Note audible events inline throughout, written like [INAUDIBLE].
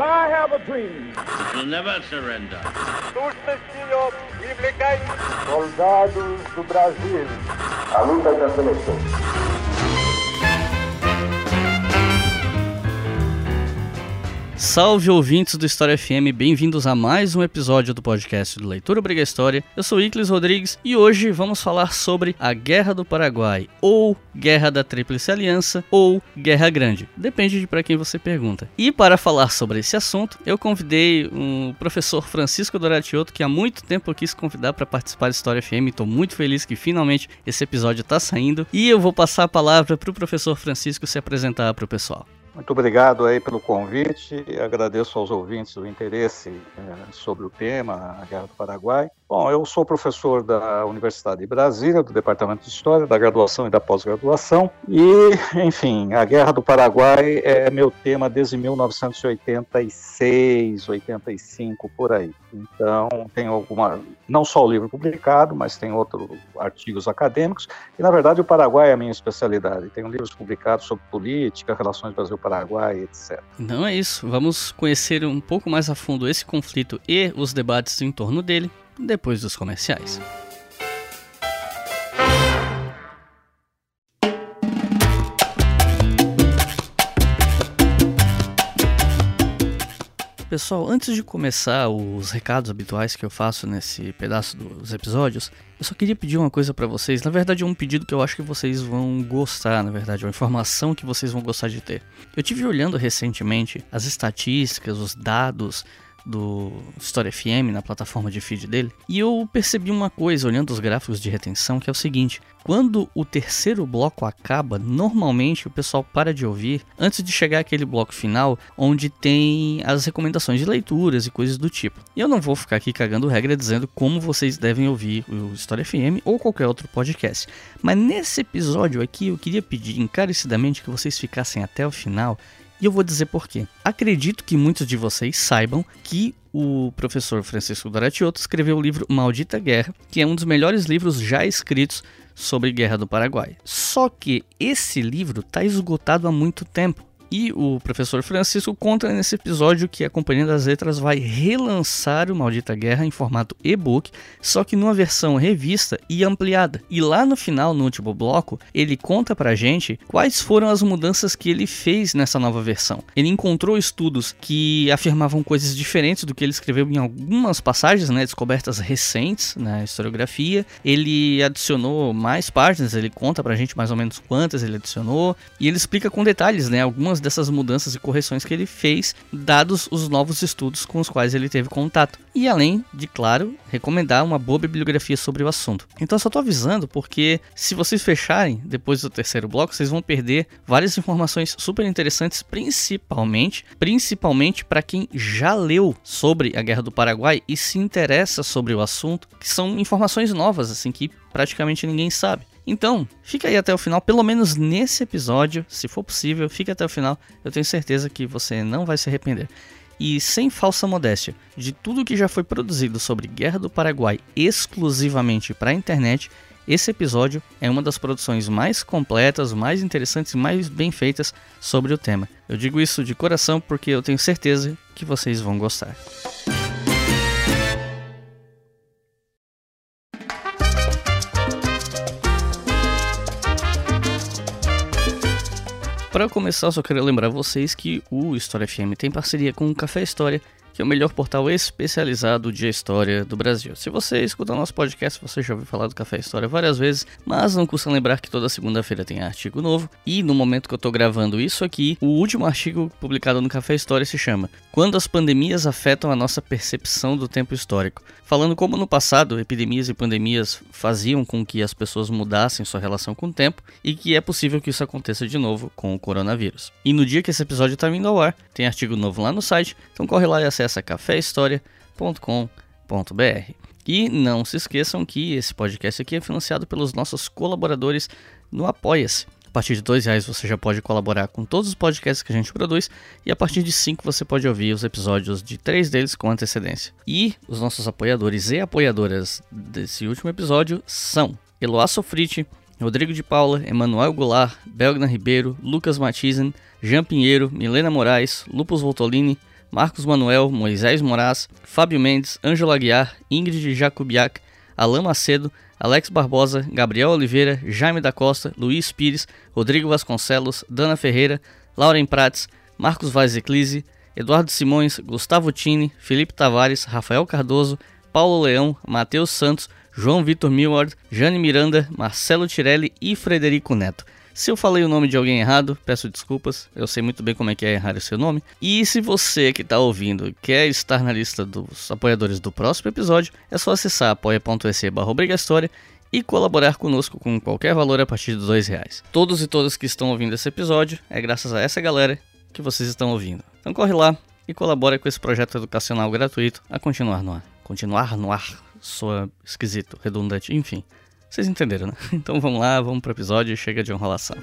I have a dream. We'll never surrender. Soldados do Brasil. A luta da seleção. Salve ouvintes do História FM, bem-vindos a mais um episódio do podcast do Leitura Obriga História. Eu sou Iclis Rodrigues e hoje vamos falar sobre a Guerra do Paraguai, ou Guerra da Tríplice Aliança, ou Guerra Grande, depende de para quem você pergunta. E para falar sobre esse assunto, eu convidei um professor Francisco Doratioto, que há muito tempo eu quis convidar para participar do História FM, estou muito feliz que finalmente esse episódio está saindo, e eu vou passar a palavra para o professor Francisco se apresentar para o pessoal. Muito obrigado aí pelo convite, agradeço aos ouvintes o interesse é, sobre o tema, a Guerra do Paraguai. Bom, eu sou professor da Universidade de Brasília, do Departamento de História, da graduação e da pós-graduação, e, enfim, a Guerra do Paraguai é meu tema desde 1986, 85, por aí. Então, tem alguma, não só o livro publicado, mas tem outros artigos acadêmicos, e, na verdade, o Paraguai é a minha especialidade. Tenho livros publicados sobre política, relações Brasil-Paraguai, etc. Então é isso, vamos conhecer um pouco mais a fundo esse conflito e os debates em torno dele depois dos comerciais. Pessoal, antes de começar os recados habituais que eu faço nesse pedaço dos episódios, eu só queria pedir uma coisa para vocês. Na verdade, é um pedido que eu acho que vocês vão gostar, na verdade, é uma informação que vocês vão gostar de ter. Eu tive olhando recentemente as estatísticas, os dados do História FM na plataforma de feed dele, e eu percebi uma coisa olhando os gráficos de retenção, que é o seguinte: quando o terceiro bloco acaba, normalmente o pessoal para de ouvir antes de chegar aquele bloco final, onde tem as recomendações de leituras e coisas do tipo. E eu não vou ficar aqui cagando regra dizendo como vocês devem ouvir o História FM ou qualquer outro podcast. Mas nesse episódio aqui eu queria pedir encarecidamente que vocês ficassem até o final e eu vou dizer por quê. Acredito que muitos de vocês saibam que o professor Francisco Doratioto escreveu o livro Maldita Guerra, que é um dos melhores livros já escritos sobre Guerra do Paraguai. Só que esse livro está esgotado há muito tempo. E o professor Francisco conta nesse episódio que a Companhia das Letras vai relançar o Maldita Guerra em formato e-book, só que numa versão revista e ampliada. E lá no final, no último bloco, ele conta pra gente quais foram as mudanças que ele fez nessa nova versão. Ele encontrou estudos que afirmavam coisas diferentes do que ele escreveu em algumas passagens, né, descobertas recentes na historiografia. Ele adicionou mais páginas, ele conta pra gente mais ou menos quantas ele adicionou, e ele explica com detalhes, né, algumas dessas mudanças e correções que ele fez, dados os novos estudos com os quais ele teve contato. E além de, claro, recomendar uma boa bibliografia sobre o assunto. Então eu só tô avisando porque se vocês fecharem depois do terceiro bloco, vocês vão perder várias informações super interessantes, principalmente, principalmente para quem já leu sobre a Guerra do Paraguai e se interessa sobre o assunto, que são informações novas assim que praticamente ninguém sabe. Então, fica aí até o final, pelo menos nesse episódio, se for possível, fique até o final. Eu tenho certeza que você não vai se arrepender. E sem falsa modéstia, de tudo que já foi produzido sobre Guerra do Paraguai exclusivamente para a internet, esse episódio é uma das produções mais completas, mais interessantes e mais bem feitas sobre o tema. Eu digo isso de coração porque eu tenho certeza que vocês vão gostar. Para começar, só quero lembrar vocês que o História FM tem parceria com o Café História, que é o melhor portal especializado de história do Brasil. Se você escuta o nosso podcast, você já ouviu falar do Café História várias vezes, mas não custa lembrar que toda segunda-feira tem artigo novo. E no momento que eu estou gravando isso aqui, o último artigo publicado no Café História se chama Quando as pandemias afetam a nossa percepção do tempo histórico. Falando como no passado epidemias e pandemias faziam com que as pessoas mudassem sua relação com o tempo e que é possível que isso aconteça de novo com o coronavírus. E no dia que esse episódio está vindo ao ar, tem artigo novo lá no site, então corre lá e acessa caféhistoria.com.br. E não se esqueçam que esse podcast aqui é financiado pelos nossos colaboradores no Apoia-se. A partir de dois reais você já pode colaborar com todos os podcasts que a gente produz e a partir de cinco você pode ouvir os episódios de três deles com antecedência. E os nossos apoiadores e apoiadoras desse último episódio são Eloá Sofrite, Rodrigo de Paula, Emanuel Goulart, Belgna Ribeiro, Lucas Matizen, Jean Pinheiro, Milena Moraes, Lupus Voltolini, Marcos Manuel, Moisés Moraes, Fábio Mendes, Ângelo Aguiar, Ingrid Jacubiac, Alain Macedo, Alex Barbosa, Gabriel Oliveira, Jaime da Costa, Luiz Pires, Rodrigo Vasconcelos, Dana Ferreira, Lauren Prates, Marcos Vaz Eclise, Eduardo Simões, Gustavo Tini, Felipe Tavares, Rafael Cardoso, Paulo Leão, Matheus Santos, João Vitor Millward, Jane Miranda, Marcelo Tirelli e Frederico Neto. Se eu falei o nome de alguém errado, peço desculpas, eu sei muito bem como é que é errar o seu nome. E se você que está ouvindo quer estar na lista dos apoiadores do próximo episódio, é só acessar apoia.se barra e colaborar conosco com qualquer valor a partir de dois reais. Todos e todas que estão ouvindo esse episódio, é graças a essa galera que vocês estão ouvindo. Então corre lá e colabore com esse projeto educacional gratuito a continuar no ar. Continuar no ar soa esquisito, redundante, enfim. Vocês entenderam, né? [LAUGHS] Então vamos lá, vamos pro episódio e chega de enrolação.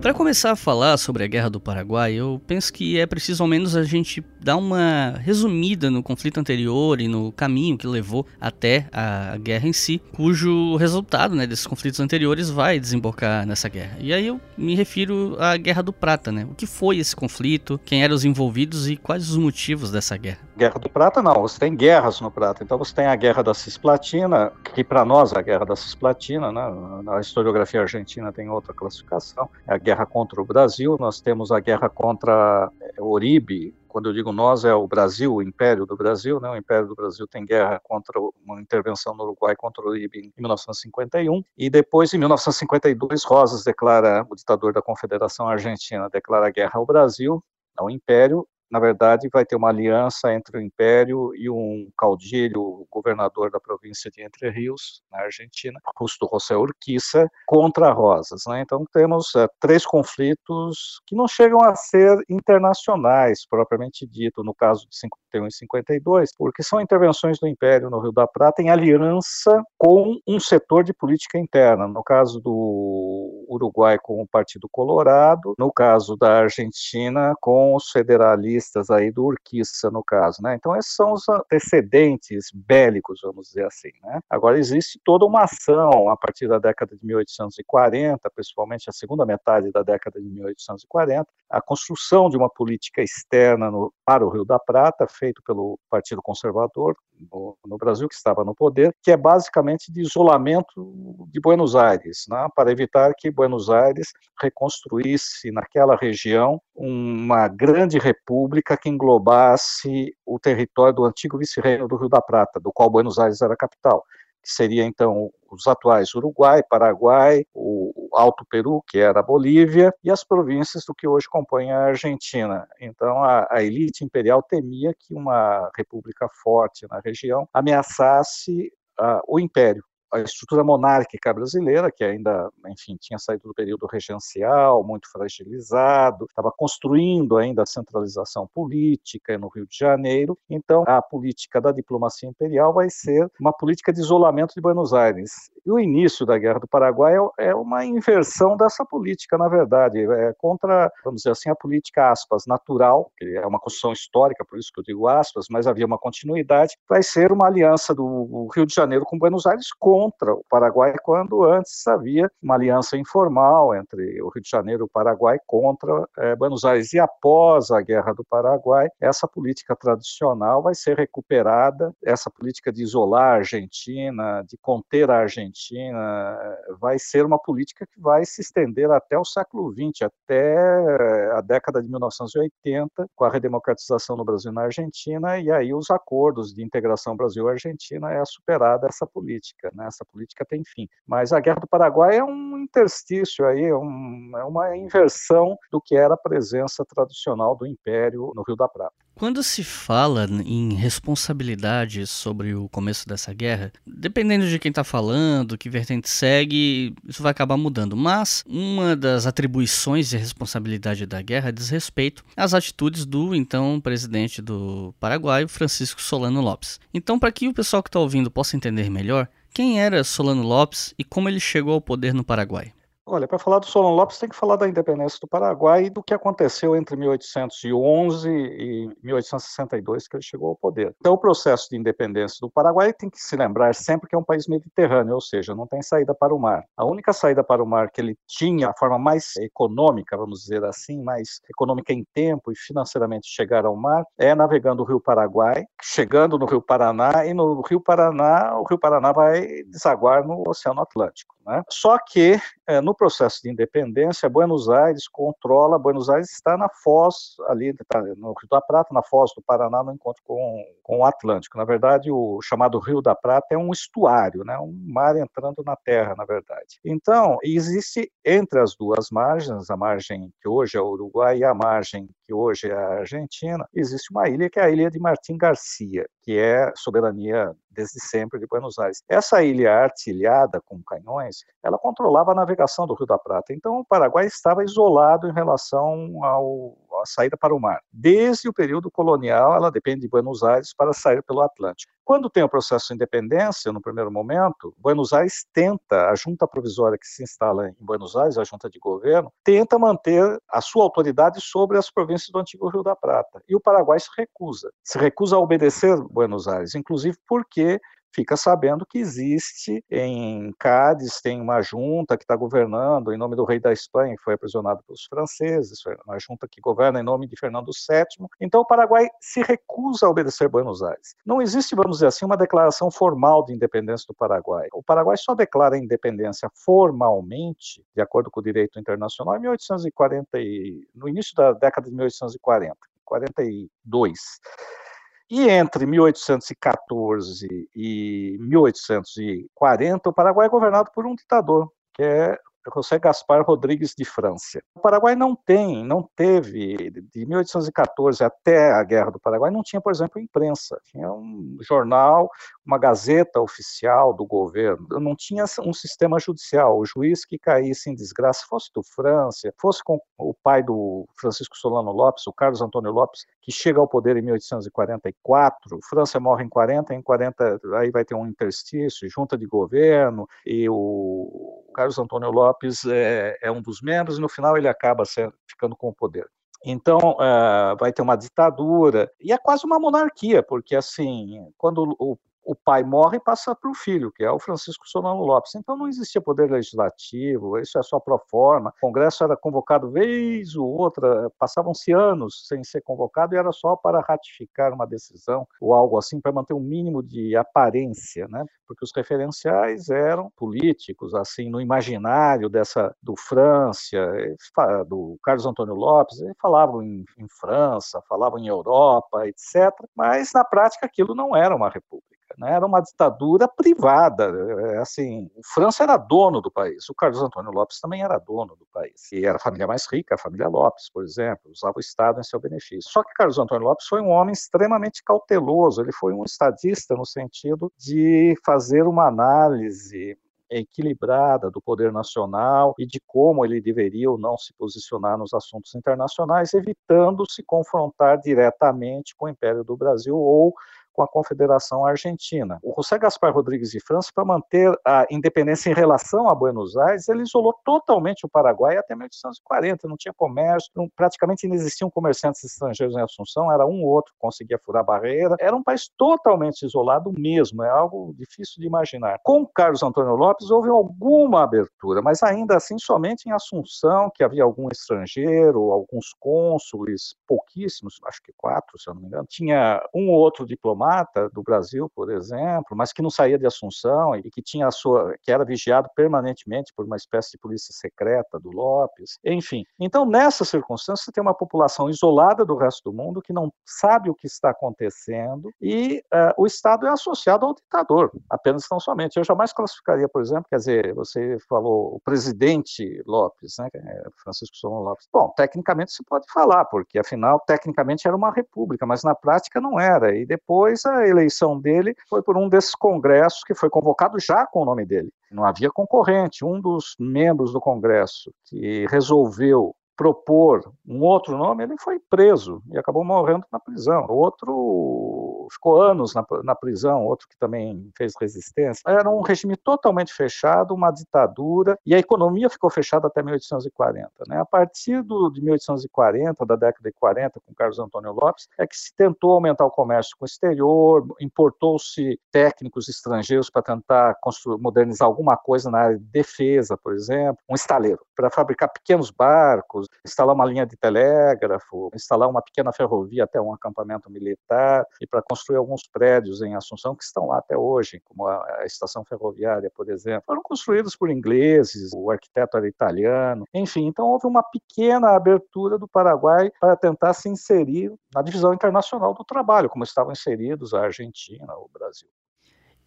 Para começar a falar sobre a Guerra do Paraguai, eu penso que é preciso ao menos a gente dar uma resumida no conflito anterior e no caminho que levou até a guerra em si, cujo resultado né, desses conflitos anteriores vai desembocar nessa guerra. E aí eu me refiro à Guerra do Prata, né? O que foi esse conflito, quem eram os envolvidos e quais os motivos dessa guerra? Guerra do Prata não, você tem guerras no Prata. Então você tem a Guerra da Cisplatina, que para nós é a Guerra da Cisplatina, né? na historiografia argentina tem outra classificação, é a guerra contra o Brasil, nós temos a guerra contra o eh, Uribe, quando eu digo nós, é o Brasil, o Império do Brasil, né? O Império do Brasil tem guerra contra uma intervenção no Uruguai contra o Uribe em 1951 e depois em 1952 Rosas declara o ditador da Confederação Argentina declara guerra ao Brasil, ao Império na verdade, vai ter uma aliança entre o Império e um caudilho, governador da província de Entre Rios, na Argentina, Justo José Urquiza, contra Rosas. Né? Então, temos é, três conflitos que não chegam a ser internacionais, propriamente dito, no caso de 51 e 52, porque são intervenções do Império no Rio da Prata em aliança com um setor de política interna. No caso do Uruguai, com o Partido Colorado, no caso da Argentina, com os federalistas aí do Urquiza, no caso, né? Então, esses são os antecedentes bélicos, vamos dizer assim, né? Agora, existe toda uma ação a partir da década de 1840, principalmente a segunda metade da década de 1840, a construção de uma política externa no, para o Rio da Prata, feito pelo Partido Conservador no, no, Brasil, que estava no poder, que é basicamente de isolamento de Buenos Aires, né, para evitar que Buenos Aires reconstruísse naquela região uma grande república que englobasse o território do antigo vice-reino do Rio da Prata, do qual Buenos Aires era capital que seria então os atuais Uruguai, Paraguai, o Alto Peru, que era a Bolívia, e as províncias do que hoje compõem a Argentina. Então a, a elite imperial temia que uma república forte na região ameaçasse uh, o império a estrutura monárquica brasileira, que ainda, enfim, tinha saído do período regencial, muito fragilizado, estava construindo ainda a centralização política no Rio de Janeiro. Então, a política da diplomacia imperial vai ser uma política de isolamento de Buenos Aires. E o início da Guerra do Paraguai é, é uma inversão dessa política, na verdade, é contra, vamos dizer assim, a política, aspas, natural, que é uma construção histórica, por isso que eu digo aspas, mas havia uma continuidade, vai ser uma aliança do Rio de Janeiro com Buenos Aires contra o Paraguai, quando antes havia uma aliança informal entre o Rio de Janeiro e o Paraguai contra é, Buenos Aires. E após a Guerra do Paraguai, essa política tradicional vai ser recuperada, essa política de isolar a Argentina, de conter a Argentina, vai ser uma política que vai se estender até o século XX, até a década de 1980, com a redemocratização no Brasil e na Argentina, e aí os acordos de integração Brasil-Argentina é superada essa política. Né? essa política tem fim. Mas a Guerra do Paraguai é um interstício aí, é, um, é uma inversão do que era a presença tradicional do Império no Rio da Prata. Quando se fala em responsabilidade sobre o começo dessa guerra, dependendo de quem está falando, que vertente segue, isso vai acabar mudando. Mas uma das atribuições e responsabilidade da guerra diz respeito às atitudes do então presidente do Paraguai, Francisco Solano Lopes. Então, para que o pessoal que está ouvindo possa entender melhor, quem era Solano Lopes e como ele chegou ao poder no Paraguai? Olha, para falar do Solon Lopes, tem que falar da independência do Paraguai e do que aconteceu entre 1811 e 1862, que ele chegou ao poder. Então, o processo de independência do Paraguai tem que se lembrar sempre que é um país mediterrâneo, ou seja, não tem saída para o mar. A única saída para o mar que ele tinha, a forma mais econômica, vamos dizer assim, mais econômica em tempo e financeiramente chegar ao mar, é navegando o Rio Paraguai, chegando no Rio Paraná, e no Rio Paraná, o Rio Paraná vai desaguar no Oceano Atlântico. Né? Só que, é, no processo de independência, Buenos Aires controla, Buenos Aires está na foz, ali tá no Rio da Prata, na foz do Paraná, no encontro com, com o Atlântico. Na verdade, o chamado Rio da Prata é um estuário, né? um mar entrando na terra, na verdade. Então, existe entre as duas margens, a margem que hoje é o Uruguai e a margem que hoje é a Argentina, existe uma ilha que é a ilha de Martim Garcia, que é soberania desde sempre de Buenos Aires. Essa ilha artilhada com canhões, ela controlava a navegação do Rio da Prata. Então, o Paraguai estava isolado em relação ao, à saída para o mar. Desde o período colonial, ela depende de Buenos Aires para sair pelo Atlântico. Quando tem o processo de independência, no primeiro momento, Buenos Aires tenta, a junta provisória que se instala em Buenos Aires, a junta de governo, tenta manter a sua autoridade sobre as províncias do antigo Rio da Prata. E o Paraguai se recusa. Se recusa a obedecer Buenos Aires, inclusive porque fica sabendo que existe em Cádiz, tem uma junta que está governando em nome do rei da Espanha, que foi aprisionado pelos franceses, uma junta que governa em nome de Fernando VII. Então o Paraguai se recusa a obedecer Buenos Aires. Não existe, vamos dizer assim, uma declaração formal de independência do Paraguai. O Paraguai só declara a independência formalmente, de acordo com o direito internacional, em 1840, no início da década de 1840, 42. E entre 1814 e 1840, o Paraguai é governado por um ditador, que é José Gaspar Rodrigues de França. O Paraguai não tem, não teve, de 1814 até a Guerra do Paraguai, não tinha, por exemplo, imprensa. Tinha um jornal, uma gazeta oficial do governo. Não tinha um sistema judicial. O juiz que caísse em desgraça, fosse do França, fosse com o pai do Francisco Solano Lopes, o Carlos Antônio Lopes, que chega ao poder em 1844. França morre em 40, em 40 aí vai ter um interstício, junta de governo, e o Carlos Antônio Lopes é, é um dos membros, e no final ele acaba sendo, ficando com o poder. Então, uh, vai ter uma ditadura, e é quase uma monarquia, porque, assim, quando o o pai morre e passa para o filho, que é o Francisco Solano Lopes. Então não existia poder legislativo, isso é só pro forma. O Congresso era convocado vez ou outra, passavam-se anos sem ser convocado e era só para ratificar uma decisão ou algo assim, para manter um mínimo de aparência, né? Porque os referenciais eram políticos, assim, no imaginário dessa do França, do Carlos Antônio Lopes, falavam em, em França, falavam em Europa, etc. Mas na prática aquilo não era uma república né? era uma ditadura privada. É, assim, o França era dono do país, o Carlos Antônio Lopes também era dono do país, e era a família mais rica, a família Lopes, por exemplo, usava o Estado em seu benefício. Só que Carlos Antônio Lopes foi um homem extremamente cauteloso, ele foi um estadista no sentido de fazer uma análise equilibrada do poder nacional e de como ele deveria ou não se posicionar nos assuntos internacionais, evitando se confrontar diretamente com o Império do Brasil ou com a Confederação Argentina. O José Gaspar Rodrigues de França, para manter a independência em relação a Buenos Aires, ele isolou totalmente o Paraguai até 1840, não tinha comércio, não, praticamente não existiam comerciantes estrangeiros em Assunção, era um ou outro que conseguia furar a barreira, era um país totalmente isolado mesmo, é algo difícil de imaginar. Com Carlos Antônio Lopes houve alguma abertura, mas ainda assim somente em Assunção, que havia algum estrangeiro, alguns cônsules, pouquíssimos, acho que quatro, se eu não me engano, tinha um ou outro diplomata do Brasil, por exemplo, mas que não saía de Assunção e que tinha a sua, que era vigiado permanentemente por uma espécie de polícia secreta do Lopes, enfim. Então, nessa circunstância, você tem uma população isolada do resto do mundo que não sabe o que está acontecendo e uh, o Estado é associado ao ditador, apenas tão somente. Eu jamais classificaria, por exemplo, quer dizer, você falou o presidente Lopes, né, é Francisco Solon Lopes. Bom, tecnicamente se pode falar, porque afinal, tecnicamente era uma república, mas na prática não era. E depois depois a eleição dele foi por um desses congressos que foi convocado já com o nome dele. Não havia concorrente. Um dos membros do congresso que resolveu propor um outro nome, ele foi preso e acabou morrendo na prisão. Outro ficou anos na, na prisão, outro que também fez resistência. Era um regime totalmente fechado, uma ditadura, e a economia ficou fechada até 1840. Né? A partir do, de 1840, da década de 40, com Carlos Antônio Lopes, é que se tentou aumentar o comércio com o exterior, importou-se técnicos estrangeiros para tentar modernizar alguma coisa na área de defesa, por exemplo, um estaleiro, para fabricar pequenos barcos, instalar uma linha de telégrafo, instalar uma pequena ferrovia até um acampamento militar e para construir alguns prédios em Assunção que estão lá até hoje, como a, a estação ferroviária, por exemplo. Foram construídos por ingleses, o arquiteto era italiano, enfim, então houve uma pequena abertura do Paraguai para tentar se inserir na divisão internacional do trabalho, como estavam inseridos a Argentina, o Brasil.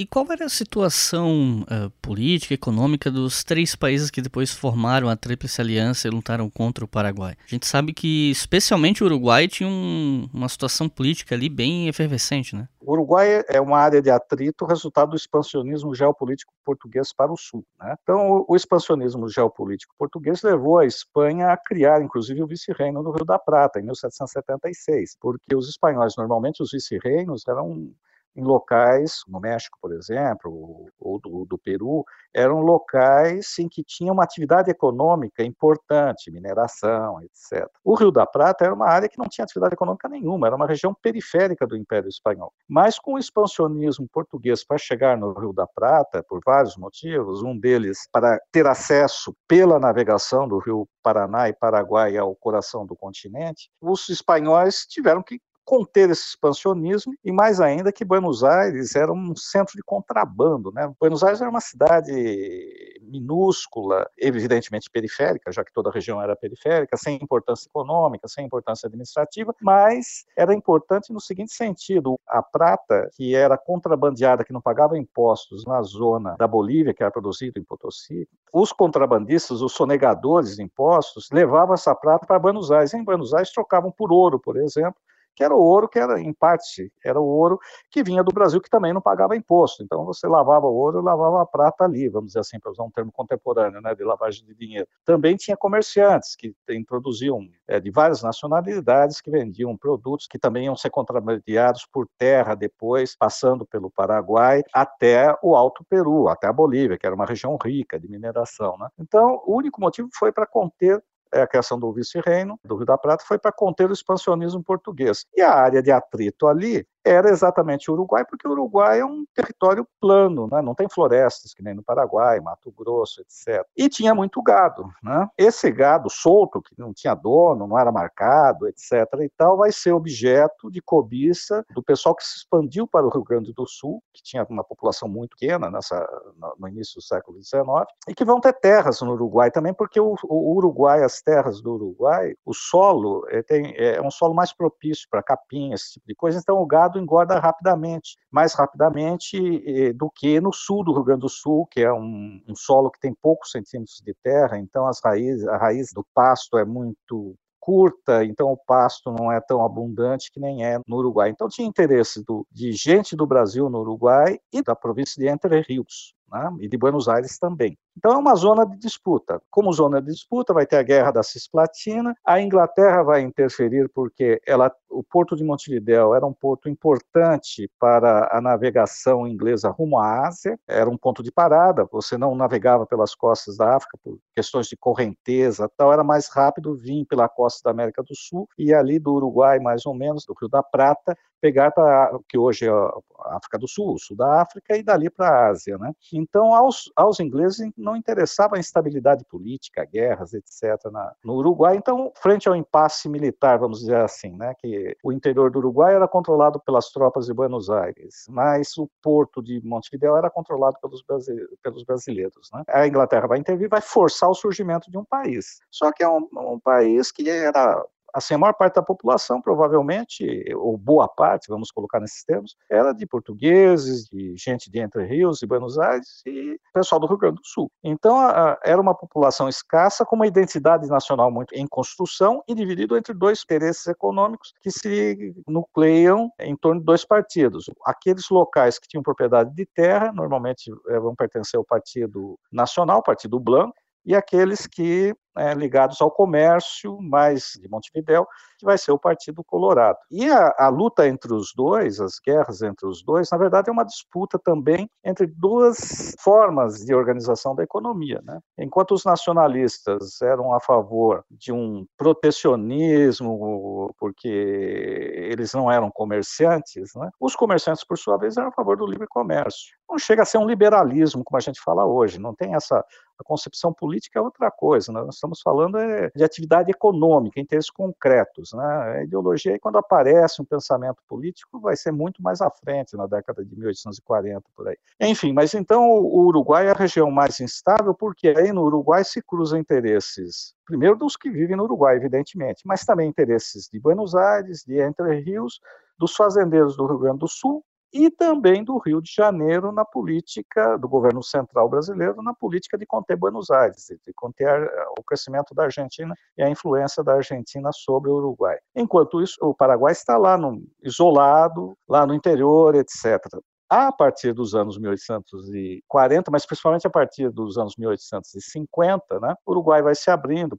E qual era a situação uh, política, econômica dos três países que depois formaram a Tríplice Aliança e lutaram contra o Paraguai? A gente sabe que, especialmente o Uruguai, tinha um, uma situação política ali bem efervescente, né? O Uruguai é uma área de atrito resultado do expansionismo geopolítico português para o sul. Né? Então, o, expansionismo geopolítico português levou a Espanha a criar, inclusive, o vice-reino no Rio da Prata, em 1776, porque os espanhóis, normalmente, os vice-reinos eram em locais, no México, por exemplo, ou do, do, Peru, eram locais em que tinha uma atividade econômica importante, mineração, etc. O Rio da Prata era uma área que não tinha atividade econômica nenhuma, era uma região periférica do Império Espanhol. Mas com o expansionismo português para chegar no Rio da Prata, por vários motivos, um deles para ter acesso pela navegação do Rio Paraná e Paraguai ao coração do continente, os espanhóis tiveram que conter esse expansionismo e mais ainda que Buenos Aires era um centro de contrabando, né? Buenos Aires era uma cidade minúscula, evidentemente periférica, já que toda a região era periférica, sem importância econômica, sem importância administrativa, mas era importante no seguinte sentido: a prata que era contrabandeada, que não pagava impostos na zona da Bolívia, que era produzida em Potosí, os contrabandistas, os sonegadores de impostos, levavam essa prata para Buenos Aires. Em Buenos Aires trocavam por ouro, por exemplo, que era o ouro que era, em parte, era o ouro que vinha do Brasil, que também não pagava imposto. Então, você lavava o ouro e lavava a prata ali, vamos dizer assim, para usar um termo contemporâneo, né, de lavagem de dinheiro. Também tinha comerciantes que introduziam é, de várias nacionalidades que vendiam produtos que também iam ser contrabandeados por terra depois, passando pelo Paraguai até o Alto Peru, até a Bolívia, que era uma região rica de mineração. Né? Então, o único motivo foi para conter é a criação do vice-reino do Rio da Prata foi para conter o expansionismo português. E a área de atrito ali era exatamente o Uruguai, porque o Uruguai é um território plano, né? não tem florestas, que nem no Paraguai, Mato Grosso, etc. E tinha muito gado. Né? Esse gado solto, que não tinha dono, não era marcado, etc. e tal, vai ser objeto de cobiça do pessoal que se expandiu para o Rio Grande do Sul, que tinha uma população muito pequena nessa, no início do século XIX, e que vão ter terras no Uruguai também, porque o, o Uruguai, as terras do Uruguai, o solo é, tem, é um solo mais propício para capim, esse tipo de coisa, então o gado gado engorda rapidamente, mais rapidamente eh, do que no sul do Rio Grande do Sul, que é um, um solo que tem poucos centímetros de terra, então as raízes, a raiz do pasto é muito curta, então o pasto não é tão abundante que nem é no Uruguai. Então tinha interesse do, de gente do Brasil no Uruguai e da província de Entre Rios né, e de Buenos Aires também. Então é uma zona de disputa. Como zona de disputa, vai ter a guerra da Cisplatina. A Inglaterra vai interferir porque ela, o porto de Montevideo era um porto importante para a navegação inglesa rumo à Ásia. Era um ponto de parada. Você não navegava pelas costas da África por questões de correnteza, tal. Era mais rápido vir pela costa da América do Sul e ali do Uruguai, mais ou menos, do Rio da Prata, pegar para o que hoje é a África do Sul, o sul da África e dali para a Ásia, né? Então aos, aos ingleses não interessava a instabilidade política, guerras, etc. Na, no Uruguai. Então, frente ao impasse militar, vamos dizer assim, né, que o interior do Uruguai era controlado pelas tropas de Buenos Aires, mas o porto de Montevideo era controlado pelos, pelos brasileiros. Né? A Inglaterra vai intervir, vai forçar o surgimento de um país. Só que é um, um país que era assim, a maior parte da população, provavelmente, ou boa parte, vamos colocar nesses termos, era de portugueses, de gente de Entre Rios e Buenos Aires e pessoal do Rio Grande do Sul. Então, a, era uma população escassa com uma identidade nacional muito em construção e dividido entre dois interesses econômicos que se nucleiam em torno de dois partidos. Aqueles locais que tinham propriedade de terra, normalmente é, vão pertencer ao Partido Nacional, Partido Blanco, e aqueles que né, ligados ao comércio, mais de Montevidéu, que vai ser o Partido Colorado. E a, a, luta entre os dois, as guerras entre os dois, na verdade é uma disputa também entre duas formas de organização da economia. Né? Enquanto os nacionalistas eram a favor de um protecionismo, porque eles não eram comerciantes, né? os comerciantes, por sua vez, eram a favor do livre comércio. Não chega a ser um liberalismo, como a gente fala hoje, não tem essa a concepção política é outra coisa, né? nós estamos falando é de atividade econômica, interesses concretos. Né? A ideologia, quando aparece um pensamento político, vai ser muito mais à frente, na década de 1840, por aí. Enfim, mas então o Uruguai é a região mais instável, porque aí no Uruguai se cruzam interesses, primeiro dos que vivem no Uruguai, evidentemente, mas também interesses de Buenos Aires, de Entre Rios, dos fazendeiros do Rio Grande do Sul e também do Rio de Janeiro na política do governo central brasileiro, na política de conter Buenos Aires, de conter eh, o crescimento da Argentina e a influência da Argentina sobre o Uruguai. Enquanto isso, o Paraguai está lá no, isolado, lá no interior, etc a partir dos anos 1840, mas principalmente a partir dos anos 1850, né, o Uruguai vai se abrindo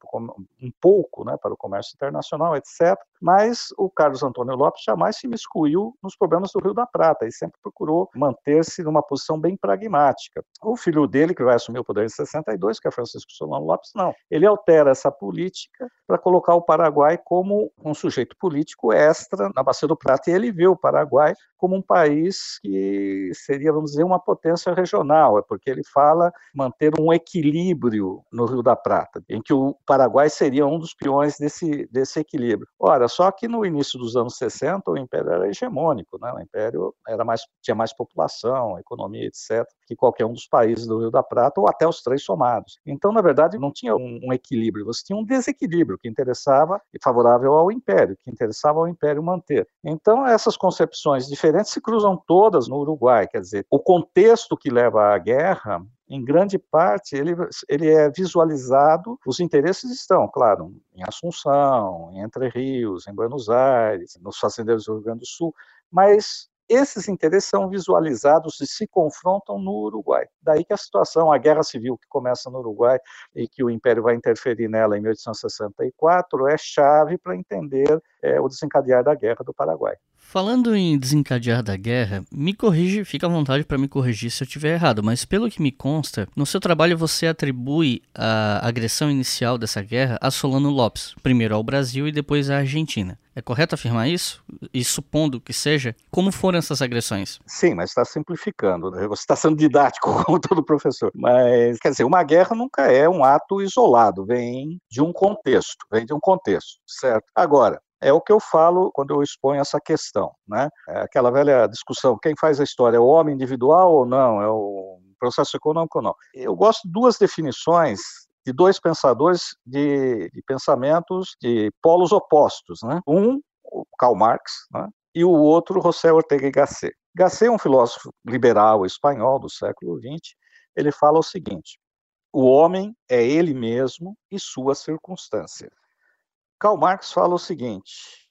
um pouco né, para o comércio internacional, etc. Mas o Carlos Antônio Lopes jamais se miscuiu nos problemas do Rio da Prata e sempre procurou manter-se numa posição bem pragmática. O filho dele, que vai assumir o poder em 62, que é Francisco Solano Lopes, não. Ele altera essa política para colocar o Paraguai como um sujeito político extra na Bacia do Prata e ele vê o Paraguai como um país que seria, vamos dizer, uma potência regional, é porque ele fala manter um equilíbrio no Rio da Prata, em que o Paraguai seria um dos peões desse, desse equilíbrio. Ora, só que no início dos anos 60 o Império era hegemônico, né? o Império era mais, tinha mais população, economia, etc., que qualquer um dos países do Rio da Prata, ou até os três somados. Então, na verdade, não tinha um, um equilíbrio, você tinha um desequilíbrio que interessava e favorável ao Império, que interessava ao Império manter. Então, essas concepções diferentes se cruzam todas no Uruguai, quer dizer, o contexto que leva à guerra em grande parte, ele, ele é visualizado, os interesses estão, claro, em Assunção, em Entre Rios, em Buenos Aires, nos fazendeiros do Rio Grande do Sul, mas esses interesses são visualizados e se confrontam no Uruguai. Daí que a situação, a guerra civil que começa no Uruguai e que o Império vai interferir nela em 1864, é chave para entender é, o desencadear da guerra do Paraguai. Falando em desencadear da guerra, me corrige, fica à vontade para me corrigir se eu estiver errado, mas pelo que me consta, no seu trabalho você atribui a agressão inicial dessa guerra a Solano Lopes, primeiro ao Brasil e depois à Argentina. É correto afirmar isso? E supondo que seja, como foram essas agressões? Sim, mas está simplificando. Né? Você está sendo didático, [LAUGHS] como todo professor. Mas, quer dizer, uma guerra nunca é um ato isolado, vem de um contexto, vem de um contexto, certo? Agora, é o que eu falo quando eu exponho essa questão, né? É aquela velha discussão, quem faz a história é o homem individual ou não, é o processo econômico ou não. Eu gosto de duas definições de dois pensadores de, de pensamentos de polos opostos, né? Um, Karl Marx, né? e o outro, José Ortega y Gasset. Gasset é um filósofo liberal espanhol do século XX. Ele fala o seguinte: o homem é ele mesmo e sua circunstância. Karl Marx fala o seguinte: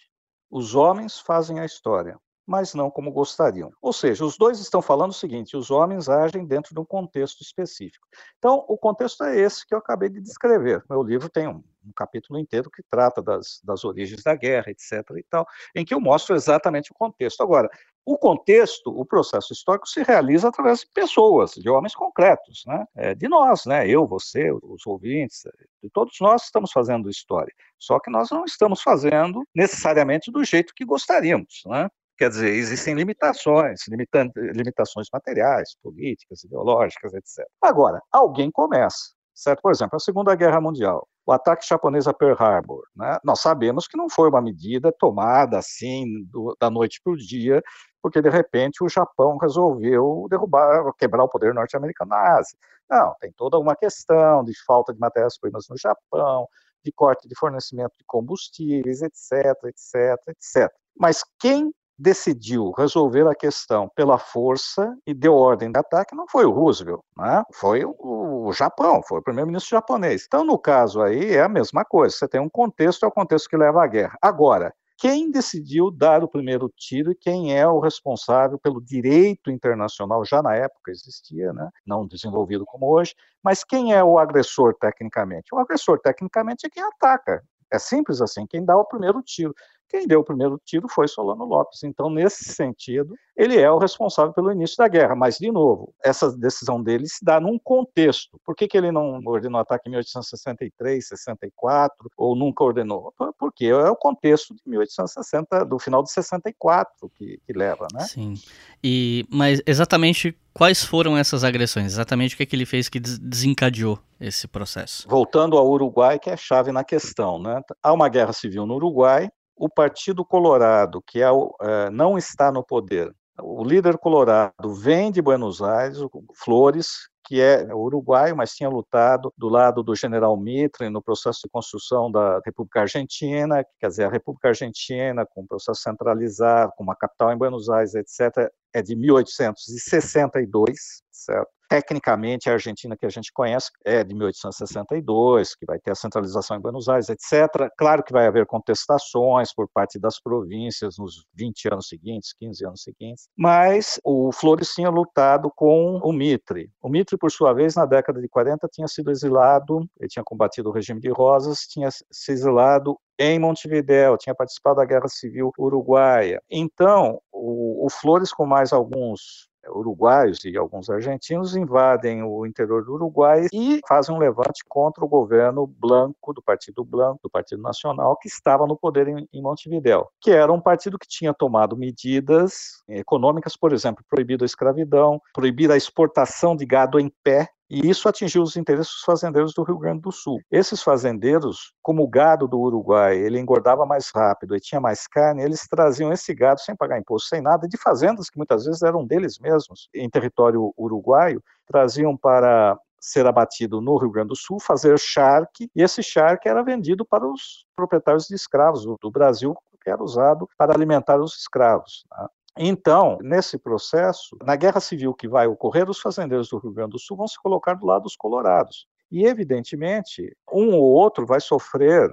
os homens fazem a história, mas não como gostariam. Ou seja, os dois estão falando o seguinte: os homens agem dentro de um contexto específico. Então, o contexto é esse que eu acabei de descrever. Meu livro tem um, um capítulo inteiro que trata das, das origens da guerra, etc. e tal, em que eu mostro exatamente o contexto. Agora, o contexto, o processo histórico se realiza através de pessoas, de homens concretos, né? É, de nós, né? Eu, você, os ouvintes, de todos nós estamos fazendo história. Só que nós não estamos fazendo necessariamente do jeito que gostaríamos, né? Quer dizer, existem limitações, limitações materiais, políticas, ideológicas, etc. Agora, alguém começa, certo? Por exemplo, a Segunda Guerra Mundial o ataque japonês a Pearl Harbor. Né? Nós sabemos que não foi uma medida tomada assim do, da noite para o dia, porque de repente o Japão resolveu derrubar, quebrar o poder norte-americano na Ásia. Não, tem toda uma questão de falta de matérias-primas no Japão, de corte de fornecimento de combustíveis, etc, etc, etc. Mas quem decidiu resolver a questão pela força e deu ordem de ataque não foi o Roosevelt, né? foi o, o Japão, foi o primeiro-ministro japonês. Então, no caso aí, é a mesma coisa, você tem um contexto, é o contexto que leva à guerra. Agora, quem decidiu dar o primeiro tiro e quem é o responsável pelo direito internacional, já na época existia, né? não desenvolvido como hoje, mas quem é o agressor tecnicamente? O agressor tecnicamente é quem ataca. É simples assim, quem dá o primeiro tiro. Quem deu o primeiro tiro foi Solano Lopes. Então, nesse sentido, ele é o responsável pelo início da guerra. Mas, de novo, essa decisão dele se dá num contexto. Por que, que ele não ordenou ataque em 1863, 64, ou nunca ordenou? Porque é o contexto de 1860, do final de 64 que, que leva, né? Sim. E, mas exatamente quais foram essas agressões? Exatamente o que, é que ele fez que desencadeou esse processo? Voltando ao Uruguai, que é chave na questão, né? Há uma guerra civil no Uruguai, o Partido Colorado, que é, é, não está no poder, o líder colorado vem de Buenos Aires, Flores, que é uruguaio, mas tinha lutado do lado do general Mitre no processo de construção da República Argentina, quer dizer, a República Argentina, com um processo centralizado, com uma capital em Buenos Aires, etc., é de 1862, certo? Tecnicamente, a Argentina que a gente conhece é de 1862, que vai ter a centralização em Buenos Aires, etc. Claro que vai haver contestações por parte das províncias nos 20 anos seguintes, 15 anos seguintes, mas o Flores tinha lutado com o Mitre. O Mitre, por sua vez, na década de 40, tinha sido exilado, ele tinha combatido o regime de Rosas, tinha se exilado em Montevideo, tinha participado da Guerra Civil Uruguaia. Então, o, o Flores, com mais alguns uruguaios e alguns argentinos invadem o interior do Uruguai e fazem um levante contra o governo branco, do Partido Branco, do Partido Nacional, que estava no poder em, em Montevideo, que era um partido que tinha tomado medidas econômicas, por exemplo, proibido a escravidão, proibir a exportação de gado em pé, e isso atingiu os interesses dos fazendeiros do Rio Grande do Sul. Esses fazendeiros, como o gado do Uruguai, ele engordava mais rápido e tinha mais carne, eles traziam esse gado sem pagar imposto, sem nada, de fazendas que muitas vezes eram deles mesmos, em território uruguaio, traziam para ser abatido no Rio Grande do Sul, fazer charque, e esse charque era vendido para os proprietários de escravos do Brasil, que era usado para alimentar os escravos. Né? Então, nesse processo, na guerra civil que vai ocorrer, os fazendeiros do Rio Grande do Sul vão se colocar do lado dos colorados. E, evidentemente, um ou outro vai sofrer,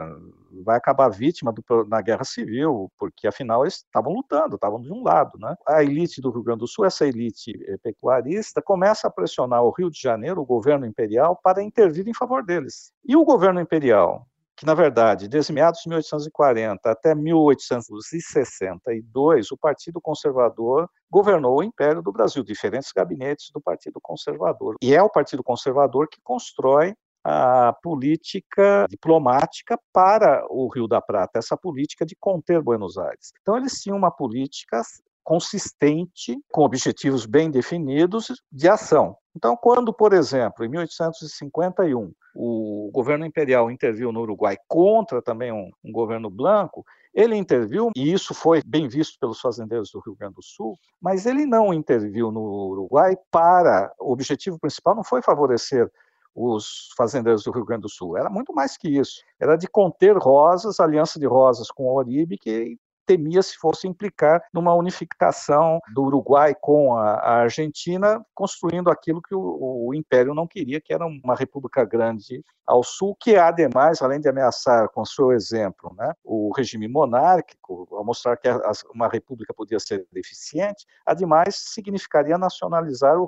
vai acabar vítima do, na guerra civil, porque afinal eles estavam lutando, estavam de um lado. Né? A elite do Rio Grande do Sul, essa elite eh, pecuarista, começa a pressionar o Rio de Janeiro, o governo imperial, para intervir em favor deles. E o governo imperial, que, na verdade, desde meados de 1840 até 1862, o Partido Conservador governou o Império do Brasil, diferentes gabinetes do Partido Conservador. E é o Partido Conservador que constrói a política diplomática para o Rio da Prata, essa política de conter Buenos Aires. Então, eles tinham uma política consistente, com objetivos bem definidos de ação. Então, quando, por exemplo, em 1851, o governo imperial interviu no Uruguai contra também um, um governo branco, ele interviu, e isso foi bem visto pelos fazendeiros do Rio Grande do Sul, mas ele não interviu no Uruguai para. O objetivo principal não foi favorecer os fazendeiros do Rio Grande do Sul. Era muito mais que isso. Era de conter Rosas, aliança de Rosas com o Oribe, que temia se fosse implicar numa unificação do Uruguai com a, a Argentina, construindo aquilo que o, o, Império não queria, que era uma república grande ao sul, que ademais, além de ameaçar com seu exemplo né, o regime monárquico, ao mostrar que a, uma república podia ser deficiente, ademais significaria nacionalizar o,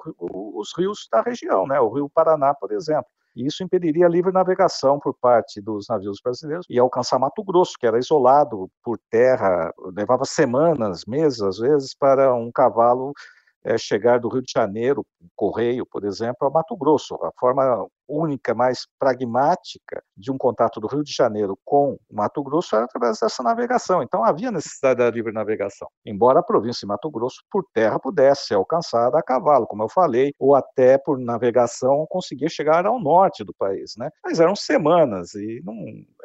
os rios da região, né, o rio Paraná, por exemplo e isso impediria a livre navegação por parte dos navios brasileiros e alcançar Mato Grosso, que era isolado por terra, levava semanas, meses às vezes, para um cavalo é, chegar do Rio de Janeiro, correio, por exemplo, a Mato Grosso. A forma única, mais pragmática de um contato do Rio de Janeiro com o Mato Grosso era através dessa navegação. Então havia necessidade da livre navegação, embora a província de Mato Grosso por terra pudesse ser alcançada a cavalo, como eu falei, ou até por navegação conseguir chegar ao norte do país, né? Mas eram semanas e não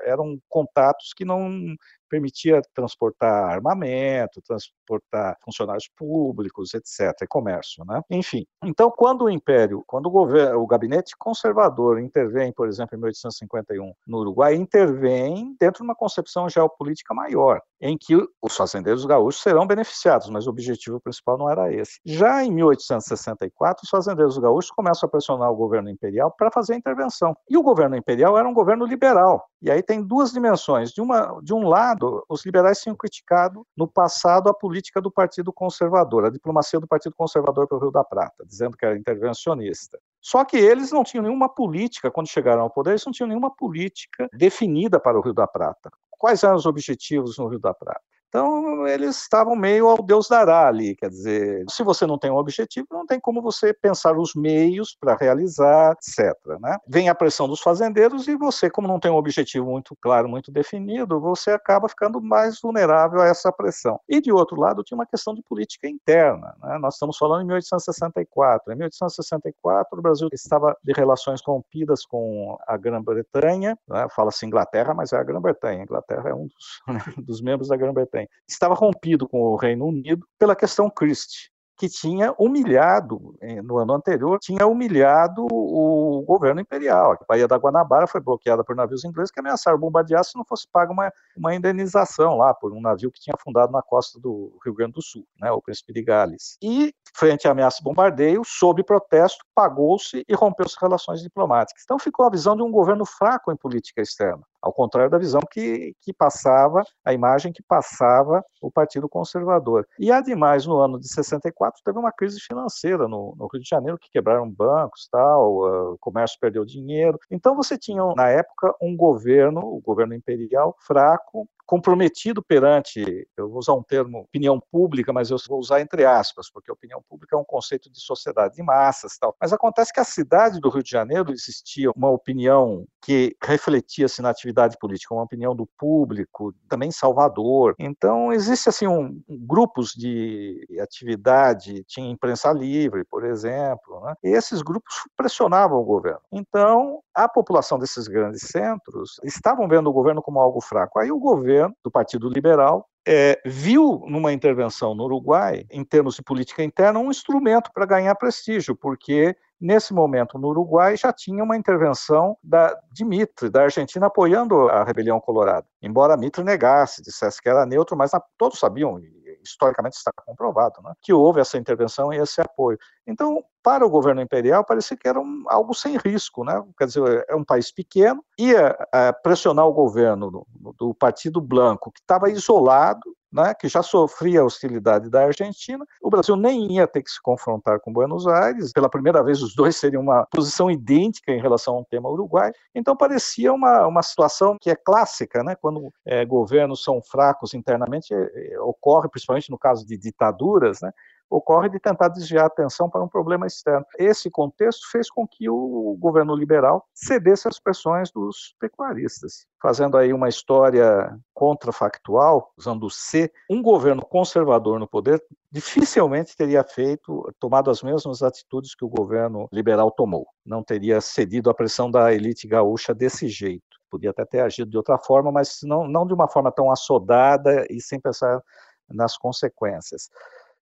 eram contatos que não permitia transportar armamento, transportar funcionários públicos, etc., e comércio, né? Enfim, então quando o Império, quando o governo, o gabinete conservador intervém, por exemplo, em 1851 no Uruguai, intervém dentro de uma concepção geopolítica maior, em que os fazendeiros gaúchos serão beneficiados, mas o objetivo principal não era esse. Já em 1864, os fazendeiros gaúchos começam a pressionar o governo imperial para fazer a intervenção. E o governo imperial era um governo liberal. E aí tem duas dimensões. De, uma, de um lado, Os liberais tinham criticado no passado a política do Partido Conservador, a diplomacia do Partido Conservador para o Rio da Prata, dizendo que era intervencionista. Só que eles não tinham nenhuma política, quando chegaram ao poder, eles não tinham nenhuma política definida para o Rio da Prata. Quais eram os objetivos no Rio da Prata? Então, eles estavam meio ao Deus dará ali, quer dizer, se você não tem um objetivo, não tem como você pensar os meios para realizar, etc. Né? Vem a pressão dos fazendeiros e você, como não tem um objetivo muito claro, muito definido, você acaba ficando mais vulnerável a essa pressão. E, de outro lado, tinha uma questão de política interna. Né? Nós estamos falando em 1864. Em 1864, o Brasil estava de relações rompidas com a Grã-Bretanha, né? fala-se Inglaterra, mas é a Grã-Bretanha. Inglaterra é um dos, [LAUGHS] né, dos membros da Grã-Bretanha estava rompido com o Reino Unido pela questão Christie que tinha humilhado, eh, no ano anterior, tinha humilhado o governo imperial. A Baía da Guanabara foi bloqueada por navios ingleses que ameaçaram bombardear se não fosse paga uma, uma indenização lá por um navio que tinha afundado na costa do Rio Grande do Sul, né, o Príncipe de Gales. E, frente à ameaça de bombardeio, sob protesto, pagou-se e rompeu-se relações diplomáticas. Então ficou a visão de um governo fraco em política externa ao contrário da visão que, que passava, a imagem que passava o Partido Conservador. E, ademais, no ano de 64, teve uma crise financeira no, no Rio de Janeiro, que quebraram bancos, tal, uh, o comércio perdeu dinheiro. Então, você tinha, na época, um governo, o governo imperial, fraco, comprometido perante, eu vou usar um termo, opinião pública, mas eu vou usar entre aspas, porque opinião pública é um conceito de sociedade de massas, tal. Mas acontece que a cidade do Rio de Janeiro existia uma opinião que refletia-se na atividade política, uma opinião do público, também Salvador. Então existe assim um, grupos de atividade, tinha imprensa livre, por exemplo, né? e esses grupos pressionavam o governo. Então a população desses grandes centros estavam vendo o governo como algo fraco. Aí o governo do Partido Liberal é, viu numa intervenção no Uruguai, em termos de política interna, um instrumento para ganhar prestígio, porque nesse momento no Uruguai já tinha uma intervenção da, de Mitre, da Argentina, apoiando a rebelião colorada. Embora Mitre negasse, dissesse que era neutro, mas todos sabiam, historicamente está comprovado, né, que houve essa intervenção e esse apoio. Então, para o governo imperial, parecia que era um, algo sem risco, né? Quer dizer, é um país pequeno, ia é, pressionar o governo do, do Partido Blanco, que estava isolado, né, que já sofria a hostilidade da Argentina. O Brasil nem ia ter que se confrontar com Buenos Aires. Pela primeira vez, os dois seriam uma posição idêntica em relação ao tema Uruguai. Então, parecia uma, uma situação que é clássica, né, quando é, governos são fracos internamente, é, ocorre, principalmente no caso de ditaduras, né, ocorre de tentar desviar a atenção para um problema externo. Esse contexto fez com que o governo liberal cedesse às pressões dos pecuaristas. Fazendo aí uma história contrafactual, usando o C, um governo conservador no poder dificilmente teria feito, tomado as mesmas atitudes que o governo liberal tomou. Não teria cedido à pressão da elite gaúcha desse jeito. Podia até ter agido de outra forma, mas não, não de uma forma tão assodada e sem pensar nas consequências.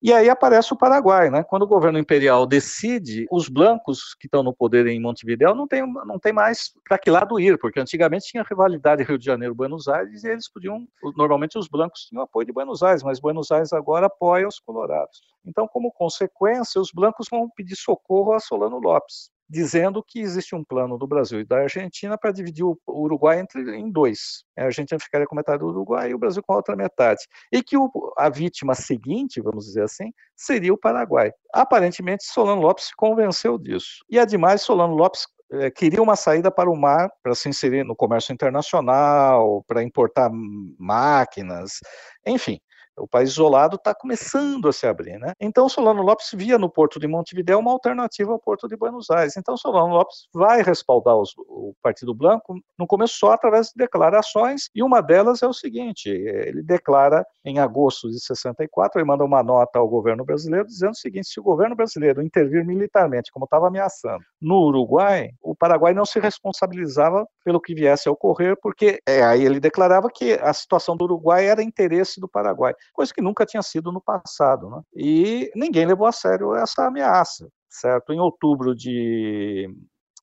E aí aparece o Paraguai, né? Quando o governo imperial decide, os blancos que estão no poder em Montevideo não tem, não tem mais para que lado ir, porque antigamente tinha rivalidade Rio de Janeiro-Buenos Aires e eles podiam, normalmente os blancos tinham apoio de Buenos Aires, mas Buenos Aires agora apoia os colorados. Então, como consequência, os blancos vão pedir socorro a Solano Lopes dizendo que existe um plano do Brasil e da Argentina para dividir o Uruguai entre, em dois. A Argentina ficaria com metade do Uruguai e o Brasil com a outra metade. E que o, a vítima seguinte, vamos dizer assim, seria o Paraguai. Aparentemente, Solano Lopes se convenceu disso. E, ademais, Solano Lopes é, queria uma saída para o mar para se inserir no comércio internacional, para importar máquinas, enfim o país isolado está começando a se abrir, né? Então Solano Lopes via no Porto de Montevideo uma alternativa ao Porto de Buenos Aires. Então Solano Lopes vai respaldar os, o Partido Branco no começo só através de declarações e uma delas é o seguinte: ele declara em agosto de 64 e manda uma nota ao governo brasileiro dizendo o seguinte: se o governo brasileiro intervir militarmente, como estava ameaçando, no Uruguai, o Paraguai não se responsabilizava pelo que viesse a ocorrer, porque é, aí ele declarava que a situação do Uruguai era interesse do Paraguai coisa que nunca tinha sido no passado. Né? E ninguém levou a sério essa ameaça. Certo? Em outubro de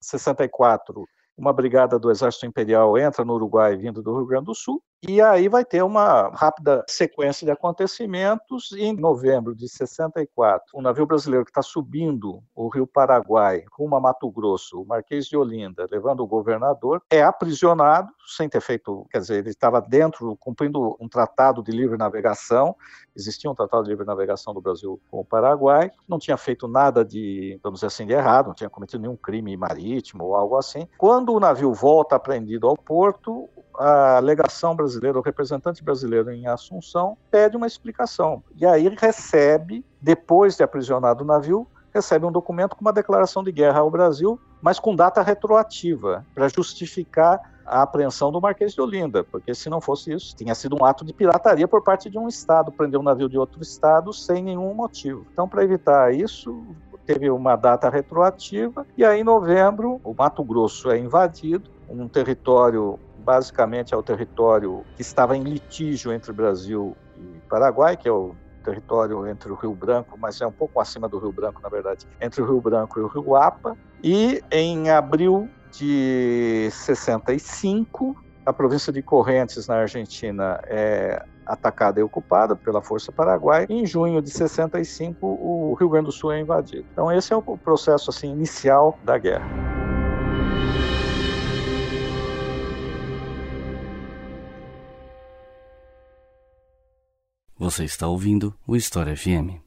64, uma brigada do Exército Imperial entra no Uruguai vindo do Rio Grande do Sul E aí vai ter uma rápida sequência de acontecimentos. Em novembro de 64, o um navio brasileiro que está subindo o rio Paraguai rumo a Mato Grosso, o Marquês de Olinda, levando o governador, é aprisionado sem ter feito, quer dizer, ele estava dentro, cumprindo um tratado de livre navegação. Existia um tratado de livre navegação do Brasil com o Paraguai. Não tinha feito nada de, vamos dizer assim, de errado, não tinha cometido nenhum crime marítimo ou algo assim. Quando o navio volta apreendido ao porto, a legação brasileira, o representante brasileiro em Assunção, pede uma explicação. E aí recebe, depois de aprisionado o navio, recebe um documento com uma declaração de guerra ao Brasil, mas com data retroativa, para justificar a apreensão do Marquês de Olinda, porque se não fosse isso, tinha sido um ato de pirataria por parte de um Estado, prender um navio de outro Estado sem nenhum motivo. Então, para evitar isso, teve uma data retroativa, e aí em novembro, o Mato Grosso é invadido, um território basicamente é o território que estava em litígio entre Brasil e Paraguai, que é o território entre o Rio Branco, mas é um pouco acima do Rio Branco, na verdade, entre o Rio Branco e o Rio Apa. E em abril de 65, a província de Correntes, na Argentina, é atacada e ocupada pela Força Paraguai. Em junho de 65, o Rio Grande do Sul é invadido. Então esse é o processo assim inicial da guerra. Você está ouvindo o História FM.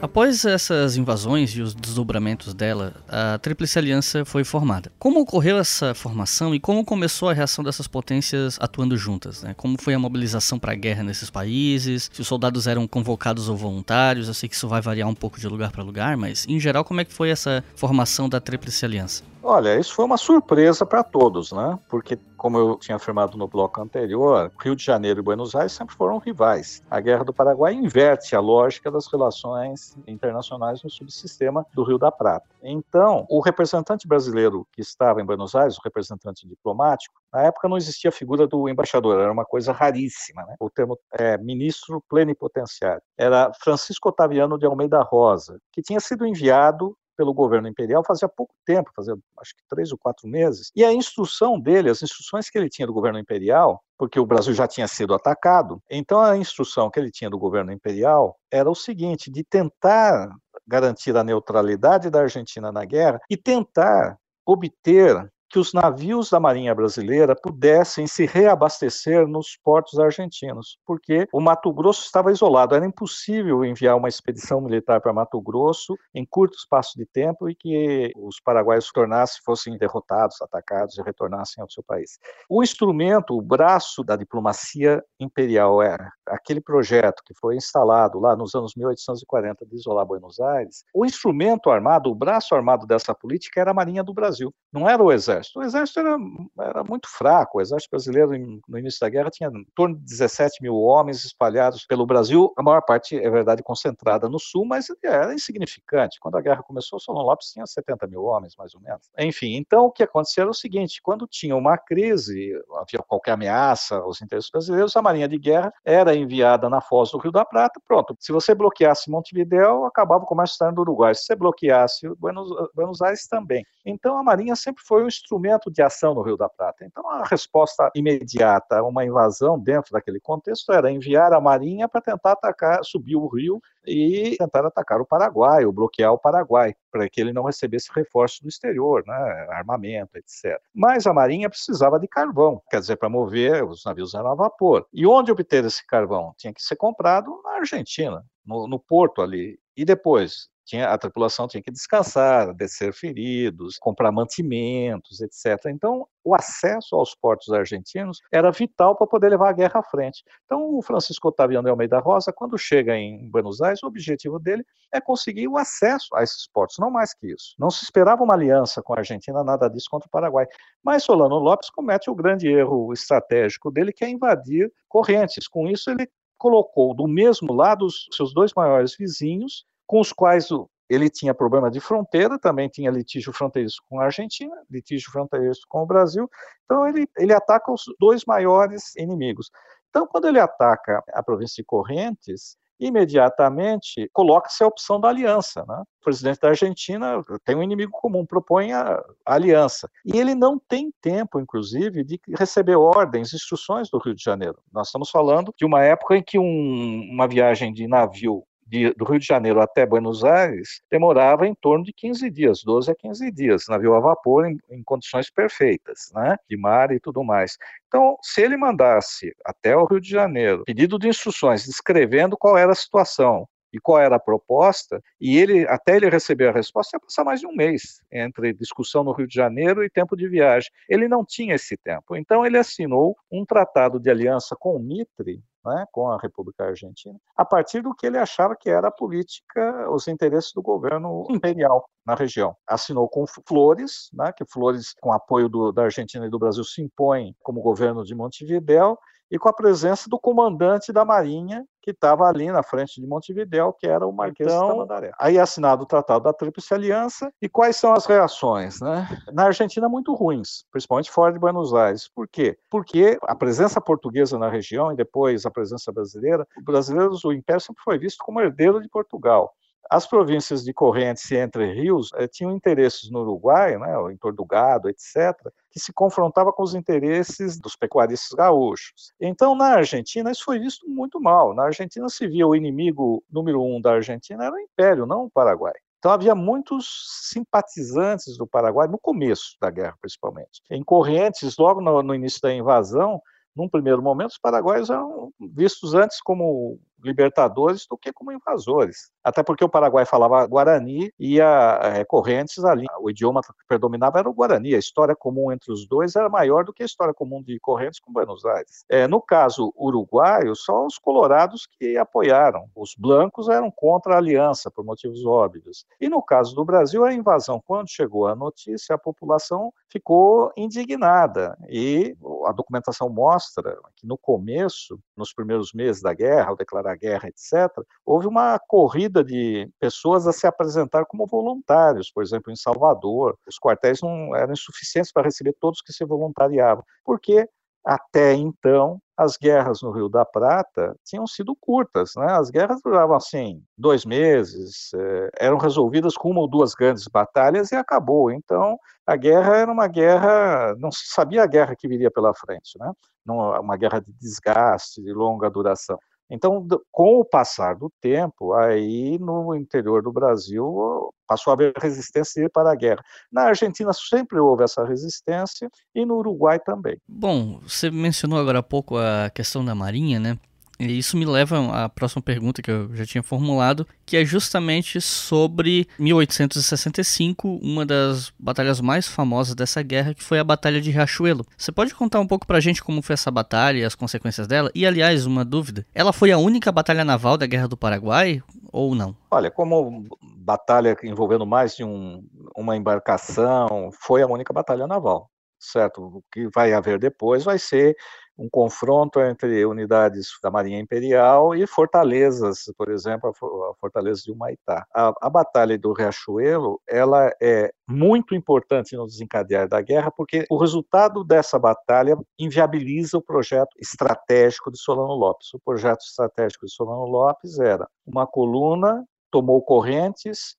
Após essas invasões e os desdobramentos dela, a Tríplice Aliança foi formada. Como ocorreu essa formação e como começou a reação dessas potências atuando juntas? Né? Como foi a mobilização para a guerra nesses países? Se os soldados eram convocados ou voluntários? Eu sei que isso vai variar um pouco de lugar para lugar, mas em geral, como é que foi essa formação da Tríplice Aliança? Olha, isso foi uma surpresa para todos, né? Porque, como eu tinha afirmado no bloco anterior, Rio de Janeiro e Buenos Aires sempre foram rivais. A Guerra do Paraguai inverte a lógica das relações internacionais no subsistema do Rio da Prata. Então, o representante brasileiro que estava em Buenos Aires, o representante diplomático, na época não existia a figura do embaixador, era uma coisa raríssima, né? O termo é ministro plenipotenciário. Era Francisco Otaviano de Almeida Rosa, que tinha sido enviado pelo governo imperial fazia pouco tempo, fazia acho que três ou quatro meses. E a instrução dele, as instruções que ele tinha do governo imperial, porque o Brasil já tinha sido atacado, então a instrução que ele tinha do governo imperial era o seguinte: de tentar garantir a neutralidade da Argentina na guerra e tentar obter que os navios da Marinha Brasileira pudessem se reabastecer nos portos argentinos, porque o Mato Grosso estava isolado, era impossível enviar uma expedição militar para Mato Grosso em curto espaço de tempo e que os paraguaios tornassem, fossem derrotados, atacados e retornassem ao seu país. O instrumento, o braço da diplomacia imperial era aquele projeto que foi instalado lá nos anos 1840 de isolar Buenos Aires. O instrumento armado, o braço armado dessa política era a Marinha do Brasil, não era o exército. O exército era, era muito fraco. O exército brasileiro, no início da guerra, tinha em torno de 17 mil homens espalhados pelo Brasil, a maior parte, é verdade, concentrada no sul, mas era insignificante. Quando a guerra começou, Solon Lopes tinha 70 mil homens, mais ou menos. Enfim, então o que acontecia era o seguinte: quando tinha uma crise, havia qualquer ameaça aos interesses brasileiros, a Marinha de Guerra era enviada na foz do Rio da Prata. Pronto, se você bloqueasse Montevideo, acabava o comércio externo do Uruguai. Se você bloqueasse Buenos, Buenos Aires, também. Então a Marinha sempre foi um instrumento de ação no Rio da Prata. Então, a resposta imediata a uma invasão dentro daquele contexto era enviar a Marinha para tentar atacar, subir o rio e tentar atacar o Paraguai, ou bloquear o Paraguai, para que ele não recebesse reforço do exterior, né, armamento, etc. Mas a Marinha precisava de carvão, quer dizer, para mover os navios eram a vapor. E onde obter esse carvão? Tinha que ser comprado na Argentina, no, no porto ali. E depois, tinha, a tripulação tinha que descansar, descer feridos, comprar mantimentos, etc. Então, o acesso aos portos argentinos era vital para poder levar a guerra à frente. Então, o Francisco Otaviano de Almeida Rosa, quando chega em Buenos Aires, o objetivo dele é conseguir o acesso a esses portos, não mais que isso. Não se esperava uma aliança com a Argentina, nada disso contra o Paraguai. Mas Solano Lopes comete o grande erro estratégico dele, que é invadir Correntes. Com isso, ele colocou do mesmo lado os seus dois maiores vizinhos, com os quais ele tinha problema de fronteira, também tinha litígio fronteiriço com a Argentina, litígio fronteiriço com o Brasil, então ele, ele ataca os dois maiores inimigos. Então, quando ele ataca a província de Correntes, imediatamente coloca-se a opção da aliança. Né? O presidente da Argentina tem um inimigo comum, propõe a, a aliança. E ele não tem tempo, inclusive, de receber ordens, instruções do Rio de Janeiro. Nós estamos falando de uma época em que um, uma viagem de navio de, do Rio de Janeiro até Buenos Aires demorava em torno de 15 dias, 12 a 15 dias, navio a vapor em, em condições perfeitas, né, de mar e tudo mais. Então, se ele mandasse até o Rio de Janeiro pedido de instruções descrevendo qual era a situação e qual era a proposta, e ele até ele receber a resposta ia passar mais de um mês entre discussão no Rio de Janeiro e tempo de viagem. Ele não tinha esse tempo, então ele assinou um tratado de aliança com o Mitre né, com a República Argentina, a partir do que ele achava que era a política, os interesses do governo imperial na região. Assinou com Flores, né, que Flores, com apoio do, da Argentina e do Brasil, se impõe como governo de Montevidéu, e com a presença do comandante da Marinha, que estava ali na frente de Montevidéu, que era o Marquês então, de Tamandaré. Aí é assinado o Tratado da Tríplice Aliança, e quais são as reações? Né? Na Argentina, muito ruins, principalmente fora de Buenos Aires. Por quê? Porque a presença portuguesa na região e depois a presença brasileira, os brasileiros, o Império sempre foi visto como herdeiro de Portugal. As províncias de Correntes e Entre Rios eh, tinham interesses no Uruguai, né, em torno do gado, etc., que se confrontava com os interesses dos pecuaristas gaúchos. Então, na Argentina, isso foi visto muito mal. Na Argentina se via o inimigo número um da Argentina era o Império, não o Paraguai. Então havia muitos simpatizantes do Paraguai no começo da guerra, principalmente. Em Correntes, logo no, no início da invasão, num primeiro momento, os paraguaios eram vistos antes como libertadores do que como invasores. Até porque o Paraguai falava Guarani e a, é, Correntes ali, o idioma que predominava era o Guarani. A história comum entre os dois era maior do que a história comum de Correntes com Buenos Aires. É, no caso uruguaio, só os colorados que apoiaram. Os blancos eram contra a aliança, por motivos óbvios. E no caso do Brasil, a invasão, quando chegou a notícia, a população ficou indignada. E a documentação mostra que no começo, nos primeiros meses da guerra, ao declarar guerra, etc., houve uma corrida de pessoas a se apresentar como voluntários, por exemplo, em Salvador. Os quartéis não eram insuficientes para receber todos que se voluntariavam, porque até então as guerras no Rio da Prata tinham sido curtas, né? As guerras duravam assim dois meses, eh, eram resolvidas com uma ou duas grandes batalhas e acabou. Então a guerra era uma guerra, não se sabia a guerra que viria pela frente, né? Não uma guerra de desgaste, de longa duração. Então, com o passar do tempo, aí no interior do Brasil passou a haver resistência para a guerra. Na Argentina sempre houve essa resistência e no Uruguai também. Bom, você mencionou agora há pouco a questão da Marinha, né? E isso me leva à próxima pergunta que eu já tinha formulado, que é justamente sobre 1865, uma das batalhas mais famosas dessa guerra, que foi a Batalha de Riachuelo. Você pode contar um pouco pra gente como foi essa batalha e as consequências dela? E, aliás, uma dúvida: ela foi a única batalha naval da Guerra do Paraguai ou não? Olha, como batalha envolvendo mais de um, uma embarcação, foi a única batalha naval certo? O que vai haver depois vai ser um confronto entre unidades da Marinha Imperial e fortalezas, por exemplo, a fortaleza de Humaitá. A, a Batalha do Riachuelo, ela é muito importante no desencadear da guerra, porque o resultado dessa batalha inviabiliza o projeto estratégico de Solano Lopes. O projeto estratégico de Solano Lopes era uma coluna, tomou correntes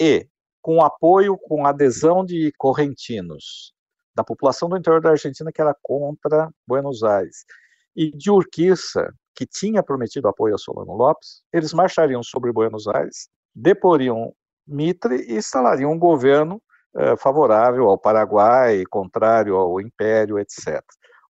e, com apoio, com adesão de correntinos da população do interior da Argentina que era contra Buenos Aires. E de Urquiza, que tinha prometido apoio a Solano Lopes, eles marchariam sobre Buenos Aires, deporiam Mitre e instalariam um governo eh, favorável ao Paraguai, contrário ao Império, etc.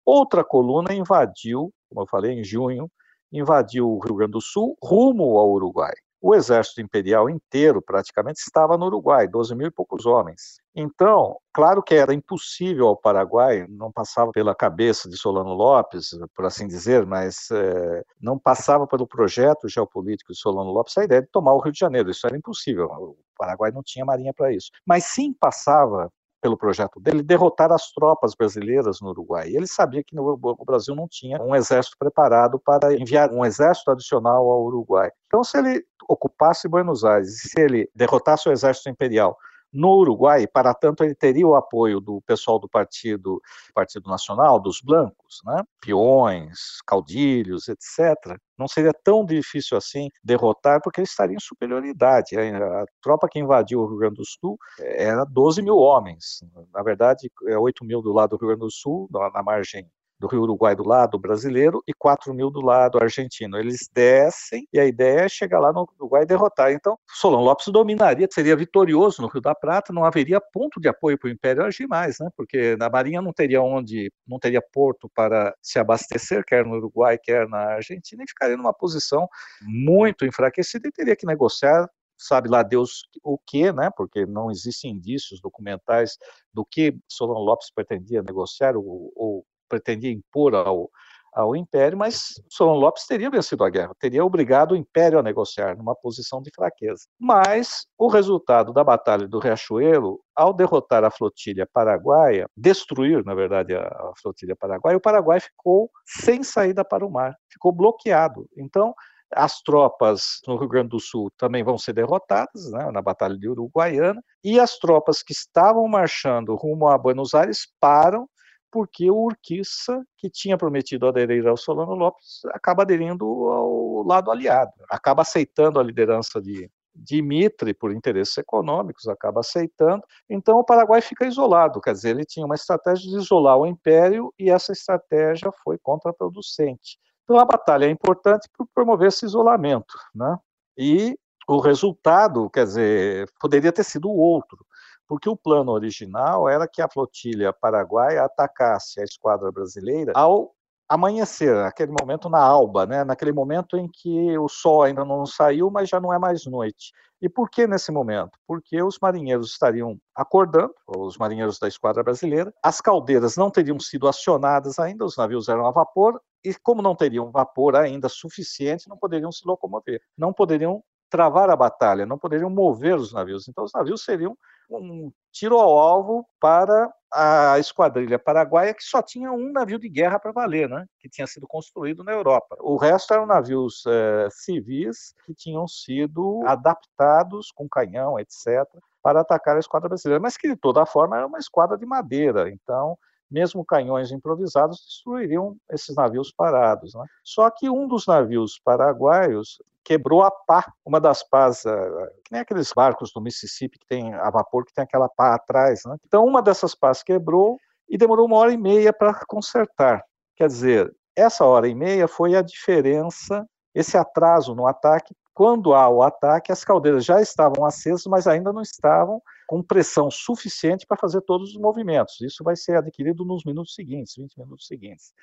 Outra coluna invadiu, como eu falei, em junho, invadiu o Rio Grande do Sul rumo ao Uruguai. O exército imperial inteiro, praticamente, estava no Uruguai, 12 mil e poucos homens. Então, claro que era impossível ao Paraguai, não passava pela cabeça de Solano Lopes, por assim dizer, mas é, não passava pelo projeto geopolítico de Solano Lopes a ideia de tomar o Rio de Janeiro. Isso era impossível. O Paraguai não tinha marinha para isso. Mas sim passava pelo projeto dele, derrotar as tropas brasileiras no Uruguai. Ele sabia que no, o Brasil não tinha um exército preparado para enviar um exército adicional ao Uruguai. Então, se ele ocupasse Buenos Aires, se ele derrotasse o exército imperial, no Uruguai, para tanto ele teria o apoio do pessoal do Partido, Partido Nacional, dos blancos, né? peões, caudilhos, etc. Não seria tão difícil assim derrotar, porque ele estaria em superioridade. A tropa que invadiu o Rio Grande do Sul era 12 mil homens. Na verdade, é 8 mil do lado do Rio Grande do Sul, na margem do Rio Uruguai do lado brasileiro e 4 mil do lado argentino. Eles descem e a ideia é chegar lá no Uruguai e derrotar. Então, Solon Lopes dominaria, seria vitorioso no Rio da Prata, não haveria ponto de apoio para o Império agir mais, né? porque na Marinha não teria onde, não teria porto para se abastecer, quer no Uruguai, quer na Argentina, e ficaria numa posição muito enfraquecida e teria que negociar sabe lá Deus o que, né? Porque não existem indícios documentais do que Solon Lopes pretendia negociar ou, ou pretendia impor ao, ao Império, mas Solon Lopes teria vencido a guerra, teria obrigado o Império a negociar numa posição de fraqueza. Mas o resultado da Batalha do Riachuelo, ao derrotar a flotilha paraguaia, destruir, na verdade, a, flotilha paraguaia, o Paraguai ficou sem saída para o mar, ficou bloqueado. Então, as tropas no Rio Grande do Sul também vão ser derrotadas né, na Batalha de Uruguaiana, e as tropas que estavam marchando rumo a Buenos Aires param porque o Urquiza, que tinha prometido aderir ao Solano Lopes, acaba aderindo ao lado aliado, acaba aceitando a liderança de Dimitri por interesses econômicos, acaba aceitando. Então o Paraguai fica isolado, quer dizer, ele tinha uma estratégia de isolar o império e essa estratégia foi contraproducente. Então a batalha é importante por promover esse isolamento, né? E o resultado, quer dizer, poderia ter sido outro porque o plano original era que a flotilha paraguaia atacasse a esquadra brasileira ao amanhecer, naquele momento na alba, né? naquele momento em que o sol ainda não saiu, mas já não é mais noite. E por que nesse momento? Porque os marinheiros estariam acordando, os marinheiros da esquadra brasileira, as caldeiras não teriam sido acionadas ainda, os navios eram a vapor, e como não teriam vapor ainda suficiente, não poderiam se locomover, não poderiam travar a batalha, não poderiam mover os navios. Então, os navios seriam um tiro ao alvo para a esquadrilha paraguaia, que só tinha um navio de guerra para valer, né? que tinha sido construído na Europa. O resto eram navios é, civis que tinham sido adaptados com canhão, etc., para atacar a esquadra brasileira, mas que de toda forma era uma esquadra de madeira, então mesmo canhões improvisados destruiriam esses navios parados. Né? Só que um dos navios paraguaios quebrou a pá, uma das pás, eh, que nem aqueles barcos do Mississippi que tem a vapor, que tem aquela pá atrás. Né? Então, uma dessas pás quebrou e demorou uma hora e meia para consertar. Quer dizer, essa hora e meia foi a diferença, esse atraso no ataque. Quando há o ataque, as caldeiras já estavam acesas, mas ainda não estavam com pressão suficiente para fazer todos os movimentos. Isso vai ser adquirido nos minutos seguintes, 20 minutos seguintes.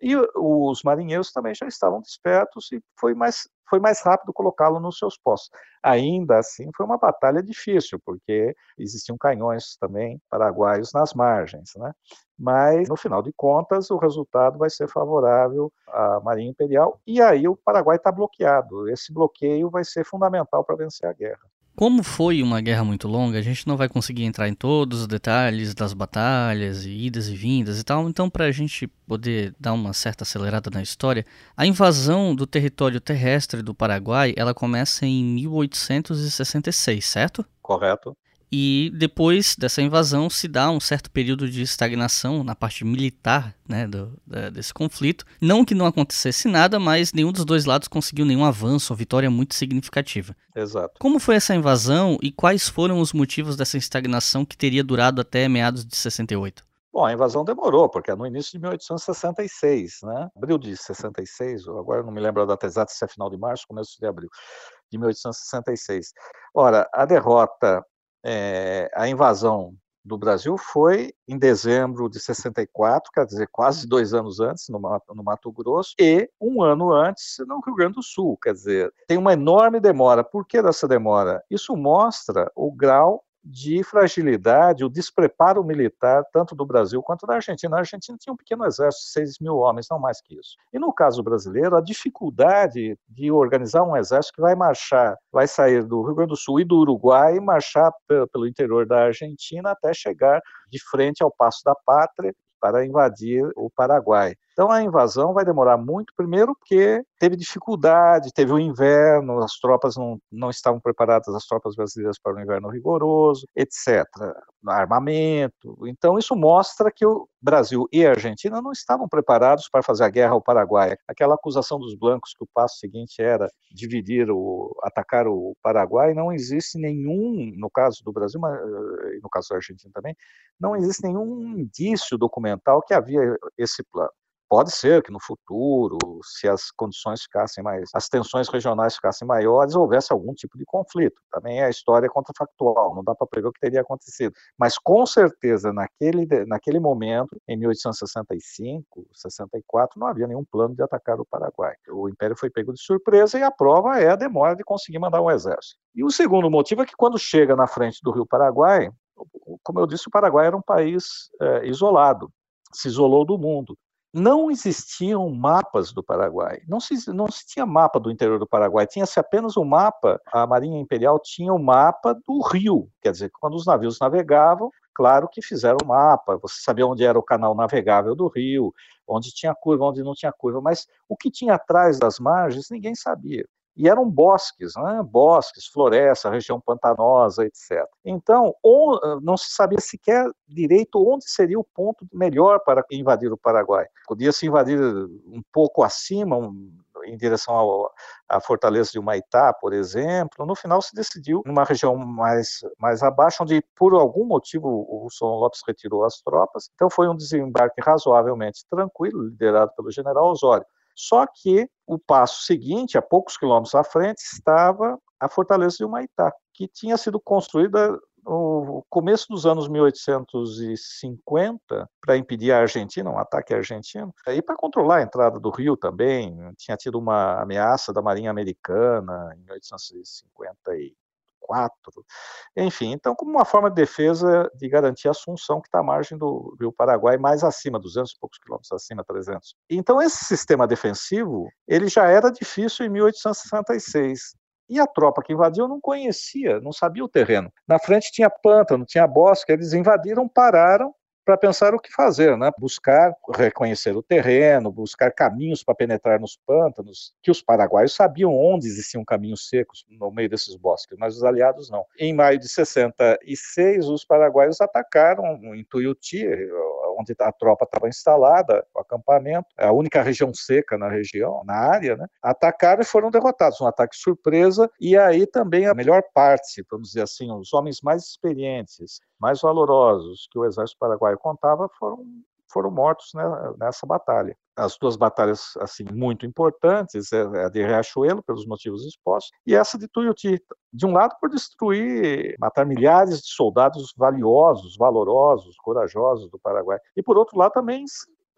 E os marinheiros também já estavam despertos e foi mais, foi mais rápido colocá-lo nos seus postos. Ainda assim, foi uma batalha difícil, porque existiam canhões também paraguaios nas margens. Né? Mas, no final de contas, o resultado vai ser favorável à Marinha Imperial, e aí o Paraguai está bloqueado. Esse bloqueio vai ser fundamental para vencer a guerra. Como foi uma guerra muito longa, a gente não vai conseguir entrar em todos os detalhes das batalhas e idas e vindas e tal. Então, para a gente poder dar uma certa acelerada na história, a invasão do território terrestre do Paraguai, ela começa em 1866, certo? Correto. E depois dessa invasão se dá um certo período de estagnação na parte militar né, do, da, desse conflito. Não que não acontecesse nada, mas nenhum dos dois lados conseguiu nenhum avanço ou vitória muito significativa. Exato. Como foi essa invasão e quais foram os motivos dessa estagnação que teria durado até meados de 68? Bom, a invasão demorou, porque é no início de 1866, né? Abril de 66, agora não me lembro a data exata, se é final de março, começo de abril de 1866. Ora, a derrota é, a invasão do Brasil foi em dezembro de 64, quer dizer, quase dois anos antes, no no Mato Grosso, e um ano antes no Rio Grande do Sul. Quer dizer, tem uma enorme demora. Por que dessa demora? Isso mostra o grau de fragilidade, o despreparo militar, tanto do Brasil quanto da Argentina. A Argentina tinha um pequeno exército, 6 mil homens, não mais que isso. E no caso brasileiro, a dificuldade de organizar um exército que vai marchar, vai sair do Rio Grande do Sul e do Uruguai e marchar pelo interior da Argentina até chegar de frente ao Passo da Pátria para invadir o Paraguai. Então a invasão vai demorar muito, primeiro porque teve dificuldade, teve o inverno, as tropas não, não estavam preparadas, as tropas brasileiras para o inverno rigoroso, etc. Armamento. Então isso mostra que o Brasil e a Argentina não estavam preparados para fazer a guerra ao Paraguai. Aquela acusação dos blancos que o passo seguinte era dividir o atacar o Paraguai, não existe nenhum, no caso do Brasil, mas eh, no caso da Argentina também, não existe nenhum indício documental que havia esse plano. Pode ser que no futuro, se as condições ficassem mais, as tensões regionais ficassem maiores, houvesse algum tipo de conflito. Também a história é contrafactual, não dá para prever o que teria acontecido. Mas com certeza, naquele, naquele momento, em 1865, 64, não havia nenhum plano de atacar o Paraguai. O Império foi pego de surpresa e a prova é a demora de conseguir mandar um exército. E o segundo motivo é que quando chega na frente do Rio Paraguai, como eu disse, o Paraguai era um país é, isolado, se isolou do mundo não existiam mapas do Paraguai, não se, não se tinha mapa do interior do Paraguai, tinha-se apenas o um mapa, a Marinha Imperial tinha o um mapa do rio, quer dizer, quando os navios navegavam, claro que fizeram um mapa, você sabia onde era o canal navegável do rio, onde tinha curva, onde não tinha curva, mas o que tinha atrás das margens ninguém sabia e eram bosques, né? bosques, floresta, região pantanosa, etc. Então, ah, não se sabia sequer direito onde seria o ponto melhor para invadir o Paraguai. Podia se invadir um pouco acima, um, em direção ao, à fortaleza de Humaitá, por exemplo. No final se decidiu numa região mais, mais abaixo, onde por algum motivo o Wilson Lopes retirou as tropas. Então foi um desembarque razoavelmente tranquilo, liderado pelo general Osório. Só que o passo seguinte, a poucos quilômetros à frente, estava a fortaleza de Humaitá, que tinha sido construída no começo dos anos 1850 para impedir a Argentina, um ataque argentino, e para controlar a entrada do rio também. Tinha tido uma ameaça da Marinha Americana em 1850 Enfim, então, como uma forma de defesa de garantir a Assunção, que está à margem do Rio Paraguai, mais acima, 200 e poucos quilômetros acima, 300. Então, esse sistema defensivo, ele já era difícil em 1866. E a tropa que invadiu não conhecia, não sabia o terreno. Na frente tinha pântano, tinha bosque, eles invadiram, pararam para pensar o que fazer, né? buscar reconhecer o terreno, buscar caminhos para penetrar nos pântanos, que os paraguaios sabiam onde existiam caminhos secos no meio desses bosques, mas os aliados não. Em maio de 66, os paraguaios atacaram em Tuiuti, onde a tropa estava instalada, o acampamento, a única região seca na região, na área, né? atacaram e foram derrotados, um ataque surpresa, e aí também a melhor parte, vamos dizer assim, os homens mais experientes, mais valorosos que o exército paraguaio contava foram foram mortos né, nessa batalha. As duas batalhas assim muito importantes é, é a de Riachuelo pelos motivos expostos e essa de Tuiuti. De um lado por destruir, matar milhares de soldados valiosos, valorosos, corajosos do Paraguai e por outro lado também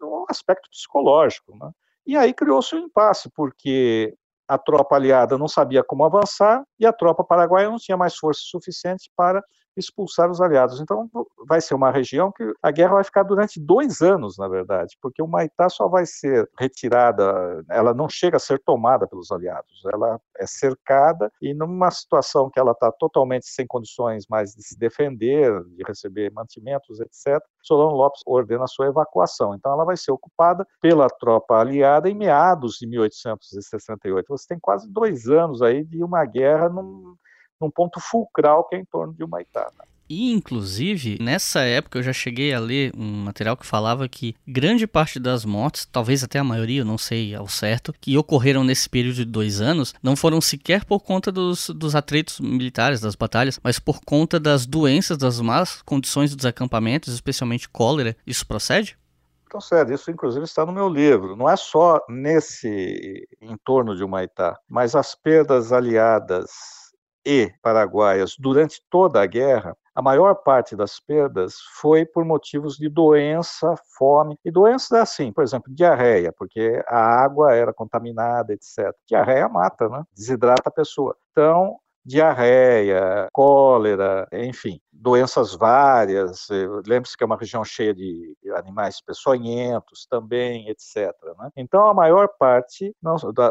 um aspecto psicológico. Né? E aí criou-se um impasse porque a tropa aliada não sabia como avançar e a tropa paraguaia não tinha mais força suficiente para expulsar os aliados. Então, vai ser uma região que a guerra vai ficar durante dois anos, na verdade, porque o Maitá só vai ser retirada, ela não chega a ser tomada pelos aliados, ela é cercada e numa situação que ela está totalmente sem condições mais de se defender, de receber mantimentos, etc., Solano Lopes ordena a sua evacuação. Então, ela vai ser ocupada pela tropa aliada em meados de 1868. Você tem quase dois anos aí de uma guerra num num ponto fulcral que é em torno de Humaitá. E, inclusive, nessa época eu já cheguei a ler um material que falava que grande parte das mortes, talvez até a maioria, eu não sei ao certo, que ocorreram nesse período de dois anos, não foram sequer por conta dos, dos atritos militares, das batalhas, mas por conta das doenças, das más condições dos acampamentos, especialmente cólera. Isso procede? Procede, isso inclusive está no meu livro. Não é só nesse entorno de Humaitá, mas as perdas aliadas e paraguaias durante toda a guerra, a maior parte das perdas foi por motivos de doença, fome. E doenças assim, por exemplo, diarreia, porque a água era contaminada, etc. Diarreia mata, né? Desidrata a pessoa. Então, diarreia, cólera, enfim, doenças várias. Eh, lembre-se que é uma região cheia de animais peçonhentos também, etc. Né? Então, a maior parte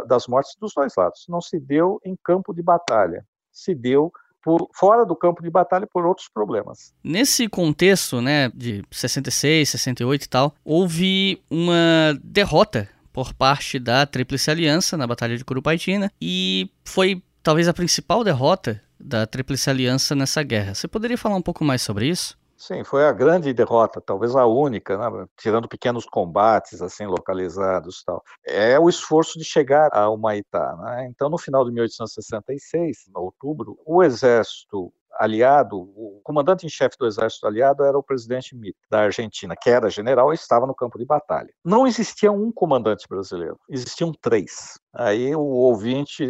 das mortes dos dois lados não se deu em campo de batalha, se deu por, fora do campo de batalha por outros problemas. Nesse contexto, né, de 66, 68 e tal, houve uma derrota por parte da Tríplice Aliança na Batalha de Curupaitina e foi talvez a principal derrota da Tríplice Aliança nessa guerra. Você poderia falar um pouco mais sobre isso? Sim, foi a grande derrota, talvez a única, né? tirando pequenos combates assim localizados, tal. É o esforço de chegar a Humaitá, né? Então, no final de 1866, em outubro, o exército aliado, o comandante em chefe do exército aliado era o presidente Mitre, da Argentina, que era general e estava no campo de batalha. Não existia um comandante brasileiro, existiam três. Aí o ouvinte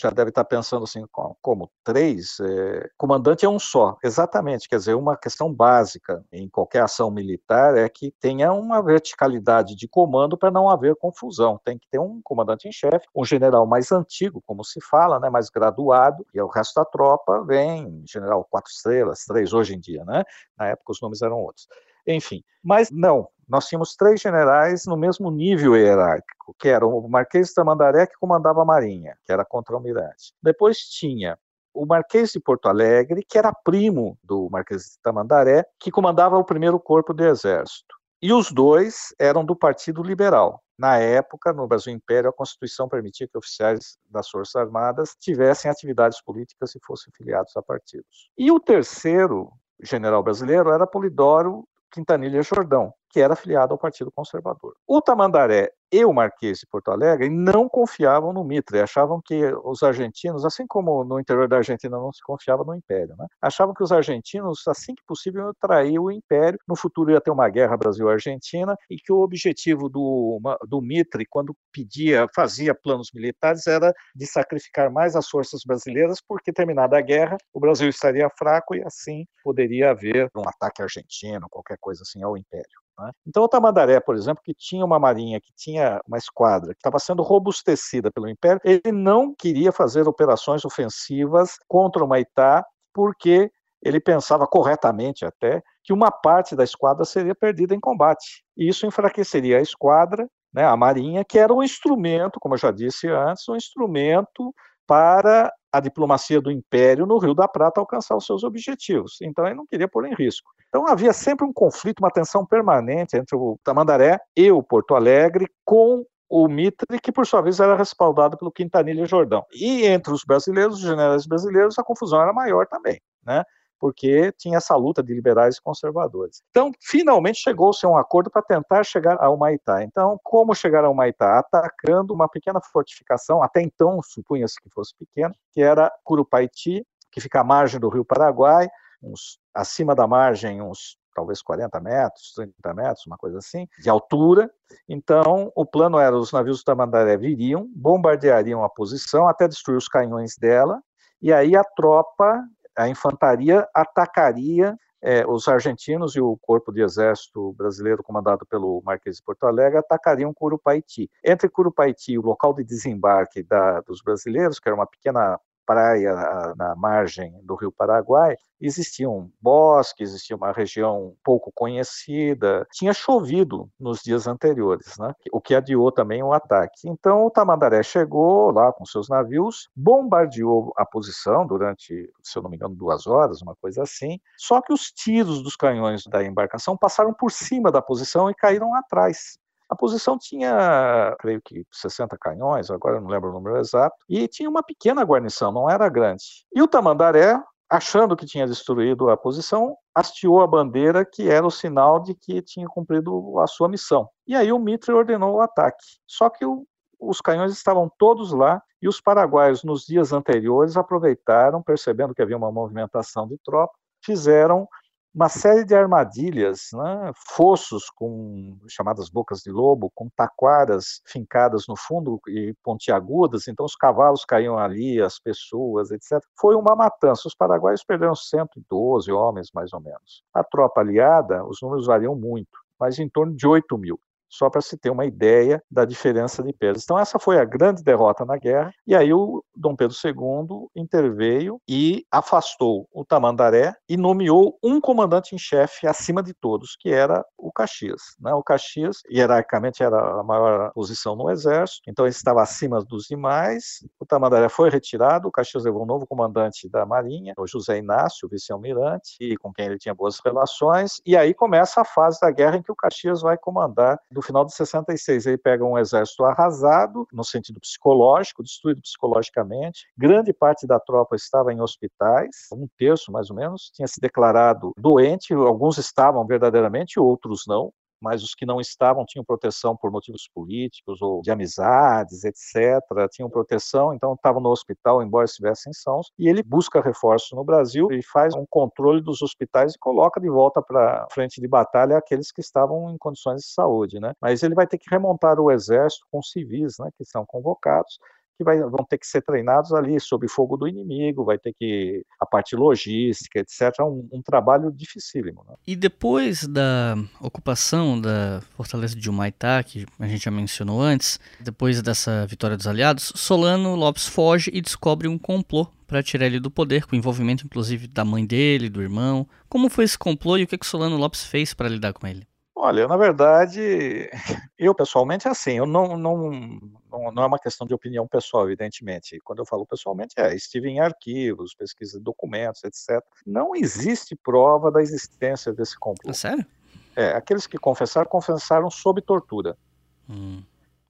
já deve estar pensando assim, como três? É, comandante é um só, exatamente. Quer dizer, uma questão básica em qualquer ação militar é que tenha uma verticalidade de comando para não haver confusão. Tem que ter um comandante em chefe, um general mais antigo, como se fala, né, mais graduado, e o resto da tropa vem general quatro estrelas, três hoje em dia, né? Na época os nomes eram outros. Enfim, mas não, nós tínhamos três generais no mesmo nível hierárquico, que era o Marquês de Tamandaré, que comandava a Marinha, que era contra-almirante. Depois tinha o Marquês de Porto Alegre, que era primo do Marquês de Tamandaré, que comandava o primeiro corpo do Exército. E os dois eram do Partido Liberal. Na época, no Brasil Império, a Constituição permitia que oficiais das Forças Armadas tivessem atividades políticas e fossem filiados a partidos. E o terceiro general brasileiro era Polidoro Quintanilha Jordão, que era afiliado ao Partido Conservador. O Tamandaré e o Marquês de Porto Alegre não confiavam no Mitre, achavam que os argentinos, assim como no interior da Argentina não se confiava no Império, né? achavam que os argentinos, assim que possível, iam trair o Império, no futuro ia ter uma guerra Brasil-Argentina, e que o objetivo do, do Mitre, quando pedia, fazia planos militares, era de sacrificar mais as forças brasileiras, porque terminada a guerra, o Brasil estaria fraco e assim poderia haver um ataque argentino, qualquer coisa assim, ao Império. Né? Então, o Tamandaré, por exemplo, que tinha uma marinha, que tinha uma esquadra, que estava sendo robustecida pelo Império, ele não queria fazer operações ofensivas contra o Maitá, porque ele pensava corretamente até que uma parte da esquadra seria perdida em combate. E isso enfraqueceria a esquadra, né, a marinha, que era um instrumento, como eu já disse antes, um instrumento para a diplomacia do Império no Rio da Prata alcançar os seus objetivos. Então ele não queria pôr em risco. Então havia sempre um conflito, uma tensão permanente entre o Tamandaré e o Porto Alegre com o Mitre, que por sua vez era respaldado pelo Quintanilha Jordão. E entre os brasileiros, os generais brasileiros, a confusão era maior também, né? Porque tinha essa luta de liberais e conservadores. Então, finalmente chegou-se a um acordo para tentar chegar ao Maitá. Então, como chegar ao Maitá? Atacando uma pequena fortificação, até então supunha-se que fosse pequena, que era Curupaiti, que fica à margem do rio Paraguai, uns, acima da margem, uns talvez 40 metros, 30 metros, uma coisa assim, de altura. Então, o plano era: os navios do Tamandaré viriam, bombardeariam a posição até destruir os canhões dela, e aí a tropa a infantaria atacaria é, os argentinos e o corpo de exército brasileiro comandado pelo Marquês de Porto Alegre atacariam Curupaiti. Entre Curupaiti e o local de desembarque da, dos brasileiros, que era uma pequena praia na margem do rio Paraguai, existia um bosque, existia uma região pouco conhecida, tinha chovido nos dias anteriores, né? o que adiou também o ataque. Então o Tamandaré chegou lá com seus navios, bombardeou a posição durante, se eu não me engano, duas horas, uma coisa assim, só que os tiros dos canhões da embarcação passaram por cima da posição e caíram atrás. A posição tinha, creio que 60 canhões, agora eu não lembro o número exato, e tinha uma pequena guarnição, não era grande. E o Tamandaré, achando que tinha destruído a posição, hasteou a bandeira que era o sinal de que tinha cumprido a sua missão. E aí o Mitre ordenou o ataque. Só que o, os canhões estavam todos lá e os paraguaios, nos dias anteriores, aproveitaram, percebendo que havia uma movimentação de tropa, fizeram uma série de armadilhas, né, fossos com chamadas bocas de lobo, com taquaras fincadas no fundo e pontiagudas, então os cavalos caíam ali, as pessoas, etc. Foi uma matança. Os paraguaios perderam 112 homens, mais ou menos. A tropa aliada, os números variam muito, mas em torno de 8 mil só para se ter uma ideia da diferença de perdas. Então, essa foi a grande derrota na guerra, e aí o Dom Pedro II interveio e afastou o Tamandaré e nomeou um comandante em chefe acima de todos, que era o Caxias. Né? O Caxias, hierarquicamente, era a maior posição no exército, então ele estava acima dos demais, o Tamandaré foi retirado, o Caxias levou um novo comandante da Marinha, o José Inácio, vice-almirante, com quem ele tinha boas relações, e aí começa a fase da guerra em que o Caxias vai comandar no final de 66. Ele pega um exército arrasado, no sentido psicológico, destruído psicologicamente, grande parte da tropa estava em hospitais, um terço mais ou menos, tinha se declarado doente, alguns estavam verdadeiramente, outros não, mas os que não estavam tinham proteção por motivos políticos ou de amizades, etc. Tinham proteção, então estavam no hospital, embora estivessem sãos. E ele busca reforço no Brasil e faz um controle dos hospitais e coloca de volta para frente de batalha aqueles que estavam em condições de saúde, né? Mas ele vai ter que remontar o exército com civis, né, que são convocados que vai, vão ter que ser treinados ali sob fogo do inimigo, vai ter que a parte logística, etc. É um, um trabalho dificílimo. Né? E depois da ocupação da fortaleza de Humaitá, que a gente já mencionou antes, depois dessa vitória dos aliados, Solano Lopes foge e descobre um complô para tirar ele do poder, com envolvimento inclusive da mãe dele, do irmão. Como foi esse complô e o que, que Solano Lopes fez para lidar com ele? Olha, na verdade, [LAUGHS] eu pessoalmente, assim, eu não, não, não, não, é uma questão de opinião pessoal, evidentemente. Quando eu falo pessoalmente, é, estive em arquivos, pesquisa de documentos, etc. Não existe prova da existência desse complô. É sério? É, aqueles que confessaram, confessaram sob tortura. Hum.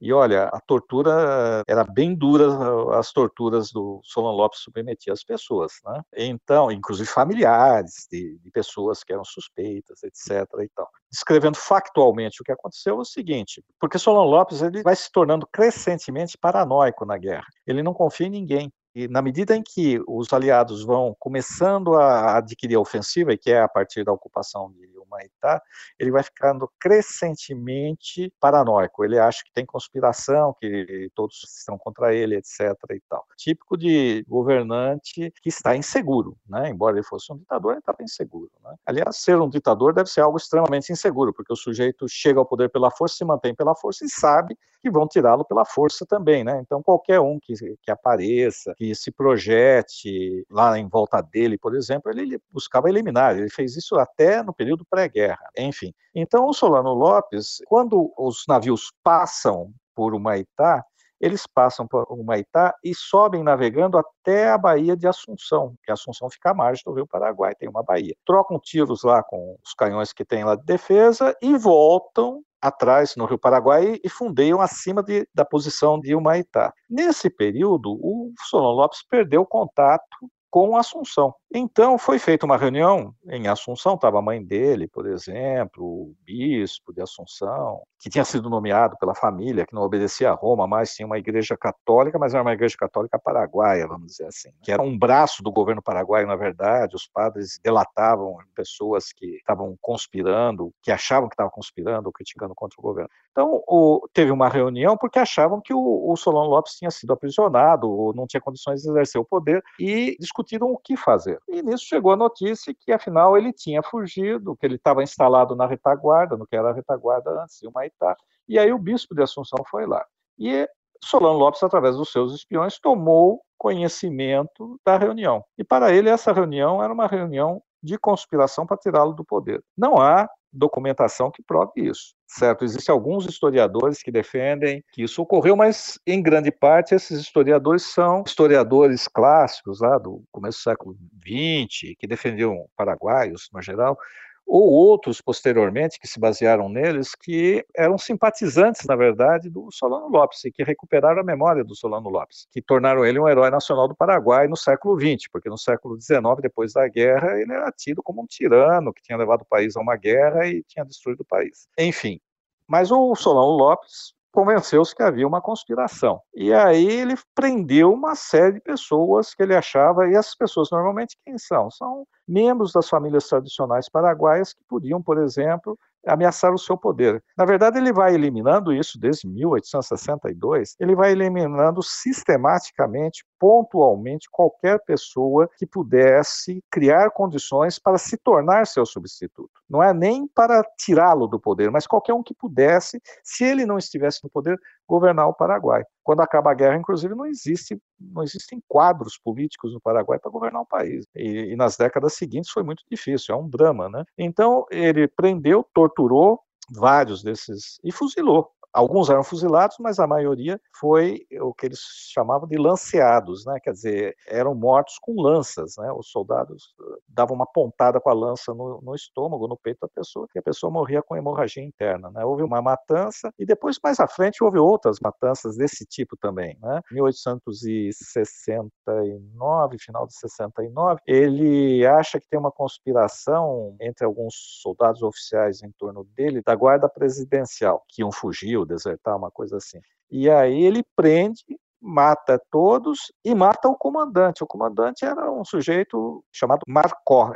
E olha, a tortura era bem dura, as torturas do Solon Lopes submetia as pessoas, né? Então, inclusive familiares de, de, pessoas que eram suspeitas, etc. E tal. Descrevendo factualmente o que aconteceu é o seguinte, porque Solon Lopes ele vai se tornando crescentemente paranoico na guerra. Ele não confia em ninguém. E na medida em que os aliados vão começando a adquirir a ofensiva, que é a partir da ocupação de Humaitá, ele vai ficando crescentemente paranoico. Ele acha que tem conspiração, que todos estão contra ele, etc. E tal. Típico de governante que está inseguro, né? Embora ele fosse um ditador, ele estava inseguro. Né? Aliás, ser um ditador deve ser algo extremamente inseguro, porque o sujeito chega ao poder pela força, se mantém pela força e sabe que vão tirá-lo pela força também, né? Então qualquer um que, que apareça, que se projete lá em volta dele, por exemplo, ele buscava eliminar. Ele fez isso até no período pré-guerra, enfim. Então, o Solano Lopes, quando os navios passam por Humaitá, eles passam por Humaitá e sobem navegando até a Baía de Assunção, que Assunção fica à margem do Rio Paraguai, tem uma baía. Trocam tiros lá com os canhões que tem lá de defesa e voltam atrás no Rio Paraguai e fundeiam acima de, da posição de Humaitá. Nesse período, o Solon Lopes perdeu contato com Assunção. Então foi feita uma reunião em Assunção, estava a mãe dele, por exemplo, o bispo de Assunção, que tinha sido nomeado pela família, que não obedecia a Roma, mas tinha uma igreja católica, mas era uma igreja católica paraguaia, vamos dizer assim, que era um braço do governo paraguaio, na verdade, os padres delatavam pessoas que estavam conspirando, que achavam que estavam conspirando ou criticando contra o governo. Então, o, teve uma reunião porque achavam que o, o Solano Lopes tinha sido aprisionado, ou não tinha condições de exercer o poder, e discutiram o que fazer. E nisso chegou a notícia que, afinal, ele tinha fugido, que ele estava instalado na retaguarda, no que era a retaguarda antes de Humaitá, e aí o bispo de Assunção foi lá. E Solano Lopes, através dos seus espiões, tomou conhecimento da reunião. E para ele, essa reunião era uma reunião de conspiração para tirá-lo do poder. Não há documentação que prove isso, certo? Existem alguns historiadores que defendem que isso ocorreu, mas em grande parte esses historiadores são historiadores clássicos lá do começo do século XX, que defendiam paraguaios no geral, ou outros posteriormente que se basearam neles, que eram simpatizantes, na verdade, do Solano Lopes e que recuperaram a memória do Solano Lopes, que tornaram ele um herói nacional do Paraguai no século XX, porque no século XIX, depois da guerra, ele era tido como um tirano que tinha levado o país a uma guerra e tinha destruído o país. Enfim, mas o Solano Lopes convenceu-se que havia uma conspiração. E aí ele prendeu uma série de pessoas que ele achava, e essas pessoas normalmente quem são? São membros das famílias tradicionais paraguaias que podiam, por exemplo, ameaçar o seu poder. Na verdade, ele vai eliminando isso desde 1862, ele vai eliminando sistematicamente, pontualmente, qualquer pessoa que pudesse criar condições para se tornar seu substituto. Não é nem para tirá-lo do poder, mas qualquer um que pudesse, se ele não estivesse no poder, governar o Paraguai. Quando acaba a guerra, inclusive, não existe, não existem quadros políticos no Paraguai para governar o país. E, e nas décadas seguintes foi muito difícil, é um drama, né? Então ele prendeu, torturou vários desses e fuzilou Alguns eram fuzilados, mas a maioria foi o que eles chamavam de lanceados, né? quer dizer, eram mortos com lanças. Né? Os soldados davam uma pontada com a lança no, no estômago, no peito da pessoa, e a pessoa morria com hemorragia interna. Né? Houve uma matança, e depois, mais à frente, houve outras matanças desse tipo também. Né? 1869, final de 69, ele acha que tem uma conspiração entre alguns soldados oficiais em torno dele, da guarda presidencial, que iam fugir desertar, uma coisa assim. E aí ele prende, mata todos e mata o comandante. O comandante era um sujeito chamado Marcó,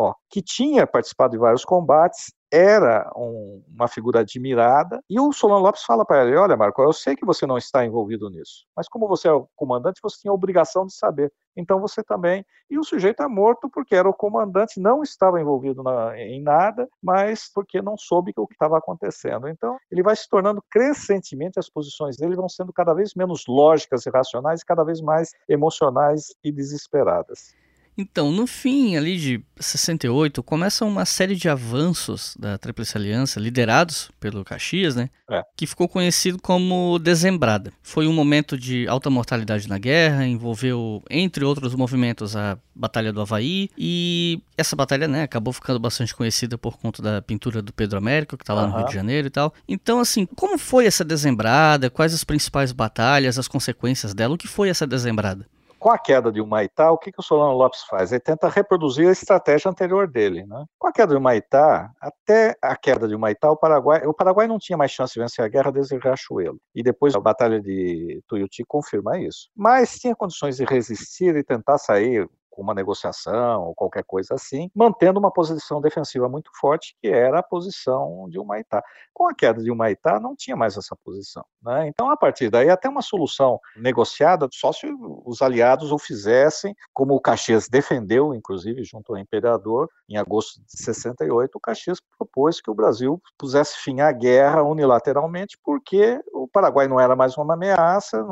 M-A-R-C-O, que tinha participado de vários combates era um, uma figura admirada, e o Solano Lopes fala para ele, olha Marco, eu sei que você não está envolvido nisso, mas como você é o comandante, você tinha a obrigação de saber, então você também, e o sujeito é morto porque era o comandante, não estava envolvido na, em nada, mas porque não soube o que estava acontecendo, então ele vai se tornando crescentemente, as posições dele vão sendo cada vez menos lógicas e racionais, e cada vez mais emocionais e desesperadas. Então, no fim ali de 68, começa uma série de avanços da Tríplice Aliança, liderados pelo Caxias, né? É. Que ficou conhecido como Dezembrada. Foi um momento de alta mortalidade na guerra, envolveu, entre outros movimentos, a Batalha do Havaí. E essa batalha, né, acabou ficando bastante conhecida por conta da pintura do Pedro Américo, que tá lá uhum. no Rio de Janeiro e tal. Então, assim, como foi essa Dezembrada? Quais as principais batalhas, as consequências dela? O que foi essa Dezembrada? Com a queda de Humaitá, o que, que o Solano Lopes faz? Ele tenta reproduzir a estratégia anterior dele. Né? Com a queda de Humaitá, até a queda de Humaitá, o Paraguai, o Paraguai não tinha mais chance de vencer a guerra desde Riachuelo. E depois a Batalha de Tuiuti confirma isso. Mas tinha condições de resistir e tentar sair com uma negociação ou qualquer coisa assim, mantendo uma posição defensiva muito forte, que era a posição de Humaitá. Com a queda de Humaitá, não tinha mais essa posição. Né? Então, a partir daí, até uma solução negociada, só se os aliados o fizessem, como o Caxias defendeu, inclusive, junto ao imperador, em agosto de 68, o Caxias propôs que o Brasil pusesse fim à guerra unilateralmente, porque o Paraguai não era mais uma ameaça,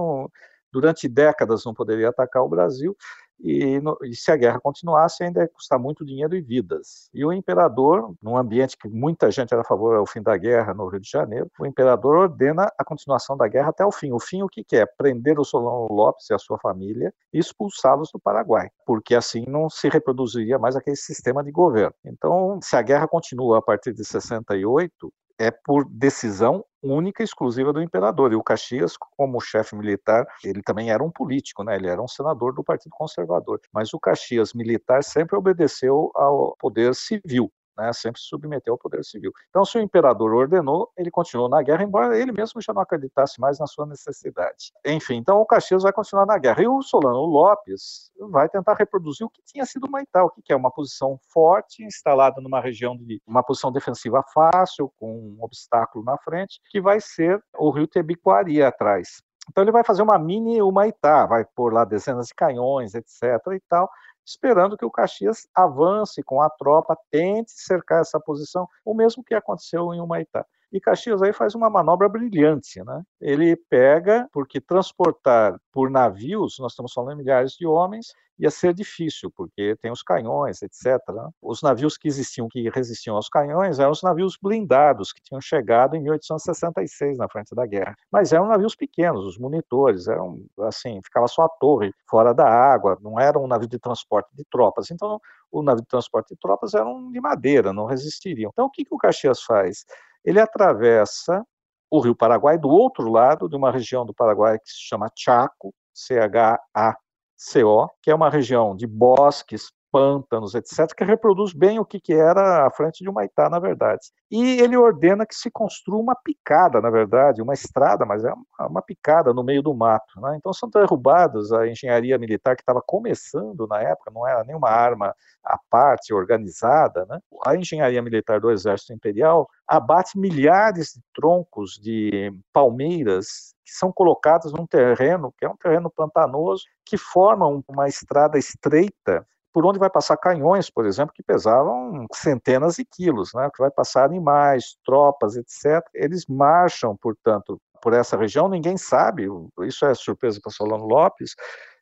durante décadas não poderia atacar o Brasil, e, no, e, se a guerra continuasse, ainda ia custar muito dinheiro e vidas. E o imperador, num ambiente que muita gente era a favor ao fim da guerra no Rio de Janeiro, o imperador ordena a continuação da guerra até o fim. O fim, o que, que é? Prender o Solano Lopes e a sua família e expulsá-los do Paraguai, porque assim não se reproduziria mais aquele sistema de governo. Então, se a guerra continua a partir de 68, é por decisão única e exclusiva do imperador. E o Caxias, como chefe militar, ele também era um político, né? ele era um senador do Partido Conservador. Mas o Caxias militar sempre obedeceu ao poder civil né, sempre se submeteu ao poder civil. Então, se o imperador ordenou, ele continuou na guerra, embora ele mesmo já não acreditasse mais na sua necessidade. Enfim, então o Caxias vai continuar na guerra. E o Solano Lopes vai tentar reproduzir o que tinha sido Maitá, o que é uma posição forte, instalada numa região de uma posição defensiva fácil, com um obstáculo na frente, que vai ser o rio Tebiquari atrás. Então ele vai fazer uma mini Humaitá, vai pôr lá dezenas de canhões, etc. e tal, esperando que o Caxias avance com a tropa, tente cercar essa posição, o mesmo que aconteceu em Humaitá. E Caxias aí faz uma manobra brilhante, né? Ele pega, porque transportar por navios, nós estamos falando de milhares de homens, ia ser difícil, porque tem os canhões, etc. Né? Os navios que existiam, que resistiam aos canhões, eram os navios blindados, que tinham chegado em 1866, na frente da guerra. Mas eram navios pequenos, os monitores, eram assim, ficava só a torre fora da água, não era um navio de transporte de tropas. Então, o navio de transporte de tropas era um de madeira, não resistiriam. Então, o que, que o Caxias faz? Ele atravessa o Rio Paraguai do outro lado de uma região do Paraguai que se chama Chaco, C-H-A-C-O, que é uma região de bosques, pântanos, etc., que reproduz bem o que, que era a frente de Humaitá, na verdade. E ele ordena que se construa uma picada, na verdade, uma estrada, mas é uma picada no meio do mato. Né? Então são derrubados a engenharia militar que estava começando na época, não era nenhuma arma à parte, organizada. Né? A engenharia militar do Exército Imperial abate milhares de troncos de palmeiras que são colocados num terreno que é um terreno pantanoso, que formam uma estrada estreita por onde vai passar canhões, por exemplo, que pesavam centenas de quilos, né, que vai passar animais, tropas, etc. Eles marcham, portanto, por essa região, ninguém sabe, isso é surpresa para Solano Lopes,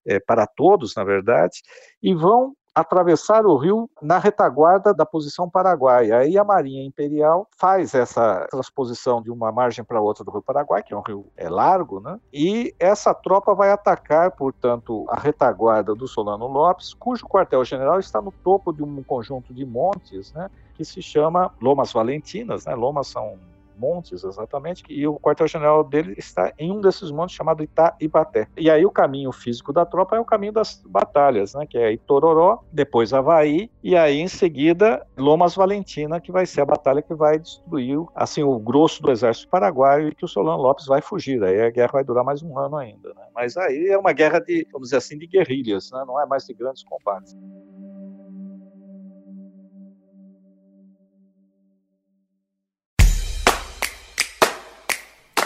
é, para todos, na verdade, e vão atravessar o rio na retaguarda da posição Paraguai. Aí a Marinha Imperial faz essa transposição de uma margem para outra do rio Paraguai, que é um rio é largo, né? E essa tropa vai atacar, portanto, a retaguarda do Solano Lopes, cujo quartel-general está no topo de um conjunto de montes, né? Que se chama Lomas Valentinas, né? Lomas são montes, exatamente, e o quartel-general dele está em um desses montes chamado Itaibaté. E aí o caminho físico da tropa é o caminho das batalhas, né, que é Itororó, depois Havaí, e aí em seguida Lomas Valentina, que vai ser a batalha que vai destruir assim o grosso do exército paraguaio e que o Solano Lopes vai fugir. Aí a guerra vai durar mais um ano ainda, né? Mas aí é uma guerra de, vamos dizer assim, de guerrilhas, né? não é mais de grandes combates.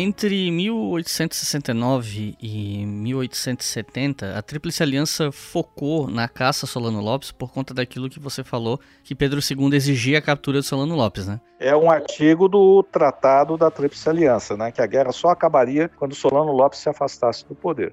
Entre 1869 e 1870, a Tríplice Aliança focou na caça a Solano Lopes por conta daquilo que você falou, que Pedro II exigia a captura de Solano Lopes, né? É um artigo do Tratado da Tríplice Aliança, né? Que a guerra só acabaria quando Solano Lopes se afastasse do poder.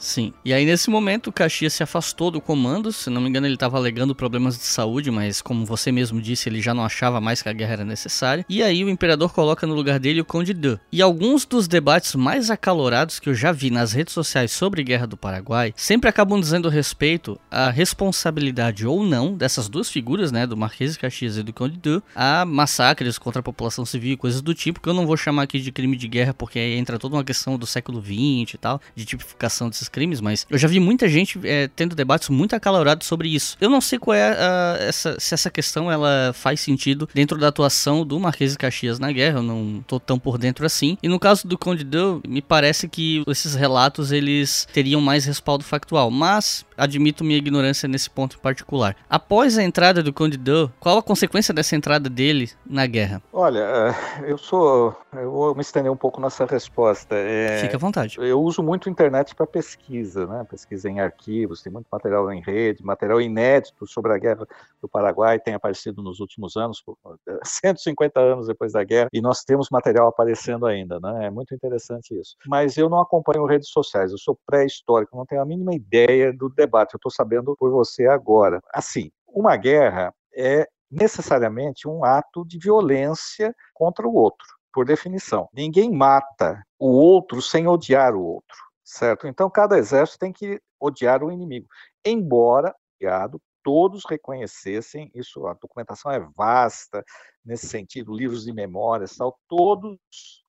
Sim. E aí, nesse momento, o Caxias se afastou do comando. Se não me engano, ele estava alegando problemas de saúde, mas como você mesmo disse, ele já não achava mais que a guerra era necessária. E aí, o imperador coloca no lugar dele o Conde Du. E alguns dos debates mais acalorados que eu já vi nas redes sociais sobre Guerra do Paraguai sempre acabam dizendo respeito à responsabilidade ou não dessas duas figuras, né, do Marquês de Caxias e do Conde Du, a massacres contra a população civil e coisas do tipo, que eu não vou chamar aqui de crime de guerra porque aí entra toda uma questão do século XX e tal, de tipificação desses crimes, mas eu já vi muita gente é, tendo debates muito acalorados sobre isso. Eu não sei qual é a, essa, se essa questão ela faz sentido dentro da atuação do Marquês de Caxias na guerra, eu não tô tão por dentro assim. E no caso do Conde Deu, me parece que esses relatos eles teriam mais respaldo factual, mas admito minha ignorância nesse ponto em particular. Após a entrada do Conde Deu, qual a consequência dessa entrada dele na guerra? Olha, é, eu sou. Eu vou me estender um pouco nessa resposta. É, Fique à vontade. Eu uso muito a internet para pesquisa, né? Pesquisa em arquivos, tem muito material em rede, material inédito sobre a guerra do Paraguai, tem aparecido nos últimos anos, 150 [LAUGHS] anos depois da guerra, e nós temos material aparecendo ainda, né? É muito interessante isso. Mas eu não acompanho redes sociais, eu sou pré-histórico, não tenho a mínima ideia do debate, eu estou sabendo por você agora. Assim, uma guerra é necessariamente um ato de violência contra o outro, por definição. Ninguém mata o outro sem odiar o outro, certo? Então cada exército tem que odiar o inimigo, embora todos reconhecessem isso, a documentação é vasta nesse sentido, livros de memórias, tal, todos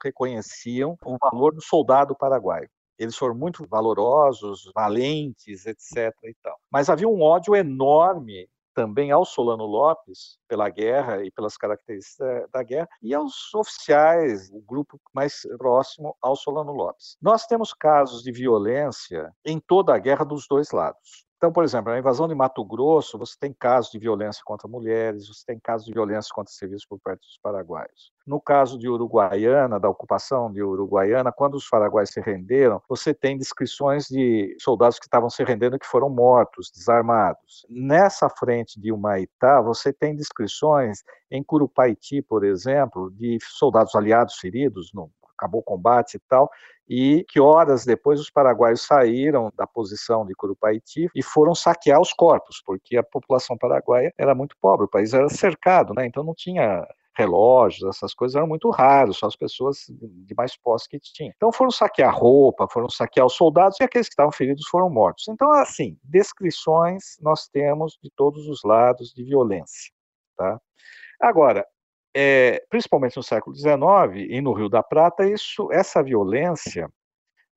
reconheciam o valor do soldado paraguaio. Eles foram muito valorosos, valentes, etc. E tal. Mas havia um ódio enorme também ao Solano Lopes pela guerra e pelas características da guerra e aos oficiais, o grupo mais próximo ao Solano Lopes. Nós temos casos de violência em toda a guerra dos dois lados. Então, por exemplo, na invasão de Mato Grosso, você tem casos de violência contra mulheres, você tem casos de violência contra civis por parte dos paraguaios. No caso de Uruguaiana, da ocupação de Uruguaiana, quando os paraguaios se renderam, você tem descrições de soldados que estavam se rendendo que foram mortos, desarmados. Nessa frente de Humaitá, você tem descrições em Curupaiti, por exemplo, de soldados aliados feridos, no, acabou o combate e tal, e que horas depois os paraguaios saíram da posição de Curupaiti e foram saquear os corpos, porque a população paraguaia era muito pobre, o país era cercado, né? então não tinha relógios, essas coisas eram muito raros, só as pessoas de mais posse que tinham. Então foram saquear roupa, foram saquear os soldados e aqueles que estavam feridos foram mortos. Então, assim, descrições nós temos de todos os lados de violência. Tá? Agora, é, principalmente no século XIX e no Rio da Prata, isso, essa violência,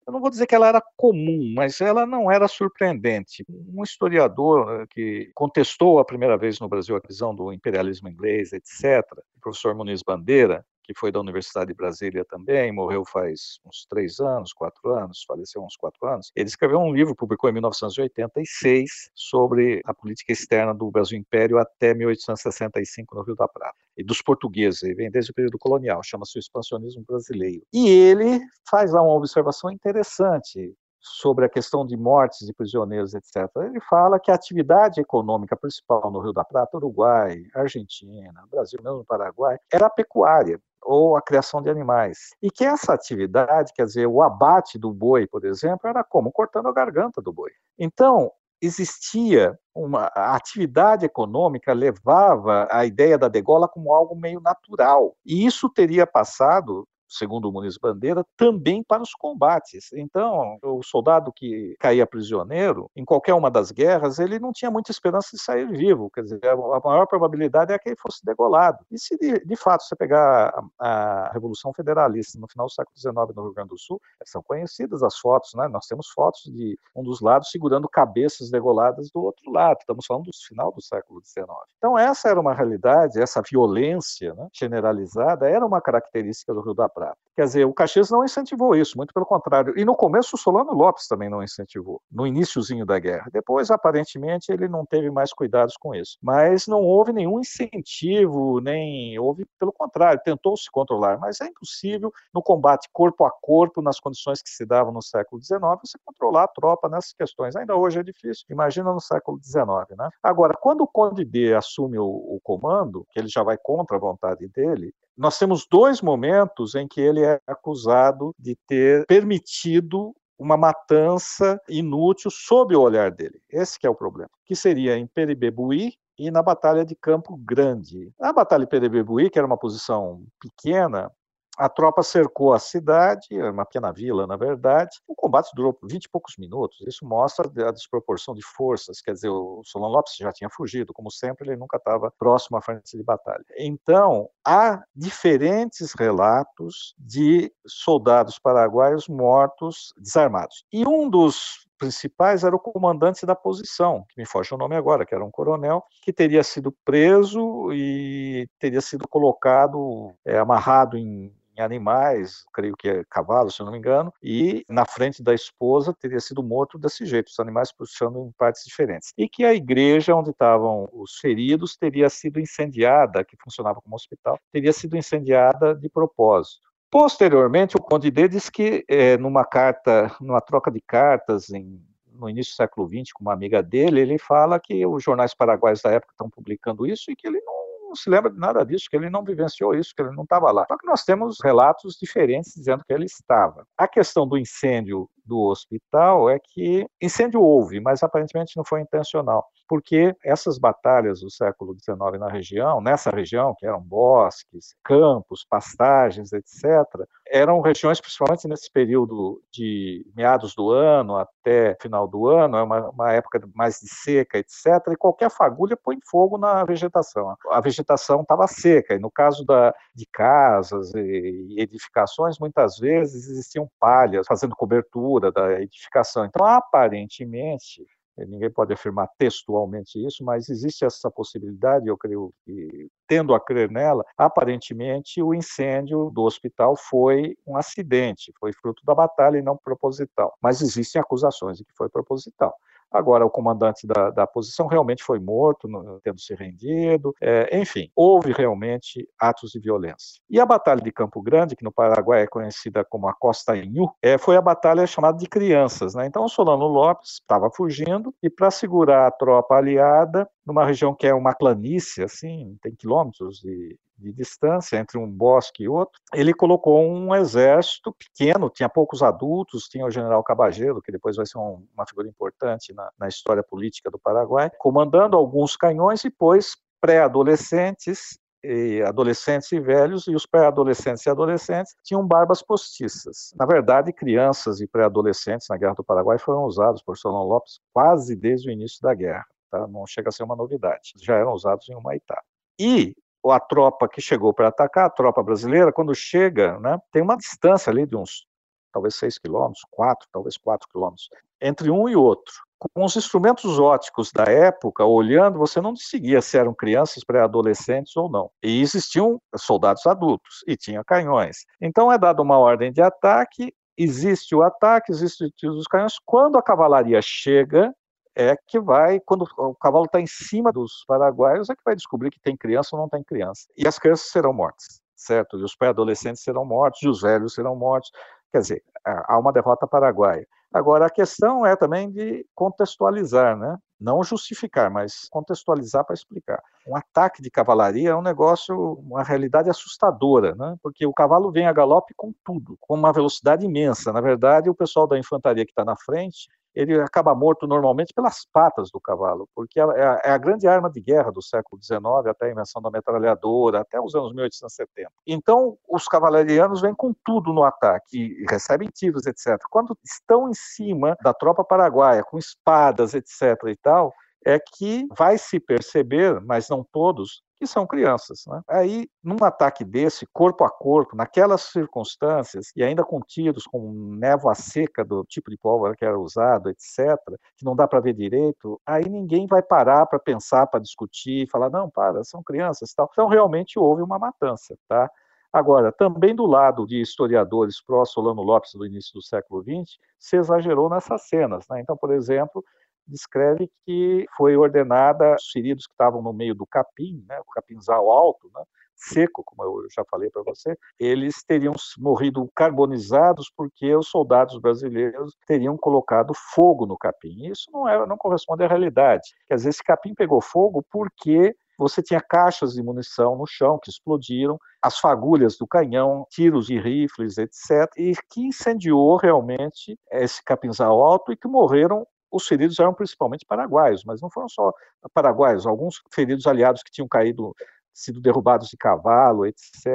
eu não vou dizer que ela era comum, mas ela não era surpreendente. Um historiador eh, que contestou a primeira vez no Brasil a visão do imperialismo inglês, etc., o professor Muniz Bandeira, que foi da Universidade de Brasília também, morreu faz uns três anos, quatro anos, faleceu uns quatro anos. Ele escreveu um livro, publicou em 1986, sobre a política externa do Brasil Império até 1865 no Rio da Prata. E dos portugueses, ele vem desde o período colonial, chama-se o expansionismo brasileiro. E ele faz lá uma observação interessante sobre a questão de mortes de prisioneiros, etc. Ele fala que a atividade econômica principal no Rio da Prata, Uruguai, Argentina, Brasil, mesmo Paraguai, era a pecuária ou a criação de animais. E que essa atividade, quer dizer, o abate do boi, por exemplo, era como cortando a garganta do boi. Então, existia uma a atividade econômica levava a ideia da degola como algo meio natural. E isso teria passado segundo o Muniz Bandeira, também para os combates. Então, o soldado que caía prisioneiro, em qualquer uma das guerras, ele não tinha muita esperança de sair vivo, quer dizer, a maior probabilidade é que ele fosse degolado. E se de, de fato você pegar a, a, Revolução Federalista no final do século XIX no Rio Grande do Sul, são conhecidas as fotos, né? Nós temos fotos de um dos lados segurando cabeças degoladas do outro lado. Estamos falando do final do século XIX. Então, essa era uma realidade, essa violência né, generalizada era uma característica do Rio da Prata. Quer dizer, o Caxias não incentivou isso, muito pelo contrário. E no começo o Solano Lopes também não incentivou, no iníciozinho da guerra. Depois, aparentemente, ele não teve mais cuidados com isso. Mas não houve nenhum incentivo, nem houve, pelo contrário, tentou se controlar. Mas é impossível, no combate corpo a corpo, nas condições que se davam no século XIX, você controlar a tropa nessas questões. Ainda hoje é difícil, imagina no século XIX. Né? Agora, quando o Conde D assume o, o comando, que ele já vai contra a vontade dele, nós temos dois momentos em que ele é acusado de ter permitido uma matança inútil sob o olhar dele. Esse é o problema. Que seria em Peribebuí e na Batalha de Campo Grande. Na Batalha de Peribebuí, que era uma posição pequena, a tropa cercou a cidade, uma pequena vila, na verdade. O combate durou 20 e poucos minutos. Isso mostra a desproporção de forças. Quer dizer, o Solon Lopes já tinha fugido, como sempre, ele nunca estava próximo à frente de batalha. Então, há diferentes relatos de soldados paraguaios mortos desarmados. E um dos principais era o comandante da posição, que me foge o nome agora, que era um coronel, que teria sido preso e teria sido colocado, é, amarrado em em animais, creio que é cavalo, se não me engano, e na frente da esposa teria sido morto desse jeito, os animais puxando em partes diferentes. E que a igreja onde estavam os feridos teria sido incendiada, que funcionava como hospital, teria sido incendiada de propósito. Posteriormente, o Conde D diz que, é, numa carta, numa troca de cartas em, no início do século XX com uma amiga dele, ele fala que os jornais paraguaios da época estão publicando isso e que ele não não se lembra de nada disso, que ele não vivenciou isso, que ele não estava lá. Só que nós temos relatos diferentes dizendo que ele estava. A questão do incêndio do hospital é que incêndio houve, mas aparentemente não foi intencional, porque essas batalhas do século XIX na região, nessa região, que eram bosques, campos, pastagens, etc., eram regiões, principalmente nesse período de meados do ano até final do ano, é uma, uma época mais de seca, etc., e qualquer fagulha põe fogo na vegetação. A vegetação estava seca, e no caso da, de casas e edificações, muitas vezes existiam palhas fazendo cobertura da edificação. Então, aparentemente, ninguém pode afirmar textualmente isso, mas existe essa possibilidade, eu creio que, tendo a crer nela, aparentemente o incêndio do hospital foi um acidente, foi fruto da batalha e não proposital. Mas existem acusações de que foi proposital. Agora, o comandante da, da posição realmente foi morto, tendo se rendido. É, enfim, houve realmente atos de violência. E a Batalha de Campo Grande, que no Paraguai é conhecida como a Costa Inhu, é, foi a batalha chamada de crianças. Né? Então, Solano Lopes estava fugindo e, para segurar a tropa aliada, numa região que é uma planície, assim, tem quilômetros de, de distância entre um bosque e outro, ele colocou um exército pequeno, tinha poucos adultos, tinha o general Cabageiro, que depois vai ser um, uma figura importante na, na história política do Paraguai, comandando alguns canhões e pôs pré-adolescentes e adolescentes e velhos, e os pré-adolescentes e adolescentes tinham barbas postiças. Na verdade, crianças e pré-adolescentes na Guerra do Paraguai foram usados por Solon Lopes quase desde o início da guerra. Tá? Não chega a ser uma novidade. Já eram usados em Humaitá. E a tropa que chegou para atacar, a tropa brasileira, quando chega, né, tem uma distância ali de uns, talvez 6 quilômetros, 4, talvez 4 quilômetros, entre um e outro. com os instrumentos óticos da época, olhando, você não distinguia se eram crianças, pré-adolescentes ou não. E existiam soldados adultos e tinha canhões. Então é dada uma ordem de ataque, existe o ataque, existe o tiro dos canhões. Quando a cavalaria chega, é que vai, quando o cavalo está em cima dos paraguaios, é que vai descobrir que tem criança ou não tem criança. E as crianças serão mortas, certo? E os pré-adolescentes serão mortos, e os velhos serão mortos. Quer dizer, há uma derrota paraguaia. Agora, a questão é também de contextualizar, né? não justificar, mas contextualizar para explicar. Um ataque de cavalaria é um negócio, uma realidade assustadora, né? porque o cavalo vem a galope com tudo, com uma velocidade imensa. Na verdade, o pessoal da infantaria que está na frente ele acaba morto normalmente pelas patas do cavalo, porque é a, é a, grande arma de guerra do século XIX, até a invenção da metralhadora, até os anos 1870. Então, os cavalarianos vêm com tudo no ataque, recebem tiros, etc. Quando estão em cima da tropa paraguaia, com espadas, etc. e tal, é que vai se perceber, mas não todos, que são crianças. Né? Aí, num ataque desse, corpo a corpo, naquelas circunstâncias, e ainda com tiros, com névoa seca do tipo de pólvora que era usado, etc., que não dá para ver direito, aí ninguém vai parar para pensar, para discutir, falar, não, para, são crianças tal. Então, realmente houve uma matança. Tá? Agora, também do lado de historiadores pró-Solano Lopes do início do século XX, se exagerou nessas cenas. Né? Então, por exemplo, descreve que foi ordenada os feridos que estavam no meio do capim, né, o capinzal alto, né, seco, como eu já falei para você, eles teriam morrido carbonizados porque os soldados brasileiros teriam colocado fogo no capim. Isso não, é, não corresponde à realidade. Quer dizer, esse capim pegou fogo porque você tinha caixas de munição no chão que explodiram, as fagulhas do canhão, tiros de rifles, etc., e que incendiou realmente esse capinzal alto e que morreram os feridos eram principalmente paraguaios, mas não foram só paraguaios, alguns feridos aliados que tinham caído, sido derrubados de cavalo, etc.,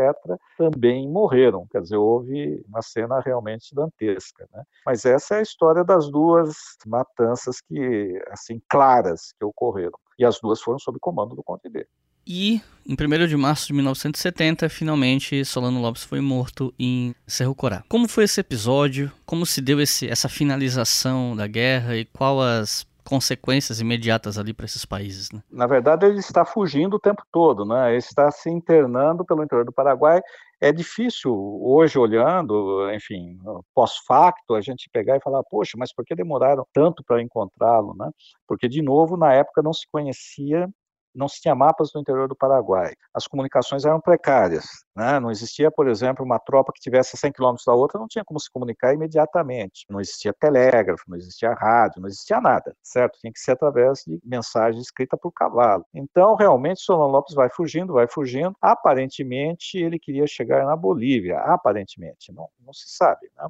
também morreram. Quer dizer, houve uma cena realmente dantesca. Né? Mas essa é a história das duas matanças que, assim, claras que ocorreram. E as duas foram sob comando do Conde D. E em 1 de março de 1970, finalmente Solano Lopes foi morto em Cerro Corá. Como foi esse episódio? Como se deu esse, essa finalização da guerra e qual as consequências imediatas ali para esses países? Né? Na verdade, ele está fugindo o tempo todo, né? Ele está se internando pelo interior do Paraguai. É difícil hoje olhando, enfim, pós-facto, a gente pegar e falar, poxa, mas por que demoraram tanto para encontrá-lo, né? Porque de novo, na época não se conhecia não se tinha mapas no interior do Paraguai. As comunicações eram precárias. Né? Não existia, por exemplo, uma tropa que tivesse 100 quilômetros da outra, não tinha como se comunicar imediatamente. Não existia telégrafo, não existia rádio, não existia nada, certo? Tinha que ser através de mensagem escrita por cavalo. Então, realmente, Solon Lopes vai fugindo, vai fugindo. Aparentemente, ele queria chegar na Bolívia. Aparentemente, não, não se sabe. Né?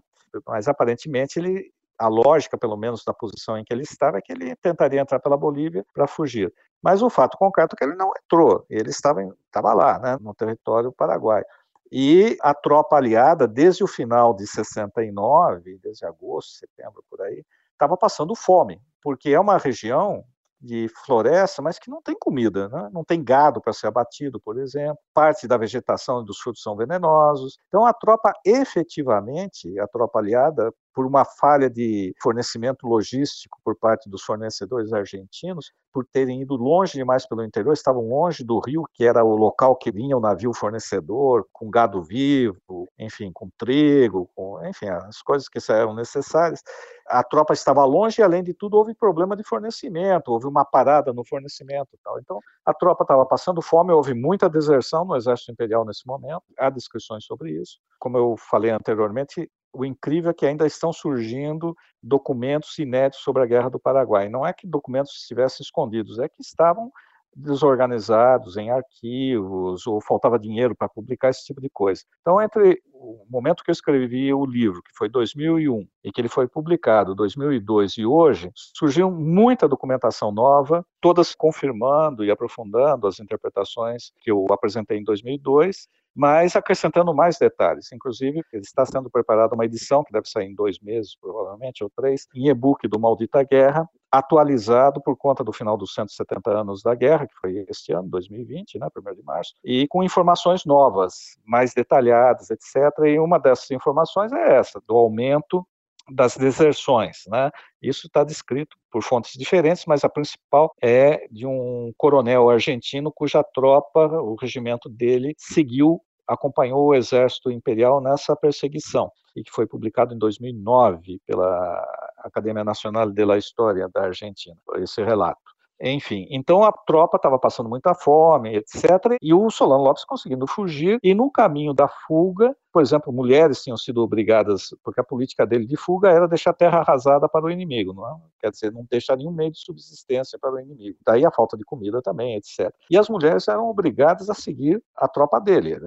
Mas aparentemente ele a lógica, pelo menos da posição em que ele estava, é que ele tentaria entrar pela Bolívia para fugir. Mas o fato concreto é que ele não entrou, ele estava, estava lá, né, no território paraguaio. E a tropa aliada, desde o final de 69, desde agosto, setembro, por aí, estava passando fome, porque é uma região de floresta, mas que não tem comida, né? não tem gado para ser abatido, por exemplo. Parte da vegetação e dos frutos são venenosos. Então, a tropa, efetivamente, a tropa aliada, por uma falha de fornecimento logístico por parte dos fornecedores argentinos, por terem ido longe demais pelo interior, estavam longe do rio, que era o local que vinha o navio fornecedor, com gado vivo, enfim, com trigo, com, enfim, as coisas que eram necessárias. A tropa estava longe e, além de tudo, houve problema de fornecimento, houve uma parada no fornecimento. Tal. Então, a tropa estava passando fome, houve muita deserção no exército imperial nesse momento, há descrições sobre isso. Como eu falei anteriormente, o incrível é que ainda estão surgindo documentos inéditos sobre a Guerra do Paraguai. Não é que documentos estivessem escondidos, é que estavam desorganizados em arquivos ou faltava dinheiro para publicar esse tipo de coisa. Então, entre o momento que eu escrevi o livro, que foi 2001, e que ele foi publicado 2002 e hoje, surgiu muita documentação nova, todas confirmando e aprofundando as interpretações que eu apresentei em 2002 mas acrescentando mais detalhes. Inclusive, está sendo preparada uma edição, que deve sair em dois meses, provavelmente, ou três, em e-book do Maldita Guerra, atualizado por conta do final dos 170 anos da guerra, que foi este ano, 2020, né, 1 de março, e com informações novas, mais detalhadas, etc. E uma dessas informações é essa, do aumento das deserções. Né? Isso está descrito por fontes diferentes, mas a principal é de um coronel argentino cuja tropa, o regimento dele, seguiu acompanhou o exército imperial nessa perseguição e que foi publicado em 2009 pela Academia Nacional de la História da Argentina, esse relato. Enfim, então a tropa estava passando muita fome, etc. E o Solano Lopes conseguindo fugir. E no caminho da fuga, por exemplo, mulheres tinham sido obrigadas, porque a política dele de fuga era deixar a terra arrasada para o inimigo, não é? quer dizer, não deixar nenhum meio de subsistência para o inimigo. Daí a falta de comida também, etc. E as mulheres eram obrigadas a seguir a tropa dele,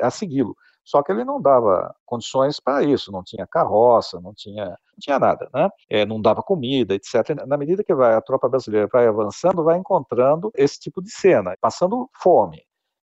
a segui-lo. Só que ele não dava condições para isso, não tinha carroça, não tinha, não tinha nada, né? É, não dava comida, etc. Na medida que vai, a tropa brasileira vai avançando, vai encontrando esse tipo de cena, passando fome.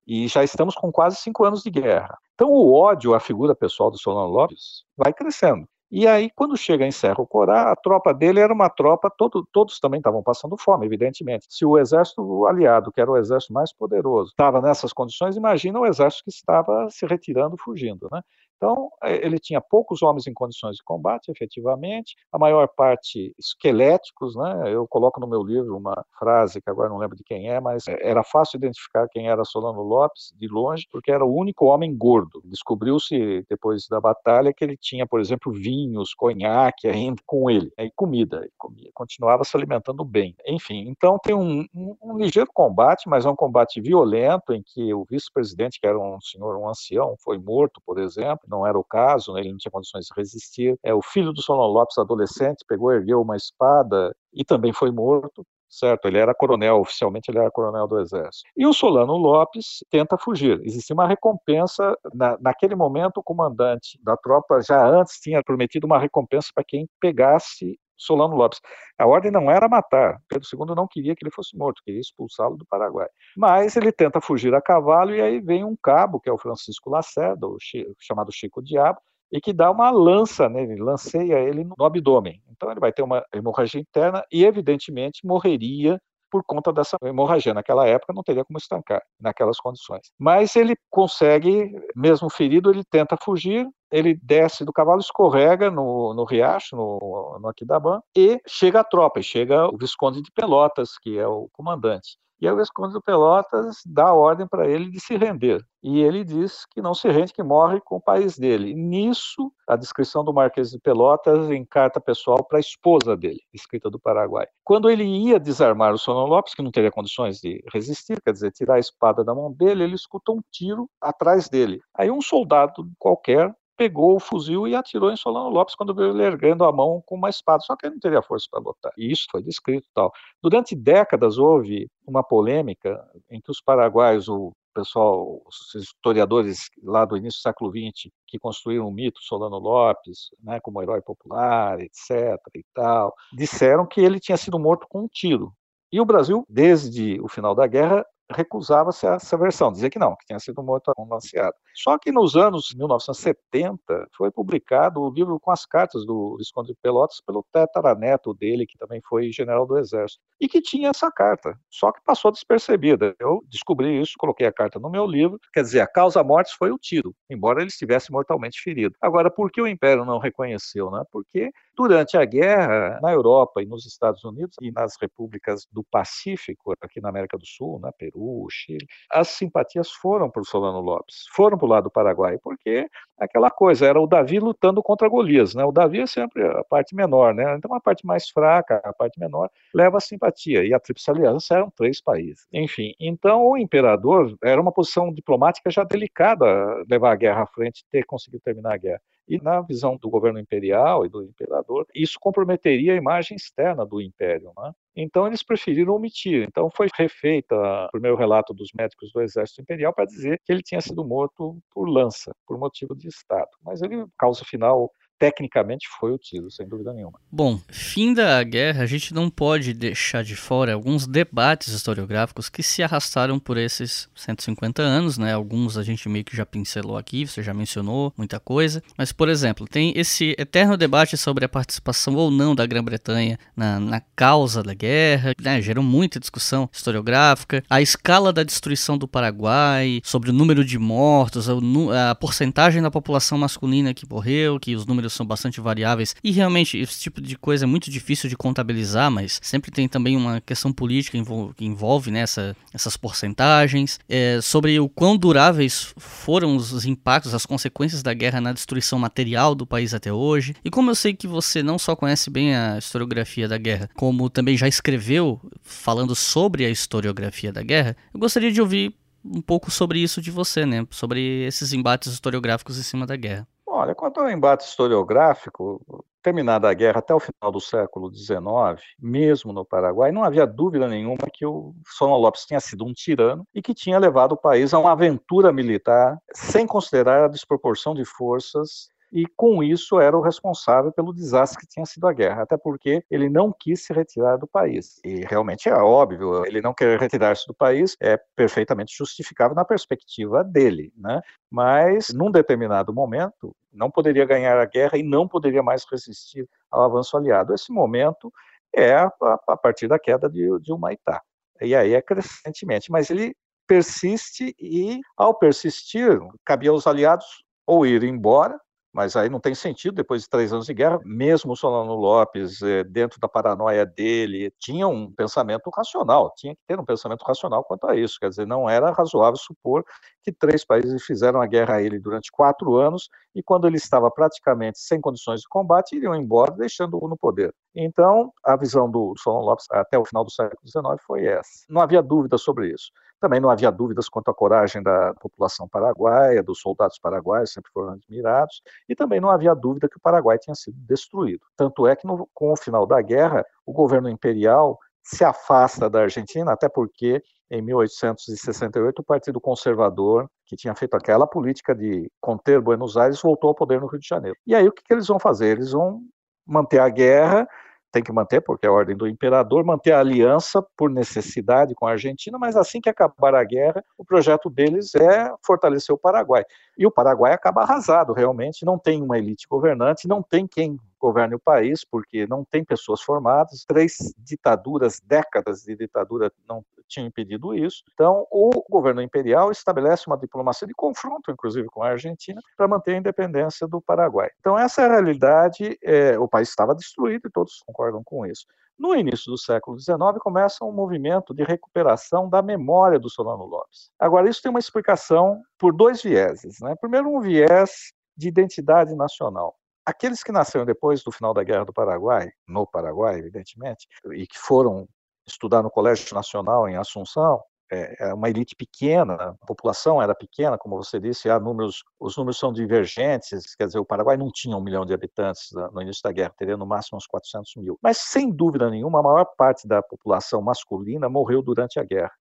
E já estamos com quase cinco anos de guerra. Então o ódio à figura pessoal do Solano Lopes vai crescendo. E aí, quando chega em Cerro Corá, a tropa dele era uma tropa, todo, todos também estavam passando fome, evidentemente. Se o exército aliado, que era o exército mais poderoso, estava nessas condições, imagina o exército que estava se retirando, fugindo. Né? Então, é, ele tinha poucos homens em condições de combate, efetivamente, a maior parte esqueléticos, né? Eu coloco no meu livro uma frase que agora não lembro de quem é, mas é, era fácil identificar quem era Solano Lopes de longe, porque era o único homem gordo. Descobriu-se depois da batalha que ele tinha, por exemplo, vinhos, conhaque ainda com ele, e comida, ele comia, continuava se alimentando bem. Enfim, então tem um, um, um ligeiro combate, mas é um combate violento em que o vice-presidente, que era um senhor, um ancião, foi morto, por exemplo não era o caso, né, ele não tinha condições de resistir. É, o filho do Solon Lopes, adolescente, pegou, ergueu uma espada e também foi morto certo? Ele era coronel, oficialmente ele era coronel do exército. E o Solano Lopes tenta fugir. Existia uma recompensa, na, naquele momento o comandante da tropa já antes tinha prometido uma recompensa para quem pegasse Solano Lopes. A ordem não era matar. Pedro II não queria que ele fosse morto, queria expulsá-lo do Paraguai. Mas ele tenta fugir a cavalo e aí vem um cabo, que é o Francisco Lacerda, o chamado Chico Diabo, e que dá uma lança nele, lanceia ele no abdômen. Então ele vai ter uma hemorragia interna e, evidentemente, morreria por conta dessa hemorragia. Naquela época não teria como estancar, naquelas condições. Mas ele consegue, mesmo ferido, ele tenta fugir, ele desce do cavalo, escorrega no, no riacho, no, no Aquidabã, e chega a tropa, chega o Visconde de Pelotas, que é o comandante. E aí o Visconde de Pelotas dá ordem para ele de se render. E ele diz que não se rende, que morre com o país dele. Nisso, a descrição do Marquês de Pelotas em carta pessoal para a esposa dele, escrita do Paraguai. Quando ele ia desarmar o Solon Lopes, que não teria condições de resistir, quer dizer, tirar a espada da mão dele, ele escuta um tiro atrás dele. Aí um soldado qualquer pegou o fuzil e atirou em Solano Lopes quando ele erguendo a mão com uma espada, só que ele não teria força para lutar. E isso foi descrito tal. Durante décadas houve uma polêmica em que os paraguaios, o pessoal, os historiadores lá do início do século XX, que construíram o mito Solano Lopes, né, como herói popular, etc. e tal, disseram que ele tinha sido morto com um tiro. E o Brasil, desde o final da guerra, recusava-se essa versão, dizia que não, que tinha sido morto anunciado. Só que nos anos 1970 foi publicado o livro com as cartas do Visconde de Pelotas pelo tetaraneto dele, que também foi general do Exército, e que tinha essa carta, só que passou despercebida. Eu descobri isso, coloquei a carta no meu livro, quer dizer, a causa mortes foi o tiro, embora ele estivesse mortalmente ferido. Agora, por que o Império não reconheceu? Né? Porque durante a guerra, na Europa e nos Estados Unidos e nas repúblicas do Pacífico, aqui na América do Sul, na Peru, Peru, Chile, as simpatias foram para o Solano Lopes, foram para o lado do Paraguai, porque aquela coisa, era o Davi lutando contra Golias, né? O Davi é sempre a parte menor, né? Então a parte mais fraca, a parte menor, leva a simpatia, e a Tríplice Aliança eram três países. Enfim, então o imperador era uma posição diplomática já delicada levar a guerra à frente ter conseguido terminar a guerra. E na visão do governo imperial e do imperador, isso comprometeria a imagem externa do império. Né? Então eles preferiram omitir. Então foi refeita o primeiro relato dos médicos do exército imperial para dizer que ele tinha sido morto por lança, por motivo de Estado. Mas ele, causa final tecnicamente foi o tiro, sem dúvida nenhuma. Bom, fim da guerra, a gente não pode deixar de fora alguns debates historiográficos que se arrastaram por esses 150 anos, né? Alguns a gente meio que já pincelou aqui, você já mencionou muita coisa, mas por exemplo, tem esse eterno debate sobre a participação ou não da Grã-Bretanha na, na, causa da guerra, né? Gerou muita discussão historiográfica, a escala da destruição do Paraguai, sobre o número de mortos, a, a porcentagem da população masculina que morreu, que os números números são bastante variáveis e realmente esse tipo de coisa é muito difícil de contabilizar, mas sempre tem também uma questão política que envolve né, essas porcentagens, é, sobre o quão duráveis foram os impactos, as consequências da guerra na destruição material do país até hoje. E como eu sei que você não só conhece bem a historiografia da guerra, como também já escreveu falando sobre a historiografia da guerra, eu gostaria de ouvir um pouco sobre isso de você, né? Sobre esses embates historiográficos em cima da guerra. Olha, quanto ao embate historiográfico, terminada a guerra até o final do século XIX, mesmo no Paraguai, não havia dúvida nenhuma que o Solon Lopes tinha sido um tirano e que tinha levado o país a uma aventura militar sem considerar a desproporção de forças e com isso era o responsável pelo desastre que tinha sido a guerra, até porque ele não quis se retirar do país. E realmente é óbvio, ele não querer retirar-se do país é perfeitamente justificável na perspectiva dele, né? Mas num determinado momento não poderia ganhar a guerra e não poderia mais resistir ao avanço aliado. Esse momento é a, a partir da queda de, de Humaitá. E aí é crescentemente, mas ele persiste e, ao persistir, cabia aos aliados ou ir embora mas aí não tem sentido, depois de três anos de guerra, mesmo o Solano Lopes, eh, dentro da paranoia dele, tinha um pensamento racional, tinha que ter um pensamento racional quanto a isso, quer dizer, não era razoável supor que três países fizeram a guerra a ele durante quatro anos e quando ele estava praticamente sem condições de combate, iriam embora, deixando-o no poder. Então, a visão do Solano Lopes até o final do século XIX foi essa. Não havia dúvida sobre isso. Também não havia dúvidas quanto à coragem da população paraguaia, dos soldados paraguaios, sempre foram admirados, e também não havia dúvida que o Paraguai tinha sido destruído. Tanto é que, no, com o final da guerra, o governo imperial se afasta da Argentina, até porque em 1868 o Partido Conservador, que tinha feito aquela política de conter Buenos Aires, voltou ao poder no Rio de Janeiro. E aí o que, que eles vão fazer? Eles vão manter a guerra tem que manter, porque é a ordem do imperador, manter a aliança por necessidade com a Argentina, mas assim que acabar a guerra, o projeto deles é fortalecer o Paraguai. E o Paraguai acaba arrasado, realmente, não tem uma elite governante, não tem quem governe o país, porque não tem pessoas formadas, três ditaduras, décadas de ditadura não tinham impedido isso. Então, o governo imperial estabelece uma diplomacia de confronto, inclusive, com a Argentina, para manter a independência do Paraguai. Então, essa é a realidade. É, o país estava destruído e todos concordam com isso. No início do século XIX, começa um movimento de recuperação da memória do Solano Lopes. Agora, isso tem uma explicação por dois vieses. Né? Primeiro, um viés de identidade nacional aqueles que nasceram depois do final da Guerra do Paraguai, no Paraguai, evidentemente, e que foram estudar no Colégio Nacional em Assunção, é, é uma elite pequena, a população era pequena, como você disse, há números, os números são divergentes, quer dizer, o Paraguai não tinha um milhão de habitantes no início da guerra, teria no máximo uns 400 mil. Mas, sem dúvida nenhuma, a maior parte da população masculina morreu durante a guerra,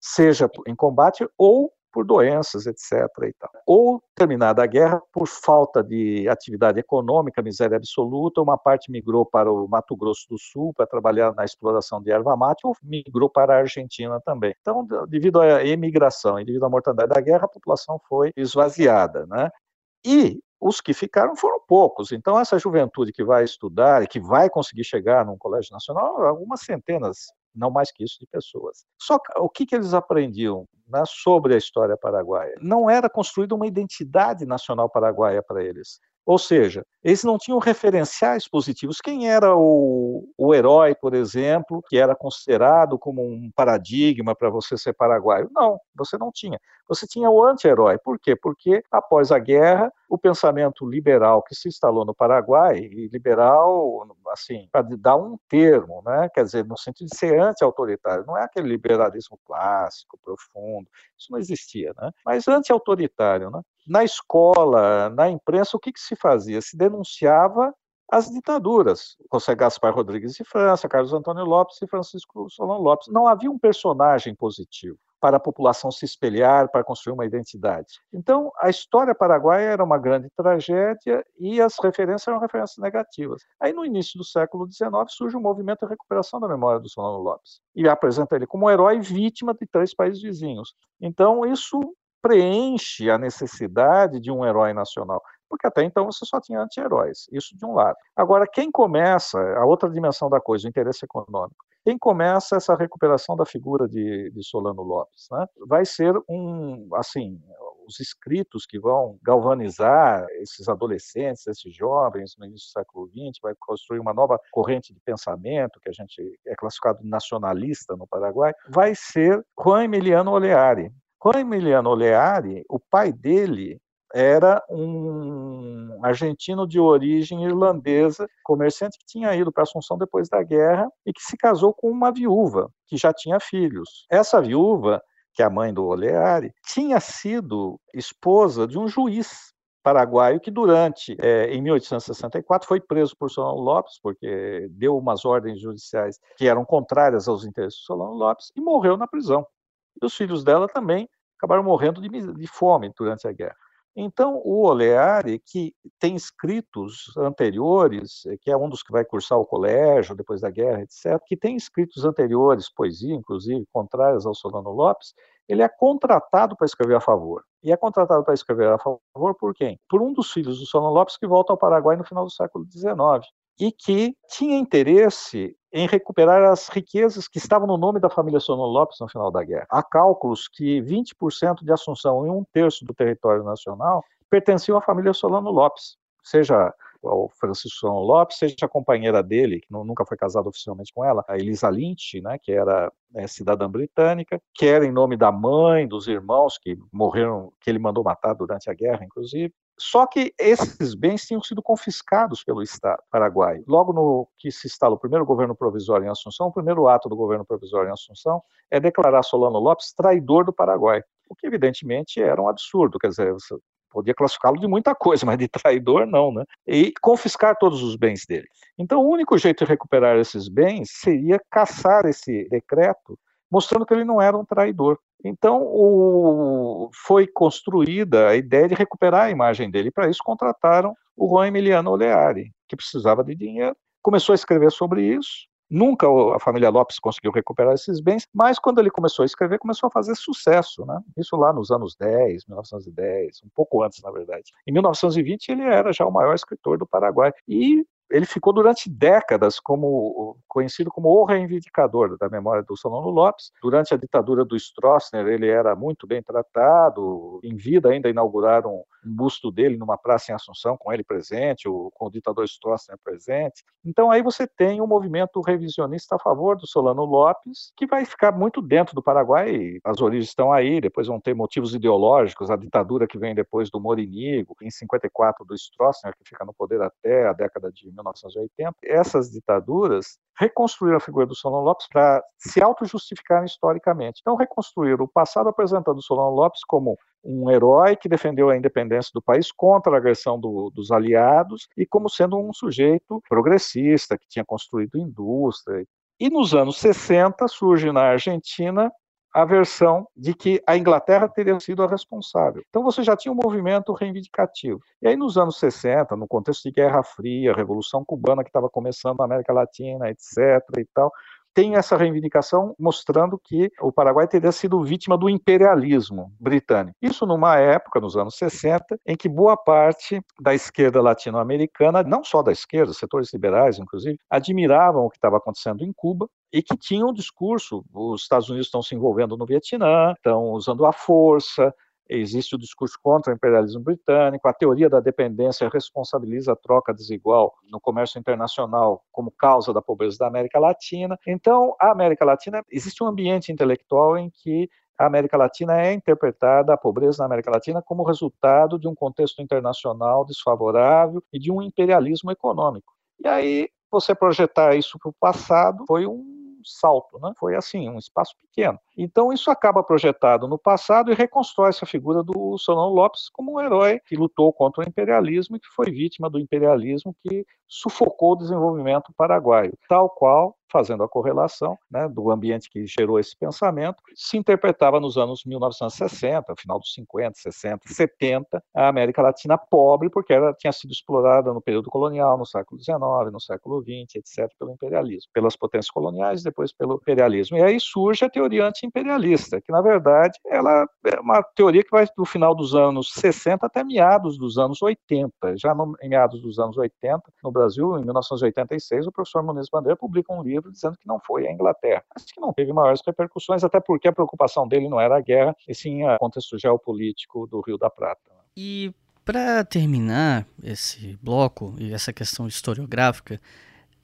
seja em combate ou por doenças, etc. Ou, terminada a guerra, por falta de atividade econômica, miséria absoluta, uma parte migrou para o Mato Grosso do Sul para trabalhar na exploração de erva mate, ou migrou para a Argentina também. Então, devido à emigração e devido à mortandade da guerra, a população foi esvaziada. Né? E os que ficaram foram poucos. Então, essa juventude que vai estudar e que vai conseguir chegar num colégio nacional, algumas centenas, não mais que isso, de pessoas. Só que, o que, que eles aprendiam né, sobre a história paraguaia? Não era construída uma identidade nacional paraguaia para eles. Ou seja, eles não tinham referenciais positivos. Quem era o, o herói, por exemplo, que era considerado como um paradigma para você ser paraguaio? Não, você não tinha. Você tinha o anti-herói. Por quê? Porque após a guerra, o pensamento liberal que se instalou no Paraguai, e liberal, assim, para dar um termo, né? quer dizer, no sentido de ser anti-autoritário, não é aquele liberalismo clássico, profundo, isso não existia, né? mas anti-autoritário. Né? Na escola, na imprensa, o que, que se fazia? Se denunciava as ditaduras. José Gaspar Rodrigues de França, Carlos Antônio Lopes e Francisco Solon Lopes. Não havia um personagem positivo para a população se espelhar, para construir uma identidade. Então, a história paraguaia era uma grande tragédia e as referências eram referências negativas. Aí, no início do século XIX, surge o um movimento de recuperação da memória do Solano Lopes e apresenta ele como herói vítima de três países vizinhos. Então, isso preenche a necessidade de um herói nacional porque até então você só tinha anti-heróis, isso de um lado. Agora, quem começa, a outra dimensão da coisa, o interesse econômico, quem começa essa recuperação da figura de, de Solano Lopes? Né? Vai ser um, assim, os escritos que vão galvanizar esses adolescentes, esses jovens no início do século XX, vai construir uma nova corrente de pensamento, que a gente é classificado nacionalista no Paraguai, vai ser Juan Emiliano Oleari. Juan Emiliano Oleari, o pai dele era um argentino de origem irlandesa, comerciante que tinha ido para Assunção depois da guerra e que se casou com uma viúva que já tinha filhos. Essa viúva, que é a mãe do Oleari, tinha sido esposa de um juiz paraguaio que durante, é, em 1864, foi preso por Solano Lopes, porque deu umas ordens judiciais que eram contrárias aos interesses de Solano Lopes, e morreu na prisão. E os filhos dela também acabaram morrendo de, de fome durante a guerra. Então, o Oleari, que tem escritos anteriores, eh, que é um dos que vai cursar o colégio depois da guerra, etc., que tem escritos anteriores, poesia, inclusive, contrárias ao Solano Lopes, ele é contratado para escrever a favor. E é contratado para escrever a favor por quem? Por um dos filhos do Solano Lopes que volta ao Paraguai no final do século XIX e que tinha interesse em recuperar as riquezas que estavam no nome da família Solano Lopes no final da guerra. Há cálculos que 20% de Assunção e um terço do território nacional pertenciam à família Solano Lopes, seja ao Francisco Solano Lopes, seja a companheira dele, que nunca foi casado oficialmente com ela, a Elisa Lynch, né, que era é, cidadã britânica, quer em nome da mãe, dos irmãos que morreram, que ele mandou matar durante a guerra, inclusive, só que esses bens tinham sido confiscados pelo Estado paraguaio. Logo no que se instala o primeiro governo provisório em Assunção, o primeiro ato do governo provisório em Assunção é declarar Solano Lopes traidor do Paraguai, o que evidentemente era um absurdo, quer dizer, você podia classificá-lo de muita coisa, [LAUGHS] mas de traidor não, né? E confiscar todos os bens dele. Então, o único jeito de recuperar esses bens seria caçar esse decreto, mostrando que ele não era um traidor. Então, o, foi construída a ideia de recuperar a imagem dele. Para isso, contrataram o Juan Emiliano Oleari, que precisava de dinheiro. Começou a escrever sobre isso. Nunca a família Lopes conseguiu recuperar esses bens, mas quando ele começou a escrever, começou a fazer sucesso, né? Isso lá nos anos 10, 1910, um pouco antes, na verdade. Em 1920, ele era já o maior escritor do Paraguai. E ele ficou durante décadas como conhecido como o reivindicador da memória do Solano Lopes. Durante a ditadura do Stroessner, ele era muito bem tratado. Em vida, ainda inauguraram um busto dele numa praça em Assunção, com ele presente, com o ditador Stroessner presente. Então, aí você tem um movimento revisionista a favor do Solano Lopes, que vai ficar muito dentro do Paraguai. As origens estão aí, depois vão ter motivos ideológicos, a ditadura que vem depois do Morinigo, em 54 do Stroessner, que fica no poder até a década de 1980. Essas ditaduras reconstruíram a figura do Solano Lopes para se auto-justificarem historicamente. Então, reconstruíram o passado apresentando o Solano Lopes como um herói que defendeu a independência do país contra a agressão do, dos aliados e como sendo um sujeito progressista que tinha construído indústria. E nos anos 60 surge na Argentina a versão de que a Inglaterra teria sido a responsável. Então você já tinha um movimento reivindicativo. E aí nos anos 60, no contexto de Guerra Fria, Revolução Cubana que estava começando na América Latina, etc. e tal, tem essa reivindicação mostrando que o Paraguai teria sido vítima do imperialismo britânico. Isso numa época, nos anos 60, em que boa parte da esquerda latino-americana, não só da esquerda, setores liberais inclusive, admiravam o que estava acontecendo em Cuba e que tinham um discurso: os Estados Unidos estão se envolvendo no Vietnã, estão usando a força, existe o discurso contra o imperialismo britânico, a teoria da dependência responsabiliza a troca desigual no comércio internacional como causa da pobreza da América Latina. Então, a América Latina, existe um ambiente intelectual em que a América Latina é interpretada, a pobreza na América Latina, como resultado de um contexto internacional desfavorável e de um imperialismo econômico. E aí, você projetar isso para o passado foi um salto, né? Foi assim, um espaço pequeno. Então isso acaba projetado no passado e reconstrói essa figura do Solano Lopes como um herói que lutou contra o imperialismo e que foi vítima do imperialismo que sufocou o desenvolvimento paraguaio, tal qual fazendo a correlação né, do ambiente que gerou esse pensamento, se interpretava nos anos 1960, final dos 50, 60, 70, a América Latina pobre, porque ela tinha sido explorada no período colonial, no século XIX, no século XX, etc., pelo imperialismo, pelas potências coloniais, depois pelo imperialismo. E aí surge a teoria anti-imperialista, que na verdade ela é uma teoria que vai do final dos anos 60 até meados dos anos 80. Já no, em meados dos anos 80, no Brasil, em 1986, o professor Muniz Bandeira publica um livro período dizendo que não foi a Inglaterra. Acho que não teve maiores repercussões, até porque a preocupação dele não era a guerra, e sim o contexto geopolítico do Rio da Prata. E para terminar esse bloco e essa questão historiográfica,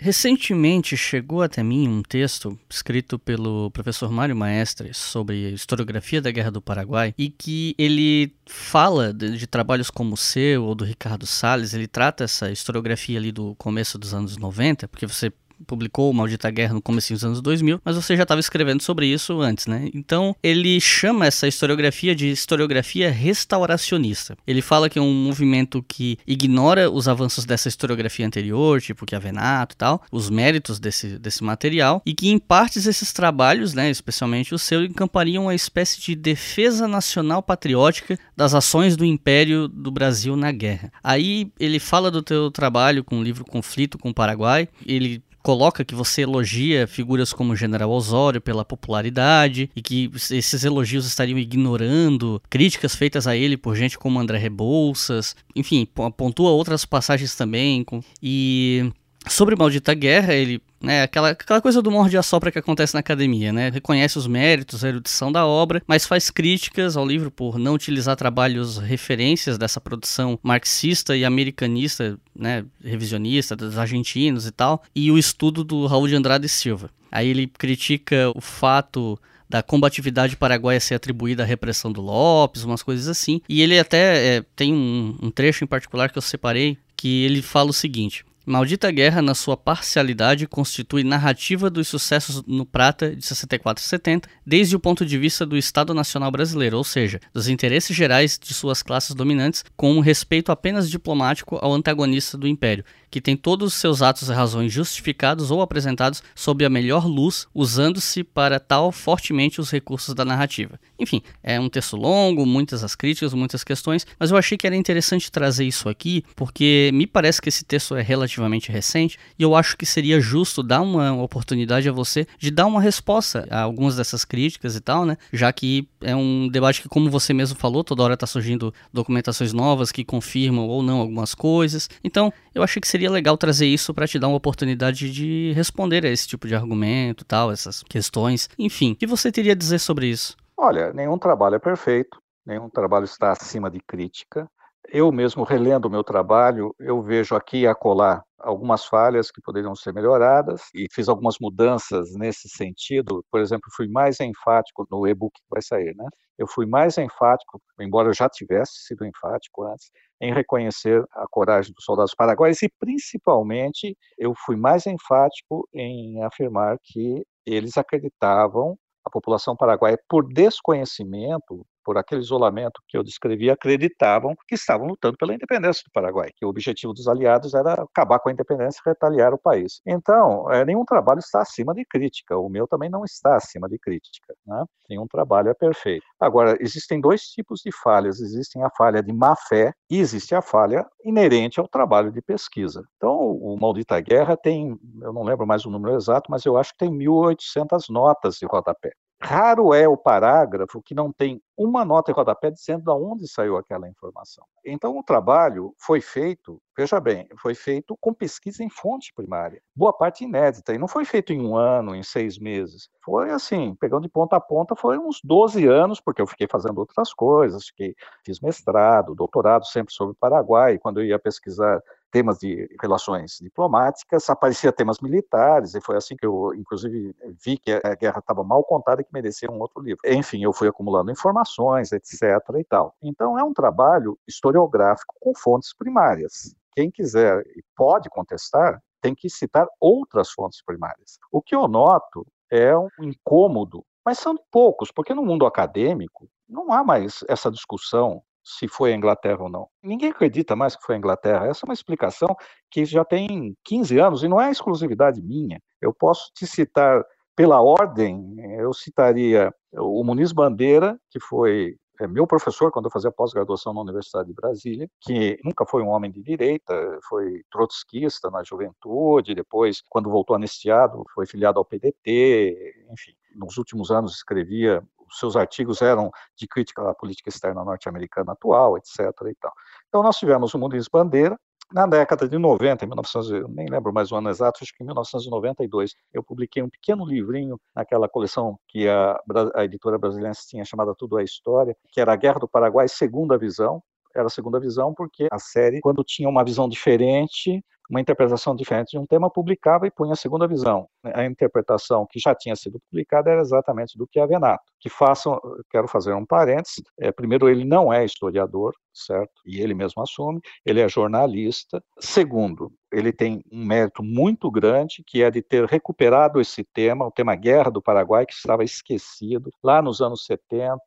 Recentemente chegou até mim um texto escrito pelo professor Mário Maestre sobre a historiografia da Guerra do Paraguai e que ele fala de, de, trabalhos como o seu ou do Ricardo Salles, ele trata essa historiografia ali do começo dos anos 90, porque você publicou Maldita Guerra no começo dos anos 2000, mas você já estava escrevendo sobre isso antes, né? Então, ele chama essa historiografia de historiografia restauracionista. Ele fala que é um movimento que ignora os avanços dessa historiografia anterior, tipo que a Venato e tal, os méritos desse, desse material, e que em partes esses trabalhos, né, especialmente o seu, encampariam uma espécie de defesa nacional patriótica das ações do Império do Brasil na guerra. Aí ele fala do teu trabalho com o livro Conflito com o Paraguai, ele coloca que você elogia figuras como o General Osório pela popularidade e que esses elogios estariam ignorando críticas feitas a ele por gente como André Rebouças, enfim, pontua outras passagens também. E sobre Maldita Guerra, ele né, aquela, aquela coisa do morde a sopra que acontece na academia, né? Reconhece os méritos, a erudição da obra, mas faz críticas ao livro por não utilizar trabalhos referências dessa produção marxista e americanista, né, revisionista dos argentinos e tal, e o estudo do Raul de Andrade Silva. Aí ele critica o fato da combatividade paraguaia ser atribuída à repressão do Lopes, umas coisas assim. E ele até é, tem um, um trecho em particular que eu separei que ele fala o seguinte: Maldita Guerra, na sua parcialidade, constitui narrativa dos sucessos no Prata de 64 e 70, desde o ponto de vista do Estado Nacional Brasileiro, ou seja, dos interesses gerais de suas classes dominantes, com um respeito apenas diplomático ao antagonista do Império, que tem todos os seus atos e razões justificados ou apresentados sob a melhor luz, usando-se para tal fortemente os recursos da narrativa. Enfim, é um texto longo, muitas as críticas, muitas questões, mas eu achei que era interessante trazer isso aqui, porque me parece que esse texto é relativamente recente e eu acho que seria justo dar uma oportunidade a você de dar uma resposta a algumas dessas críticas e tal, né? Já que é um debate que, como você mesmo falou, toda hora está surgindo documentações novas que confirmam ou não algumas coisas. Então, eu achei que seria legal trazer isso para te dar uma oportunidade de responder a esse tipo de argumento, tal, essas questões. Enfim, o que você teria a dizer sobre isso? Olha, nenhum trabalho é perfeito, nenhum trabalho está acima de crítica. Eu mesmo relendo o meu trabalho, eu vejo aqui e acolá algumas falhas que poderiam ser melhoradas e fiz algumas mudanças nesse sentido. Por exemplo, fui mais enfático no e-book que vai sair, né? Eu fui mais enfático, embora eu já tivesse sido enfático antes, em reconhecer a coragem dos soldados paraguaios e principalmente eu fui mais enfático em afirmar que eles acreditavam a população paraguaia por desconhecimento por aquele isolamento que eu descrevi, acreditavam que estavam lutando pela independência do Paraguai, que o objetivo dos aliados era acabar com a independência e retaliar o país. Então, é, nenhum trabalho está acima de crítica, o meu também não está acima de crítica, né? nenhum trabalho é perfeito. Agora, existem dois tipos de falhas, existem a falha de má fé e existe a falha inerente ao trabalho de pesquisa. Então, o Maldita Guerra tem, eu não lembro mais o número exato, mas eu acho que tem 1.800 notas de rodapé. Raro é o parágrafo que não tem uma nota em rodapé dizendo de onde saiu aquela informação. Então, o trabalho foi feito, veja bem, foi feito com pesquisa em fonte primária, boa parte inédita, e não foi feito em um ano, em seis meses. Foi assim, pegando de ponta a ponta, foi uns 12 anos, porque eu fiquei fazendo outras coisas, fiquei, fiz mestrado, doutorado sempre sobre o Paraguai, quando eu ia pesquisar temas de relações diplomáticas, aparecia temas militares, e foi assim que eu, inclusive, vi que a guerra estava mal contada e que merecia um outro livro. Enfim, eu fui acumulando informações, etc. e tal. Então, é um trabalho historiográfico com fontes primárias. Quem quiser e pode contestar, tem que citar outras fontes primárias. O que eu noto é um incômodo, mas são poucos, porque no mundo acadêmico não há mais essa discussão se foi a Inglaterra ou não. Ninguém acredita mais que foi a Inglaterra. Essa é uma explicação que já tem 15 anos e não é exclusividade minha. Eu posso te citar pela ordem, eu citaria o Muniz Bandeira, que foi é, meu professor quando eu fazia pós-graduação na Universidade de Brasília, que nunca foi um homem de direita, foi trotskista na juventude, depois, quando voltou anistiado, foi filiado ao PDT, enfim. Nos últimos anos escrevia seus artigos eram de crítica à política externa norte-americana atual, etc. E tal. Então nós tivemos o Muniz Bandeira, Na década de 90, em 1900, nem lembro mais o ano exato, acho que em 1992, eu publiquei um pequeno livrinho naquela coleção que a, a editora brasileira tinha chamada Tudo é História, que era a Guerra do Paraguai, Segunda Visão, era a segunda visão, porque a série, quando tinha uma visão diferente, uma interpretação diferente de um tema, publicava e punha a segunda visão. A interpretação que já tinha sido publicada era exatamente do que Avenato. Que façam, quero fazer um parênteses, é, primeiro, ele não é historiador, certo? E ele mesmo assume, ele é jornalista. Segundo, ele tem um mérito muito grande, que é de ter recuperado esse tema, o tema Guerra do Paraguai, que estava esquecido lá nos anos 70,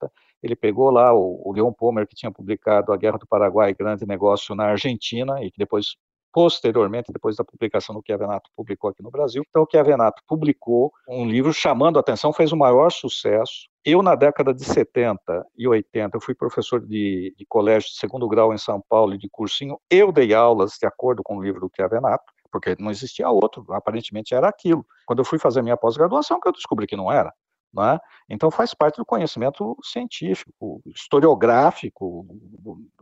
ele pegou lá o, o Leon Pomer, que tinha publicado A Guerra do Paraguai, Grande Negócio na Argentina, e que depois posteriormente, depois da publicação do que Avenato publicou aqui no Brasil. Então, o que Avenato publicou um livro chamando a atenção, fez o maior sucesso. Eu, na década de 70 e 80, eu fui professor de, de colégio de segundo grau em São Paulo e de cursinho. Eu dei aulas de acordo com o livro do que Avenato, porque não existia outro, aparentemente era aquilo. Quando eu fui fazer minha pós-graduação, que eu descobri que não era. Né? Então faz parte do conhecimento científico, historiográfico,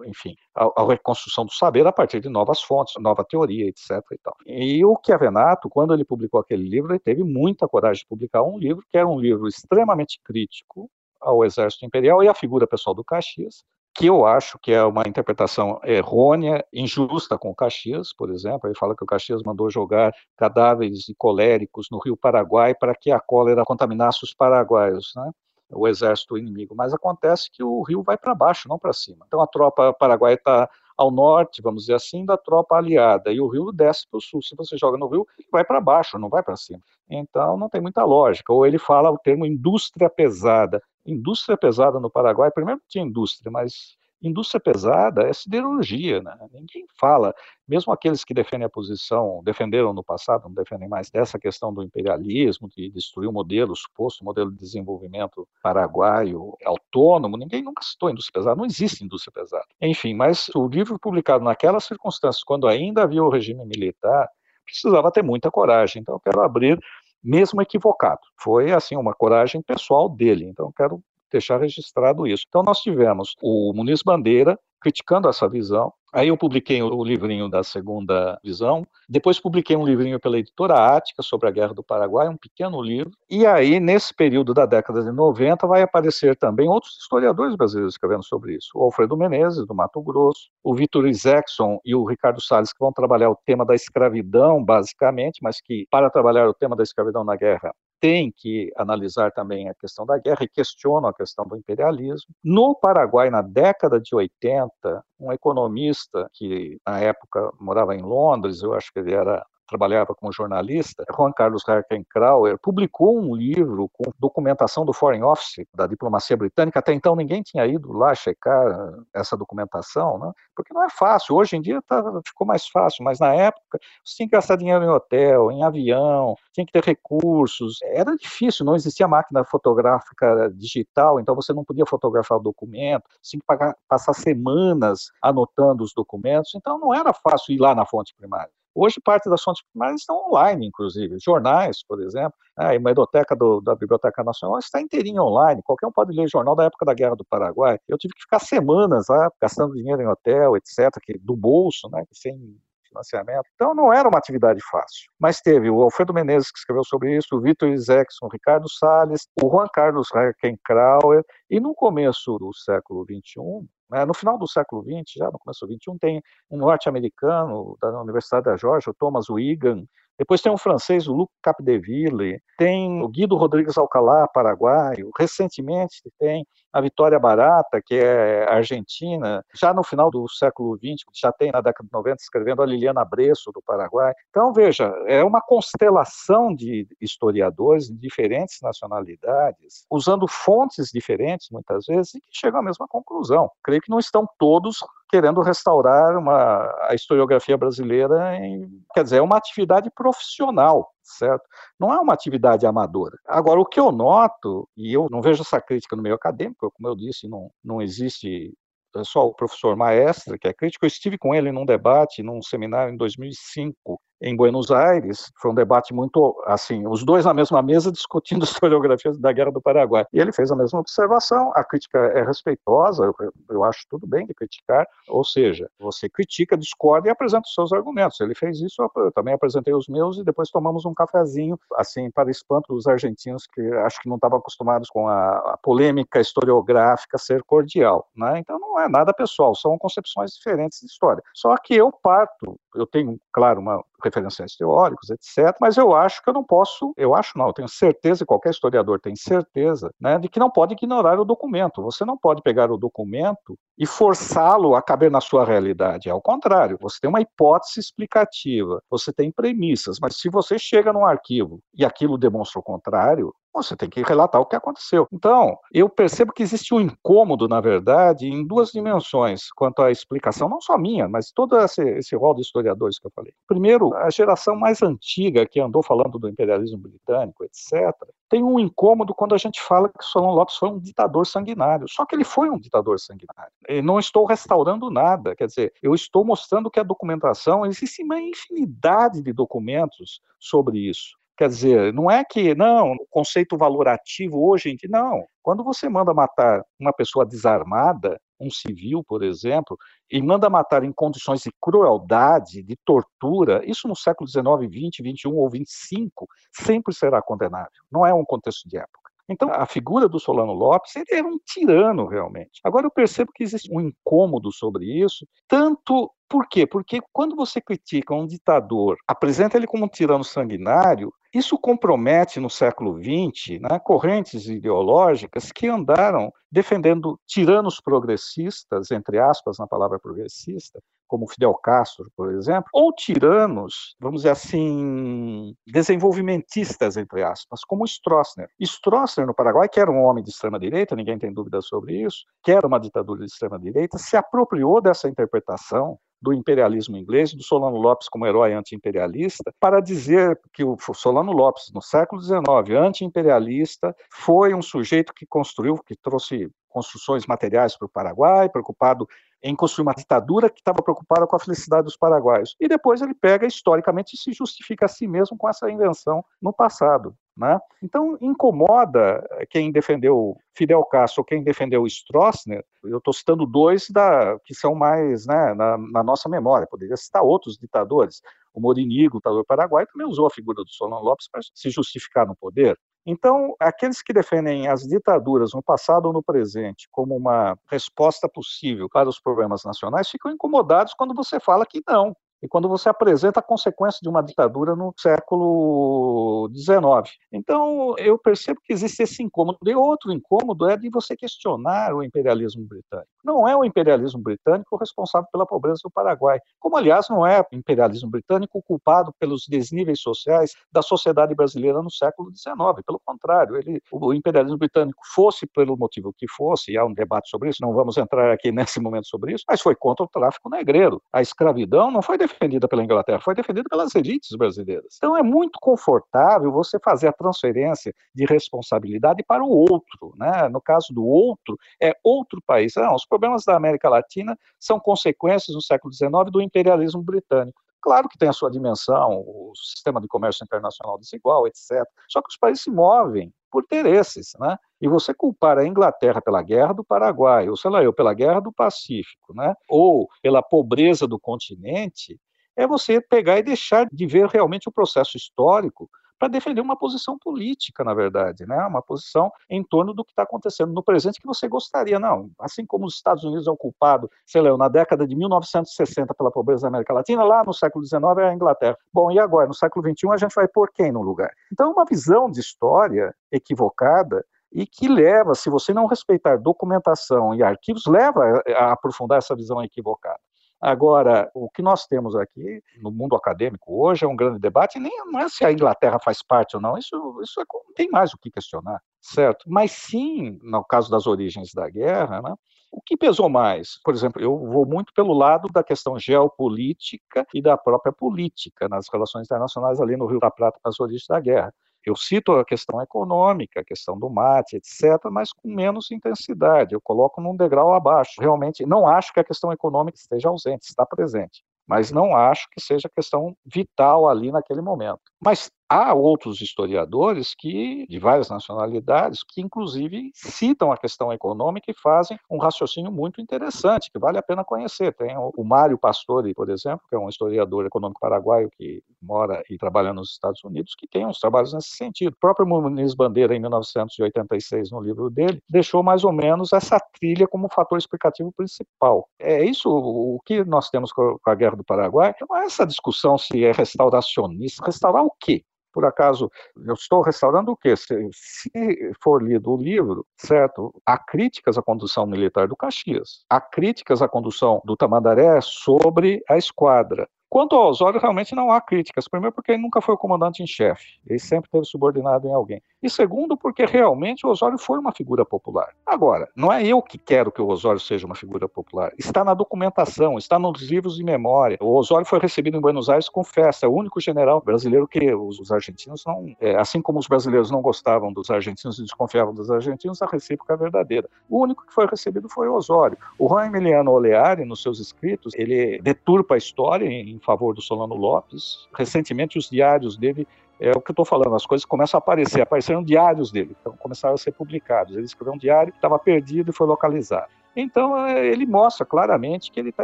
enfim, a, a, reconstrução do saber a partir de novas fontes, nova teoria, etc. E, tal. e o Chiavenato, quando ele publicou aquele livro, ele teve muita coragem de publicar um livro que era um livro extremamente crítico ao exército imperial e à figura pessoal do Caxias, que eu acho que é uma interpretação errônea, injusta com o Caxias, por exemplo. Ele fala que o Caxias mandou jogar cadáveres de coléricos no rio Paraguai para que a cólera contaminasse os paraguaios, né? o exército inimigo. Mas acontece que o rio vai para baixo, não para cima. Então a tropa paraguaia está ao norte, vamos dizer assim, da tropa aliada, e o rio desce para o sul. Se você joga no rio, vai para baixo, não vai para cima. Então não tem muita lógica. Ou ele fala o termo indústria pesada indústria pesada no Paraguai, primeiro tinha indústria, mas indústria pesada é siderurgia, né? Ninguém fala, mesmo aqueles que defendem a posição, defenderam no passado, não defendem mais dessa questão do imperialismo, de destruir o modelo, o suposto modelo de desenvolvimento paraguaio autônomo, ninguém nunca citou indústria pesada, não existe indústria pesada. Enfim, mas o livro publicado naquelas circunstâncias, quando ainda havia o regime militar, precisava ter muita coragem. Então, eu quero abrir mesmo equivocado. Foi assim uma coragem pessoal dele. Então quero deixar registrado isso. Então nós tivemos o Muniz Bandeira criticando essa visão. Aí eu publiquei o livrinho da segunda visão, depois publiquei um livrinho pela editora Ática sobre a Guerra do Paraguai, um pequeno livro. E aí, nesse período da década de 90, vai aparecer também outros historiadores brasileiros escrevendo sobre isso. O Alfredo Menezes, do Mato Grosso, o Vitor Isaacson e o Ricardo Salles, que vão trabalhar o tema da escravidão, basicamente, mas que, para trabalhar o tema da escravidão na guerra, tem que analisar também a questão da guerra e questionam a questão do imperialismo. No Paraguai, na década de 80, um economista que na época morava em Londres, eu acho que ele era trabalhava como jornalista, Juan Carlos Herkenkrauer, publicou um livro com documentação do Foreign Office, da diplomacia britânica. Até então ninguém tinha ido lá checar essa documentação, né? porque não é fácil. Hoje em dia tá, ficou mais fácil, mas na época você tinha que gastar dinheiro em hotel, em avião, tinha que ter recursos. Era difícil, não existia máquina fotográfica digital, então você não podia fotografar o documento, tinha que pagar, passar semanas anotando os documentos, então não era fácil ir lá na fonte primária. Hoje, parte das fontes primárias estão online, inclusive. Jornais, por exemplo. Né? A hemeroteca do, da Biblioteca Nacional está inteirinha online. Qualquer um pode ler jornal da época da Guerra do Paraguai. Eu tive que ficar semanas lá, gastando dinheiro em hotel, etc., que, do bolso, né, sem financiamento. Então não era uma atividade fácil. Mas teve o Alfredo Menezes que escreveu sobre isso, o Vitor Isaacson, o Ricardo Salles, o Juan Carlos Herkenkrauer, e no começo do século XXI, no final do século XX, já no começo do XXI, tem um norte-americano da Universidade da Georgia, o Thomas Wigan, depois tem um francês, o Luc Capdeville, tem o Guido Rodrigues Alcalá, paraguaio, recentemente tem a Vitória Barata, que é argentina, já no final do século XX, já tem na década de 90 escrevendo a Liliana Bresso, do Paraguai. Então, veja, é uma constelação de historiadores de diferentes nacionalidades, usando fontes diferentes, muitas vezes, e que chegam à mesma conclusão. Creio que não estão todos querendo restaurar uma, a historiografia brasileira, em, quer dizer, é uma atividade profissional, certo? Não é uma atividade amadora. Agora, o que eu noto, e eu não vejo essa crítica no meio acadêmico, como eu disse, não, não existe é só o professor Maestra, que é crítico, eu estive com ele num debate, num seminário em 2005, em Buenos Aires, foi um debate muito, assim, os dois na mesma mesa [LAUGHS] discutindo historiografia da Guerra do Paraguai. E ele fez a mesma observação, a crítica é respeitosa, eu, eu acho tudo bem de criticar, ou seja, você critica, discorda e apresenta os seus argumentos. Ele fez isso, eu também apresentei os meus e depois tomamos um cafezinho, assim, para espanto dos argentinos que acho que não estavam acostumados com a, a polêmica historiográfica ser cordial, né? Então não é nada pessoal, são concepções diferentes de história. Só que eu parto, eu tenho, claro, uma referenciais teóricos, etc. Mas eu acho que eu não posso, eu acho não, eu tenho certeza, qualquer historiador tem certeza, né, de que não pode ignorar o documento. Você não pode pegar o documento e forçá-lo a caber na sua realidade. Ao contrário, você tem uma hipótese explicativa, você tem premissas, mas se você chega num arquivo e aquilo demonstra o contrário, você tem que relatar o que aconteceu. Então, eu percebo que existe um incômodo, na verdade, em duas dimensões, quanto à explicação, não só minha, mas todo esse, esse rol de historiadores que eu falei. Primeiro, a geração mais antiga, que andou falando do imperialismo britânico, etc., tem um incômodo quando a gente fala que Solon Lopes foi um ditador sanguinário. Só que ele foi um ditador sanguinário. E não estou restaurando nada, quer dizer, eu estou mostrando que a documentação, existe uma infinidade de documentos sobre isso. Quer dizer, não é que, não, o conceito valorativo hoje em dia, não. Quando você manda matar uma pessoa desarmada, um civil, por exemplo, e manda matar em condições de crueldade, de tortura, isso no século XIX, XX, XXI ou XXV, sempre será condenável. Não é um contexto de época. Então, a figura do Solano Lopes, ele era um tirano, realmente. Agora, eu percebo que existe um incômodo sobre isso, tanto por quê? Porque quando você critica um ditador, apresenta ele como um tirano sanguinário, isso compromete no século XX né, correntes ideológicas que andaram defendendo tiranos progressistas, entre aspas na palavra progressista, como Fidel Castro, por exemplo, ou tiranos, vamos dizer assim, desenvolvimentistas, entre aspas, como Stroessner. Stroessner, no Paraguai, que era um homem de extrema-direita, ninguém tem dúvida sobre isso, que era uma ditadura de extrema-direita, se apropriou dessa interpretação do imperialismo inglês, do Solano Lopes como herói anti-imperialista, para dizer que o Solano Lopes, no século XIX, anti-imperialista, foi um sujeito que construiu, que trouxe construções materiais para o Paraguai, preocupado em construir uma ditadura que estava preocupada com a felicidade dos paraguaios. E depois ele pega historicamente e se justifica a si mesmo com essa invenção no passado. Né? Então, incomoda quem defendeu Fidel Castro, quem defendeu Stroessner, eu estou citando dois da, que são mais né, na, na, nossa memória, poderia citar outros ditadores. O Morinigo, o ditador paraguaio, também usou a figura do Solon Lopes para se justificar no poder. Então, aqueles que defendem as ditaduras no passado ou no presente como uma resposta possível para os problemas nacionais ficam incomodados quando você fala que não, e quando você apresenta a consequência de uma ditadura no século XIX. Então, eu percebo que existe esse incômodo. E outro incômodo é de você questionar o imperialismo britânico. Não é o imperialismo britânico responsável pela pobreza do Paraguai, como, aliás, não é o imperialismo britânico culpado pelos desníveis sociais da sociedade brasileira no século XIX. Pelo contrário, ele, o imperialismo britânico, fosse pelo motivo que fosse, e há um debate sobre isso, não vamos entrar aqui [LAUGHS] nesse momento sobre isso, mas foi contra o tráfico negreiro. A escravidão não foi defendida pela Inglaterra, foi defendida pelas elites brasileiras. Então é muito confortável você fazer a transferência de responsabilidade para o outro. Né? No caso do outro, é outro país. Não, os problemas da América Latina são consequências no século XIX do imperialismo britânico. Claro que tem a sua dimensão, o sistema de comércio internacional desigual, etc. Só que os países se movem por interesses, né? E você culpar a Inglaterra pela guerra do Paraguai, ou sei lá eu, pela guerra do Pacífico, né? Ou pela pobreza do continente, é você pegar e deixar de ver realmente o processo histórico para defender uma posição política, na verdade, né? uma posição em torno do que está acontecendo no presente que você gostaria. Não, assim como os Estados Unidos é o culpado, sei lá, na década de 1960 pela pobreza da América Latina, lá no século XIX é a Inglaterra. Bom, e agora, no século XXI, a gente vai pôr quem no lugar? Então, é uma visão de história equivocada e que leva, se você não respeitar documentação e arquivos, leva a aprofundar essa visão equivocada. Agora, o que nós temos aqui no mundo acadêmico hoje é um grande debate, nem não é se a Inglaterra faz parte ou não, isso, isso é, não tem mais o que questionar, certo? Mas sim, no caso das origens da guerra, né, o que pesou mais? Por exemplo, eu vou muito pelo lado da questão geopolítica e da própria política nas relações internacionais ali no Rio da Prata com as origens da guerra. Eu cito a questão econômica, a questão do mate, etc., mas com menos intensidade. Eu coloco num degrau abaixo. Realmente, não acho que a questão econômica esteja ausente, está presente. mas não acho que seja questão vital ali naquele momento. Mas há outros historiadores que de várias nacionalidades que inclusive citam a questão econômica e fazem um raciocínio muito interessante que vale a pena conhecer. Tem o Mário Pastori, por exemplo, que é um historiador econômico paraguaio que mora e trabalha nos Estados Unidos, que tem uns trabalhos nesse sentido. O próprio Muniz Bandeira, em 1986, no livro dele, deixou mais ou menos essa trilha como fator explicativo principal. É isso o que nós temos com a Guerra do Paraguai. É essa discussão se é restauracionista. Restaurar o quê? Por acaso, eu estou restaurando o quê? Se, se, for lido o livro, certo? Há críticas à condução militar do Caxias, há críticas à condução do Tamandaré sobre a esquadra. Quanto ao Osório, realmente não há críticas. Primeiro, porque ele nunca foi o comandante em chefe, ele sempre esteve subordinado em alguém. E segundo, porque realmente o Osório foi uma figura popular. Agora, não é eu que quero que o Osório seja uma figura popular. Está na documentação, está nos livros de memória. O Osório foi recebido em Buenos Aires com festa. É o único general brasileiro que os, os argentinos não. É, assim como os brasileiros não gostavam dos argentinos e desconfiavam dos argentinos, a recíproca é verdadeira. O único que foi recebido foi o Osório. O Juan Emiliano Oleari, nos seus escritos, ele deturpa a história em favor do Solano Lopes. Recentemente, os diários dele é o que eu estou falando, as coisas começam a aparecer, apareceram diários dele, então começaram a ser publicados. Ele escreveu um diário que estava perdido e foi localizado. Então é, ele mostra claramente que ele está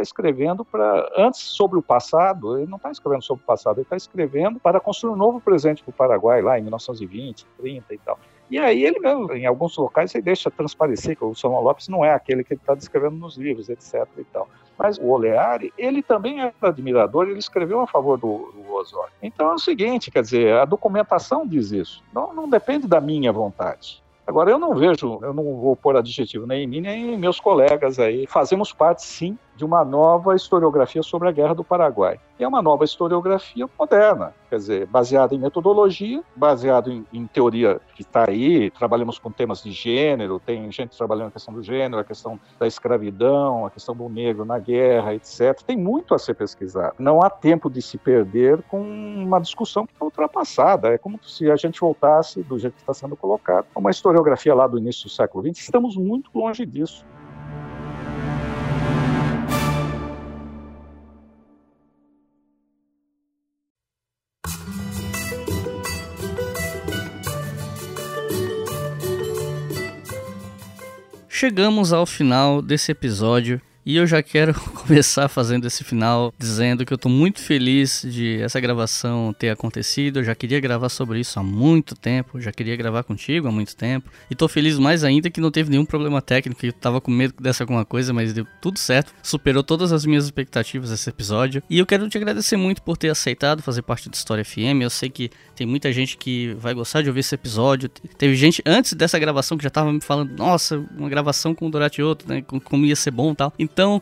escrevendo para antes sobre o passado. Ele não está escrevendo sobre o passado, ele está escrevendo para construir um novo presente para o Paraguai lá em 1920, 30 e tal. E aí ele mesmo, em alguns locais, ele deixa transparecer que o Samuel Lopes não é aquele que ele está descrevendo nos livros, etc. E tal. Mas o Oleari, ele também é admirador, ele escreveu a favor do, do Osório. Então é o seguinte, quer dizer, a documentação diz isso. Não, não depende da minha vontade. Agora, eu não vejo, eu não vou pôr adjetivo nem em mim, nem em meus colegas aí. Fazemos parte, sim, de uma nova historiografia sobre a Guerra do Paraguai. E é uma nova historiografia moderna, quer dizer, baseada em metodologia, baseada em, em teoria que está aí. Trabalhamos com temas de gênero, tem gente trabalhando a questão do gênero, a questão da escravidão, a questão do negro na guerra, etc. Tem muito a ser pesquisado. Não há tempo de se perder com uma discussão que está ultrapassada. É como se a gente voltasse, do jeito que está sendo colocado, a uma historiografia lá do início do século XX. Estamos muito longe disso. Chegamos ao final desse episódio e eu já quero [LAUGHS] começar fazendo esse final dizendo que eu tô muito feliz de essa gravação ter acontecido. Eu já queria gravar sobre isso há muito tempo, já queria gravar contigo há muito tempo. E tô feliz mais ainda que não teve nenhum problema técnico, eu tava com medo dessa alguma coisa, mas deu tudo certo. Superou todas as minhas expectativas esse episódio. E eu quero te agradecer muito por ter aceitado fazer parte do História FM. Eu sei que tem muita gente que vai gostar de ouvir esse episódio. Teve gente antes dessa gravação que já tava me falando, nossa, uma gravação com o Doratioto, né, como ia ser bom e tal.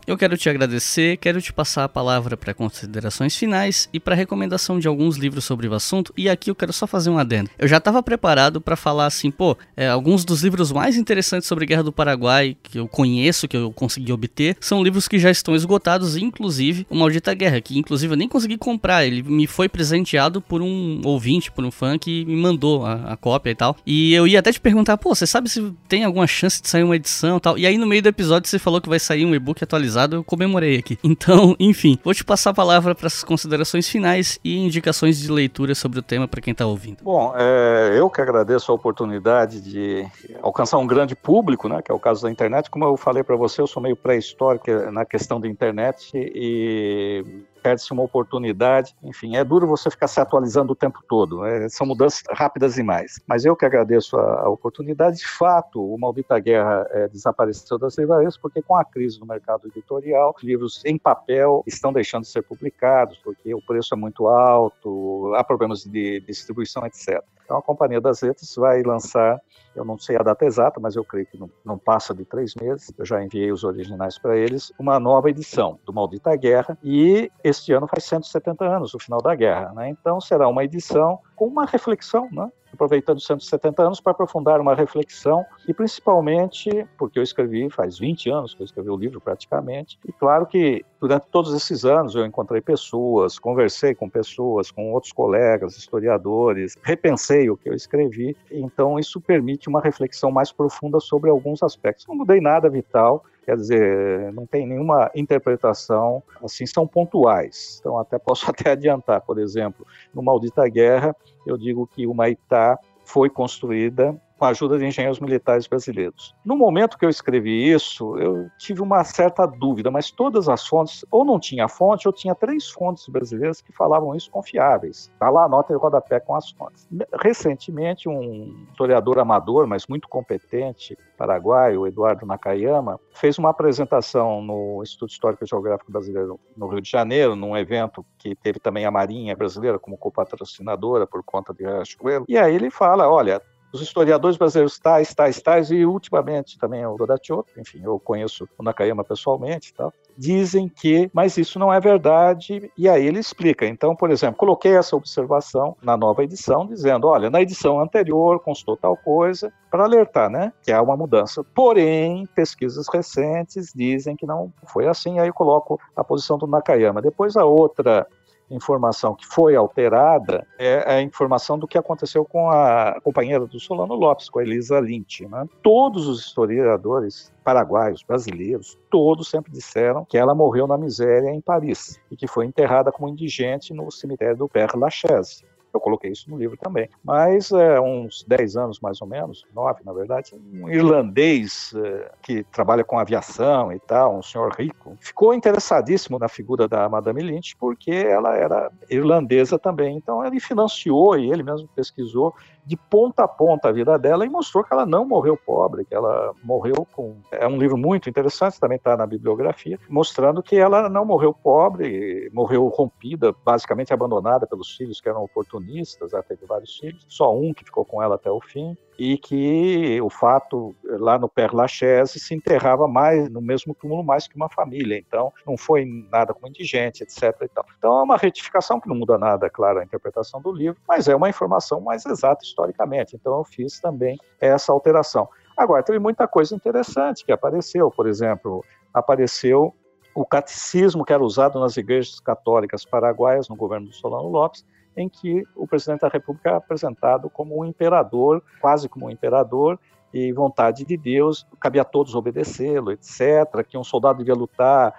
Eu quero te agradecer, quero te passar a palavra para considerações finais e para recomendação de alguns livros sobre o assunto. E aqui eu quero só fazer um adendo. Eu já estava preparado para falar assim, pô, é, alguns dos livros mais interessantes sobre a Guerra do Paraguai que eu conheço, que eu consegui obter, são livros que já estão esgotados, inclusive o Maldita Guerra, que inclusive eu nem consegui comprar. Ele me foi presenteado por um ouvinte, por um fã que me mandou a, a cópia e tal. E eu ia até te perguntar, pô, você sabe se tem alguma chance de sair uma edição e tal? E aí no meio do episódio você falou que vai sair um e-book atualizado, eu comemorei aqui. Então, [LAUGHS] enfim, vou te passar a palavra para as considerações finais e indicações de leitura sobre o tema para quem está ouvindo. Bom, é, eu que agradeço a oportunidade de alcançar um grande público, né, que é o caso da internet. Como eu falei para você, eu sou meio pré-histórico na questão da internet e perde-se uma oportunidade. Enfim, é duro você ficar se atualizando o tempo todo. Né? São mudanças rápidas demais. Mas eu que agradeço a, a oportunidade. De fato, o Maldita Guerra é, desapareceu das livrarias porque com a crise no mercado editorial, livros em papel estão deixando de ser publicados porque o preço é muito alto, há problemas de distribuição, etc. Então a Companhia das Letras vai lançar eu não sei a data exata, mas eu creio que não, não passa de três meses, eu já enviei os originais para eles, uma nova edição do Maldita Guerra, e este ano faz 170 anos, o final da guerra, né? Então será uma edição com uma reflexão, né? aproveitando os 170 anos para aprofundar uma reflexão. E principalmente porque eu escrevi faz 20 anos que eu escrevi o livro praticamente. E claro que durante todos esses anos eu encontrei pessoas, conversei com pessoas, com outros colegas, historiadores, repensei o que eu escrevi, então isso permite uma reflexão mais profunda sobre alguns aspectos. Não mudei nada vital, Quer dizer, não tem nenhuma interpretação, assim, são pontuais. Então, até posso [LAUGHS] até adiantar, por exemplo, no Maldita Guerra, eu digo que o Maitá foi construída com a ajuda de engenheiros militares brasileiros. No momento que eu escrevi isso, eu tive uma certa dúvida, mas todas as fontes, ou não tinha fonte, ou tinha três fontes brasileiras que falavam isso confiáveis. Está lá a nota de rodapé com as fontes. Recentemente, um historiador amador, mas muito competente, paraguaio, Eduardo Nakayama, fez uma apresentação no Instituto Histórico e Geográfico Brasileiro no Rio de Janeiro, num evento que teve também a Marinha Brasileira como copatrocinadora por conta de Riachuelo. E aí ele fala, olha, os historiadores brasileiros tais, tais, tais, e ultimamente também o Dodatiotto, enfim, eu conheço o Nakayama pessoalmente e tal, dizem que, mas isso não é verdade, e aí ele explica. Então, por exemplo, coloquei essa observação na nova edição, dizendo, olha, na edição anterior constou tal coisa, para alertar, né, que há uma mudança. Porém, pesquisas recentes dizem que não foi assim, aí eu coloco a posição do Nakayama. Depois a outra informação que foi alterada é a informação do que aconteceu com a companheira do Solano Lopes, com a Elisa Lynch. Né? Todos os historiadores paraguaios, brasileiros, todos sempre disseram que ela morreu na miséria em Paris e que foi enterrada como indigente no cemitério do Père Lachaise. Eu coloquei isso no livro também. Mas é, uns 10 anos, mais ou menos, 9 na verdade, um irlandês é, que trabalha com aviação e tal, um senhor rico, ficou interessadíssimo na figura da Madame Lynch porque ela era irlandesa também. Então ele financiou e ele mesmo pesquisou de ponta a ponta a vida dela e mostrou que ela não morreu pobre, que ela morreu com. É um livro muito interessante, também está na bibliografia, mostrando que ela não morreu pobre, morreu rompida, basicamente abandonada pelos filhos que eram oportunistas, ela teve vários filhos, só um que ficou com ela até o fim e que o fato lá no Père Lachaise se enterrava mais no mesmo túmulo mais que uma família, então não foi nada com indigente, etc. Então é uma retificação que não muda nada, claro, a interpretação do livro, mas é uma informação mais exata historicamente. Então eu fiz também essa alteração. Agora teve muita coisa interessante que apareceu, por exemplo, apareceu o catecismo que era usado nas igrejas católicas paraguaias no governo do Solano Lopes, em que o presidente da República é apresentado como um imperador, quase como um imperador, e vontade de Deus, cabia a todos obedecê-lo, etc., que um soldado devia lutar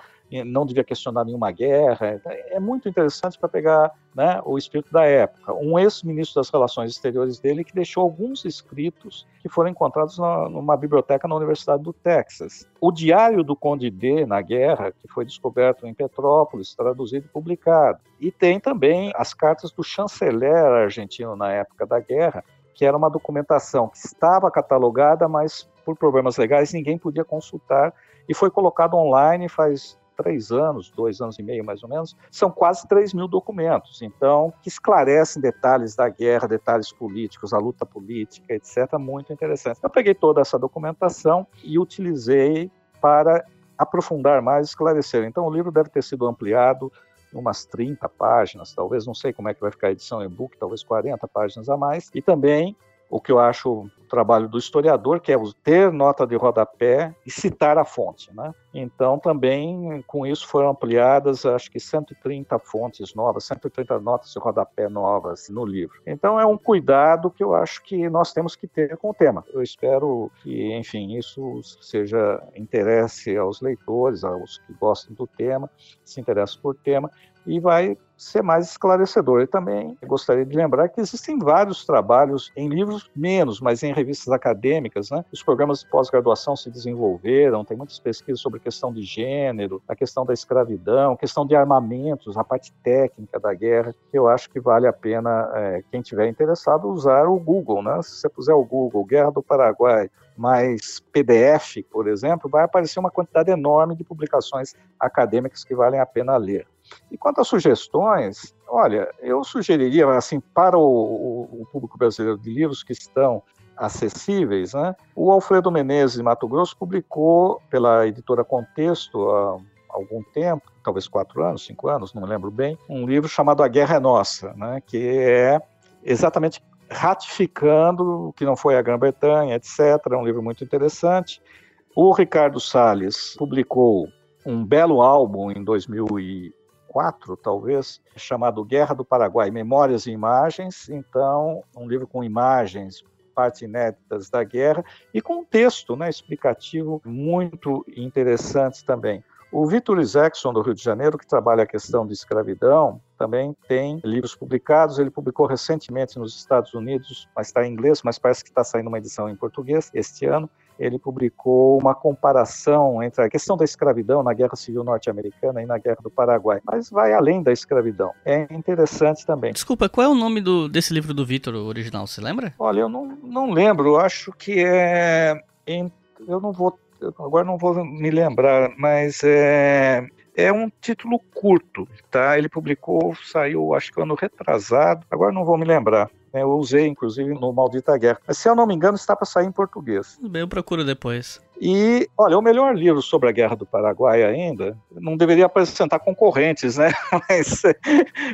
não devia questionar nenhuma guerra. É muito interessante para pegar né, o espírito da época. Um ex-ministro das Relações Exteriores dele que deixou alguns escritos que foram encontrados na, numa biblioteca na Universidade do Texas. O Diário do Conde D na Guerra, que foi descoberto em Petrópolis, traduzido e publicado. E tem também as cartas do chanceler argentino na época da guerra, que era uma documentação que estava catalogada, mas por problemas legais ninguém podia consultar e foi colocado online faz três anos, dois anos e meio mais ou menos, são quase 3 mil documentos, então, que esclarecem detalhes da guerra, detalhes políticos, a luta política, etc., muito interessante. Eu peguei toda essa documentação e utilizei para aprofundar mais, esclarecer. Então, o livro deve ter sido ampliado umas 30 páginas, talvez, não sei como é que vai ficar a edição e-book, talvez 40 páginas a mais, e também o que eu acho o trabalho do historiador, que é ter nota de rodapé e citar a fonte. Né? Então, também com isso foram ampliadas, acho que 130 fontes novas, 130 notas de rodapé novas no livro. Então, é um cuidado que eu acho que nós temos que ter com o tema. Eu espero que, enfim, isso seja interesse aos leitores, aos que gostam do tema, se interessam por tema, e vai ser mais esclarecedor. E também gostaria de lembrar que existem vários trabalhos em livros menos, mas em revistas acadêmicas, né? Os programas de pós-graduação se desenvolveram, tem muitas pesquisas sobre questão de gênero, a questão da escravidão, questão de armamentos, a parte técnica da guerra, eu acho que vale a pena, é, quem tiver interessado, usar o Google, né? Se você puser o Google, Guerra do Paraguai, mais PDF, por exemplo, vai aparecer uma quantidade enorme de publicações acadêmicas que valem a pena ler. E quanto às sugestões, olha, eu sugeriria, assim, para o, o público brasileiro de livros que estão acessíveis, né? O Alfredo Menezes de Mato Grosso publicou pela editora Contexto há algum tempo, talvez quatro anos, cinco anos, não me lembro bem, um livro chamado A Guerra é Nossa, né? Que é exatamente ratificando o que não foi a Grã-Bretanha, etc. É um livro muito interessante. O Ricardo Salles publicou um belo álbum em 2000 2004, talvez, chamado Guerra do Paraguai, Memórias e Imagens. Então, um livro com imagens partes inéditas da guerra e com um texto né, explicativo muito interessante também. O Vitor Isaacson, do Rio de Janeiro, que trabalha a questão de escravidão, também tem livros publicados. Ele publicou recentemente nos Estados Unidos, mas está em inglês, mas parece que está saindo uma edição em português este ano. Ele publicou uma comparação entre a questão da escravidão na Guerra Civil Norte-Americana e na Guerra do Paraguai, mas vai além da escravidão. É interessante também. Desculpa, qual é o nome do, desse livro do Vitor original? Você lembra? Olha, eu não, não lembro. Acho que é. Eu não vou agora não vou me lembrar, mas é, é um título curto, tá? Ele publicou, saiu acho que ano retrasado, agora não vou me lembrar. Né? Eu usei, inclusive, no Maldita Guerra. Mas, se eu não me engano, está para sair em português. Tudo bem, eu procuro depois. E, olha, o melhor livro sobre a Guerra do Paraguai ainda, não deveria apresentar concorrentes, né? [LAUGHS] Mas,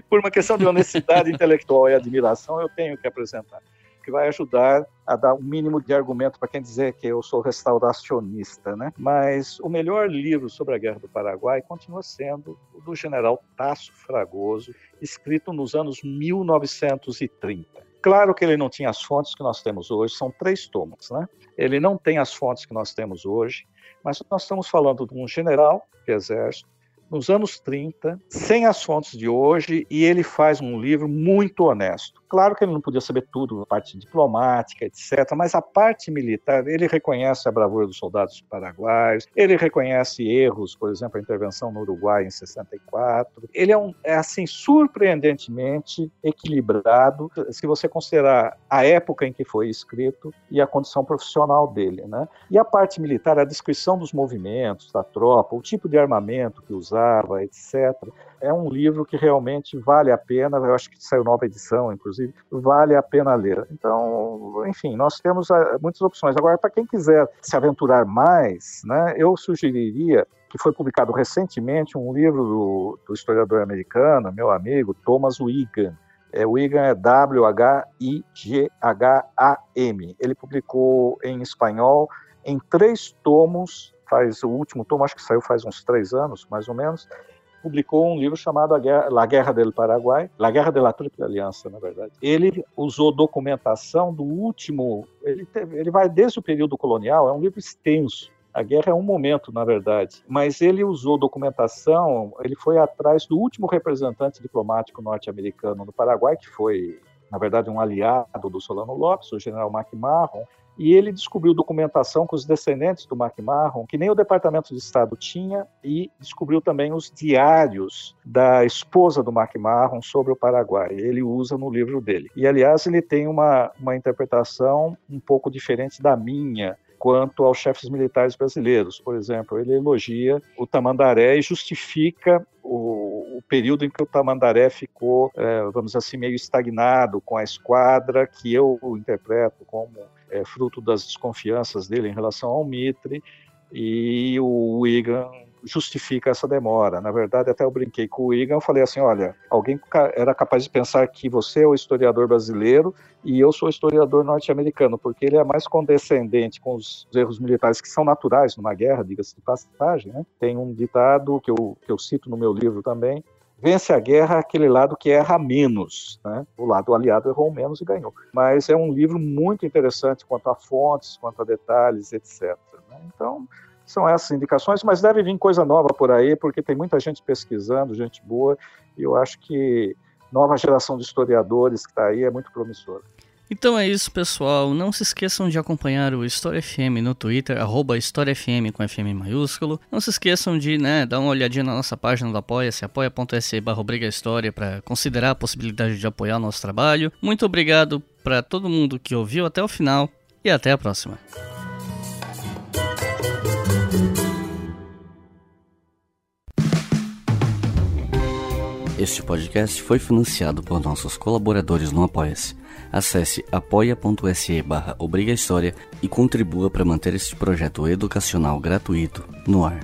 por uma questão de honestidade [LAUGHS] intelectual e admiração, eu tenho que apresentar que vai ajudar a dar um mínimo de argumento para quem dizer que eu sou restauracionista, né? Mas o melhor livro sobre a Guerra do Paraguai continua sendo o do general Tasso Fragoso, escrito nos anos 1930. Claro que ele não tinha as fontes que nós temos hoje, são três tomos, né? Ele não tem as fontes que nós temos hoje, mas nós estamos falando de um general de exército nos anos 30, sem as fontes de hoje, e ele faz um livro muito honesto. Claro que ele não podia saber tudo, a parte diplomática, etc., mas a parte militar, ele reconhece a bravura dos soldados paraguaios, ele reconhece erros, por exemplo, a intervenção no Uruguai em 64. Ele é, um, é assim, surpreendentemente equilibrado, se você considerar a época em que foi escrito e a condição profissional dele. Né? E a parte militar, a descrição dos movimentos da tropa, o tipo de armamento que usava, etc. É um livro que realmente vale a pena, eu acho que saiu nova edição, inclusive, vale a pena ler. Então, enfim, nós temos ah, muitas opções. Agora, para quem quiser se aventurar mais, né, eu sugeriria que foi publicado recentemente um livro do, do historiador americano, meu amigo Thomas Wigan. É, Wigan é W-H-I-G-H-A-M. Ele publicou em espanhol em três tomos faz o último tomo, acho que saiu faz uns três anos, mais ou menos, publicou um livro chamado La Guerra del Paraguai, La Guerra de la Triple Aliança, na verdade. Ele usou documentação do último, ele, teve, ele vai desde o período colonial, é um livro extenso. A guerra é um momento, na verdade, mas ele usou documentação, ele foi atrás do último representante diplomático norte-americano no Paraguai, que foi, na verdade, um aliado do Solano Lopes, o general McMahon, e ele descobriu documentação com os descendentes do McMahon, que nem o Departamento de Estado tinha, e descobriu também os diários da esposa do McMahon sobre o Paraguai. Ele usa no livro dele. E, aliás, ele tem uma, uma interpretação um pouco diferente da minha, quanto aos chefes militares brasileiros. Por exemplo, ele elogia o Tamandaré e justifica o, o período em que o Tamandaré ficou, é, vamos assim, meio estagnado com a esquadra, que eu interpreto como é, fruto das desconfianças dele em relação ao Mitre, e o Wigan justifica essa demora. Na verdade, até eu brinquei com o Wigan, eu falei assim, olha, alguém era capaz de pensar que você é o historiador brasileiro e eu sou o historiador norte-americano, porque ele é mais condescendente com os erros militares que são naturais numa guerra, diga-se de passagem. Né? Tem um ditado que eu, que eu cito no meu livro também, vence a guerra aquele lado que erra menos. Né? O lado aliado errou menos e ganhou. Mas é um livro muito interessante quanto a fontes, quanto a detalhes, etc. Né? Então, são essas indicações, mas deve vir coisa nova por aí, porque tem muita gente pesquisando, gente boa, e eu acho que nova geração de historiadores que está aí é muito promissora. Então é isso, pessoal. Não se esqueçam de acompanhar o História FM no Twitter, arroba História FM com FM maiúsculo. Não se esqueçam de né, dar uma olhadinha na nossa página do Apoia-se, apoia.se barra História, para considerar a possibilidade de apoiar o nosso trabalho. Muito obrigado para todo mundo que ouviu até o final e até a próxima. Este podcast foi financiado por nossos colaboradores no Apoia-se. Acesse apoia.se barra e contribua para manter este projeto educacional gratuito no ar.